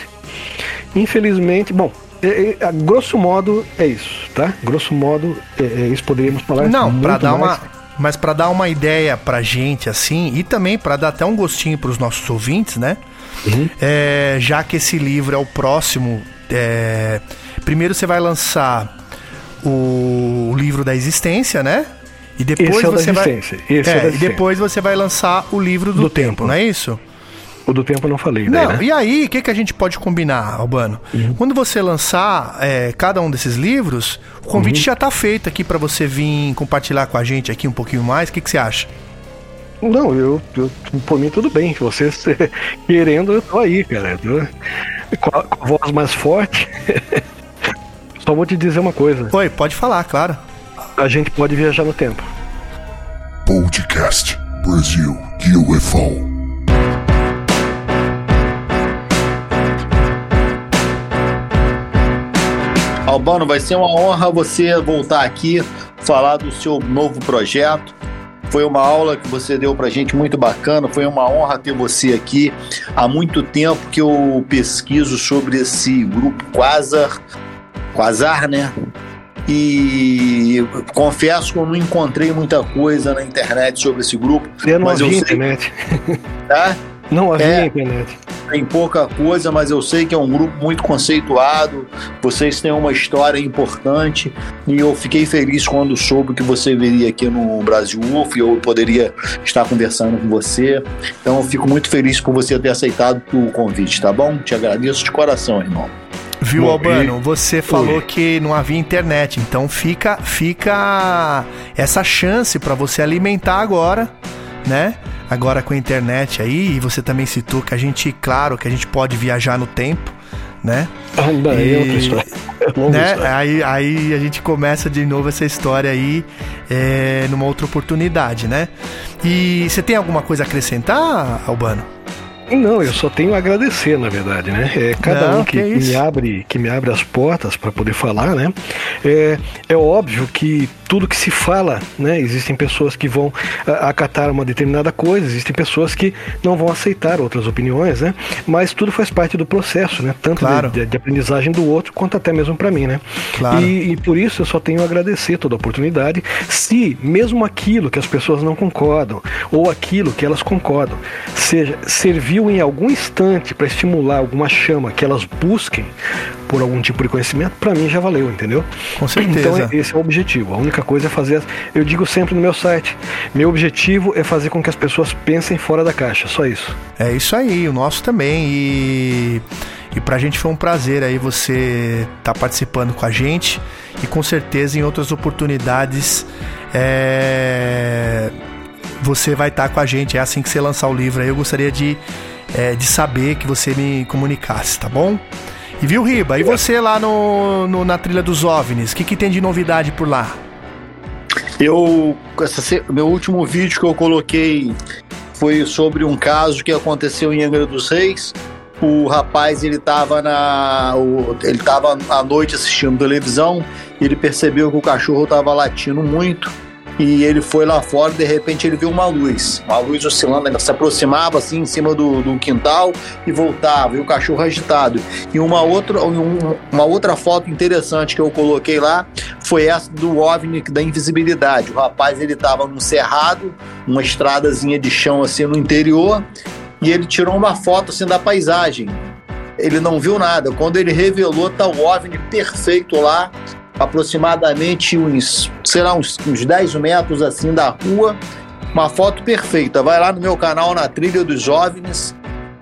Infelizmente, bom, é, é, a grosso modo é isso, tá? Grosso modo, é, é isso poderíamos falar. Não, para dar mais. uma mas para dar uma ideia pra gente, assim, e também para dar até um gostinho pros nossos ouvintes, né? Uhum. É, já que esse livro é o próximo. É, primeiro você vai lançar o, livro da existência, né? E depois é você vai. Esse é, é e depois você vai lançar o livro do, do tempo, tempo, não é isso? O do tempo eu não falei, daí, não, né? E aí, o que, que a gente pode combinar, Albano? Uhum. Quando você lançar é, cada um desses livros, o convite uhum. já está feito aqui para você vir compartilhar com a gente aqui um pouquinho mais. O que, que você acha? Não, eu, eu por mim tudo bem. Você querendo, eu tô aí, cara. Tô, com, a, com a voz mais forte. Só vou te dizer uma coisa. Oi, pode falar, claro. a gente pode viajar no tempo. Podcast Brasil UFO. Albano, vai ser uma honra você voltar aqui, falar do seu novo projeto. Foi uma aula que você deu pra gente muito bacana, foi uma honra ter você aqui. Há muito tempo que eu pesquiso sobre esse grupo Quasar, Quasar, né? E confesso que eu não encontrei muita coisa na internet sobre esse grupo. Eu não mas eu sei, internet. tá? Não havia É. internet. Tem pouca coisa, mas eu sei que é um grupo muito conceituado. Vocês têm uma história importante e eu fiquei feliz quando soube que você viria aqui no Brasil UF e eu poderia estar conversando com você. Então eu fico muito feliz por você ter aceitado o convite, tá bom? Te agradeço de coração, irmão. Viu, Bom, Albano? Você falou Oi. que não havia internet, então fica, fica essa chance pra você alimentar agora, né? Agora com a internet aí, e você também citou que a gente, claro, que a gente pode viajar no tempo, né? Ainda E- é outra história. É né? história. Aí, aí a gente começa de novo essa história aí é, numa outra oportunidade, né? E você tem alguma coisa a acrescentar, Albano? Não, eu só tenho a agradecer, na verdade, né? É, cada Não, um que, que me abre, que me abre as portas para poder falar, né? É, é óbvio que tudo que se fala, né? Existem pessoas que vão a- acatar uma determinada coisa, existem pessoas que não vão aceitar outras opiniões, né? Mas tudo faz parte do processo, né? Tanto de- Claro. de, de aprendizagem do outro quanto até mesmo para mim, né? Claro. E, e por isso eu só tenho a agradecer toda a oportunidade. Se mesmo aquilo que as pessoas não concordam ou aquilo que elas concordam seja serviu em algum instante para estimular alguma chama que elas busquem por algum tipo de conhecimento, para mim já valeu, entendeu? Com certeza. Então esse é o objetivo. A única coisa é fazer. Eu digo sempre no meu site: meu objetivo é fazer com que as pessoas pensem fora da caixa. Só isso. É isso aí, o nosso também. E, e pra gente foi um prazer aí você estar participando com a gente. E com certeza em outras oportunidades é, você vai estar com a gente. É assim que você lançar o livro aí. Eu gostaria de, é, de saber que você me comunicasse, tá bom? E viu, Riba? E você lá no, no- na trilha dos OVNIs? O que, que tem de novidade por lá? Eu, essa, meu último vídeo que eu coloquei foi sobre um caso que aconteceu em Angra dos Reis. O rapaz ele estava na, o- ele estava à noite assistindo televisão. Ele percebeu que o cachorro estava latindo muito e ele foi lá fora. De repente ele viu uma luz, uma luz oscilando, ela se aproximava assim em cima do, do quintal e voltava. E o cachorro agitado. E uma outra, um- uma outra foto interessante que eu coloquei lá foi essa do OVNI da invisibilidade. O rapaz ele estava num cerrado, uma estradazinha de chão assim no interior, e ele tirou uma foto assim da paisagem. Ele não viu nada. Quando ele revelou, tá o OVNI perfeito lá, aproximadamente uns, sei lá, uns, uns 10 metros assim da rua. Uma foto perfeita. Vai lá no meu canal na Trilha dos OVNIs.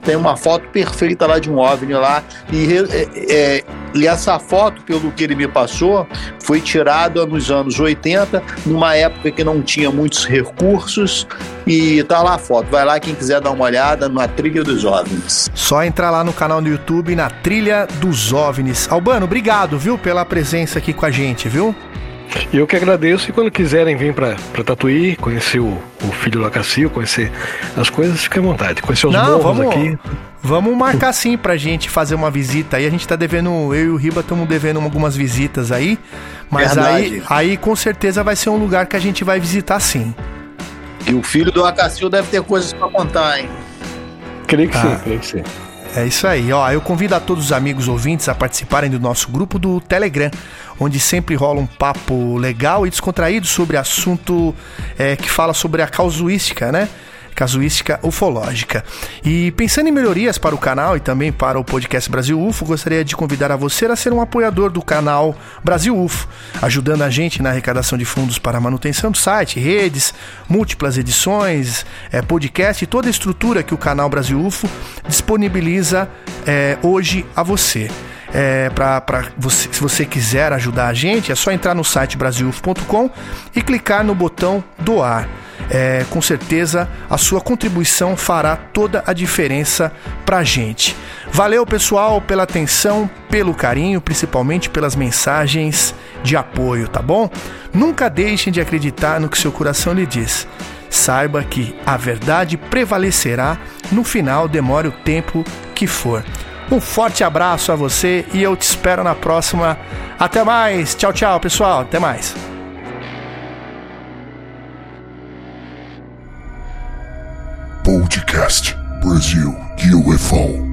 Tem uma foto perfeita lá de um OVNI lá. E, é- é, e essa foto, pelo que ele me passou, foi tirada nos anos 80, numa época que não tinha muitos recursos. E tá lá a foto. Vai lá quem quiser dar uma olhada na Trilha dos OVNIs. Só entrar lá no canal do YouTube na trilha dos OVNIs. Albano, obrigado, viu, pela presença aqui com a gente, viu? E eu que agradeço. E quando quiserem vir para Tatuí, conhecer o, o filho do Acacil, conhecer as coisas, fique à vontade. Conhecer os Não, morros vamos, aqui. vamos marcar sim pra gente fazer uma visita aí. A gente tá devendo, eu e o Riba estamos devendo algumas visitas aí. Mas aí, Verdade. aí com certeza vai ser um lugar que a gente vai visitar sim. E o filho do Acacil deve ter coisas para contar, hein? Creio que Ah. sim, creio que sim. É isso aí, ó. Eu convido a todos os amigos ouvintes a participarem do nosso grupo do Telegram, onde sempre rola um papo legal e descontraído sobre assunto é, que fala sobre a causuística, né? Casuística ufológica. E pensando em melhorias para o canal e também para o podcast Brasil UFO, gostaria de convidar a você a ser um apoiador do canal Brasil UFO, ajudando a gente na arrecadação de fundos para a manutenção do site, redes, múltiplas edições, é, podcast e toda a estrutura que o canal Brasil UFO disponibiliza é, hoje a você. É, pra você, se você quiser ajudar a gente, é só entrar no site brasilufo.com e clicar no botão doar. É, com certeza a sua contribuição fará toda a diferença pra gente. Valeu, pessoal, pela atenção, pelo carinho, principalmente pelas mensagens de apoio, tá bom? Nunca deixem de acreditar no que seu coração lhe diz. Saiba que a verdade prevalecerá no final, demore o tempo que for. Um forte abraço a você e eu te espero na próxima. Até mais. Tchau, tchau, pessoal. Até mais. Podcast Brasil UFO.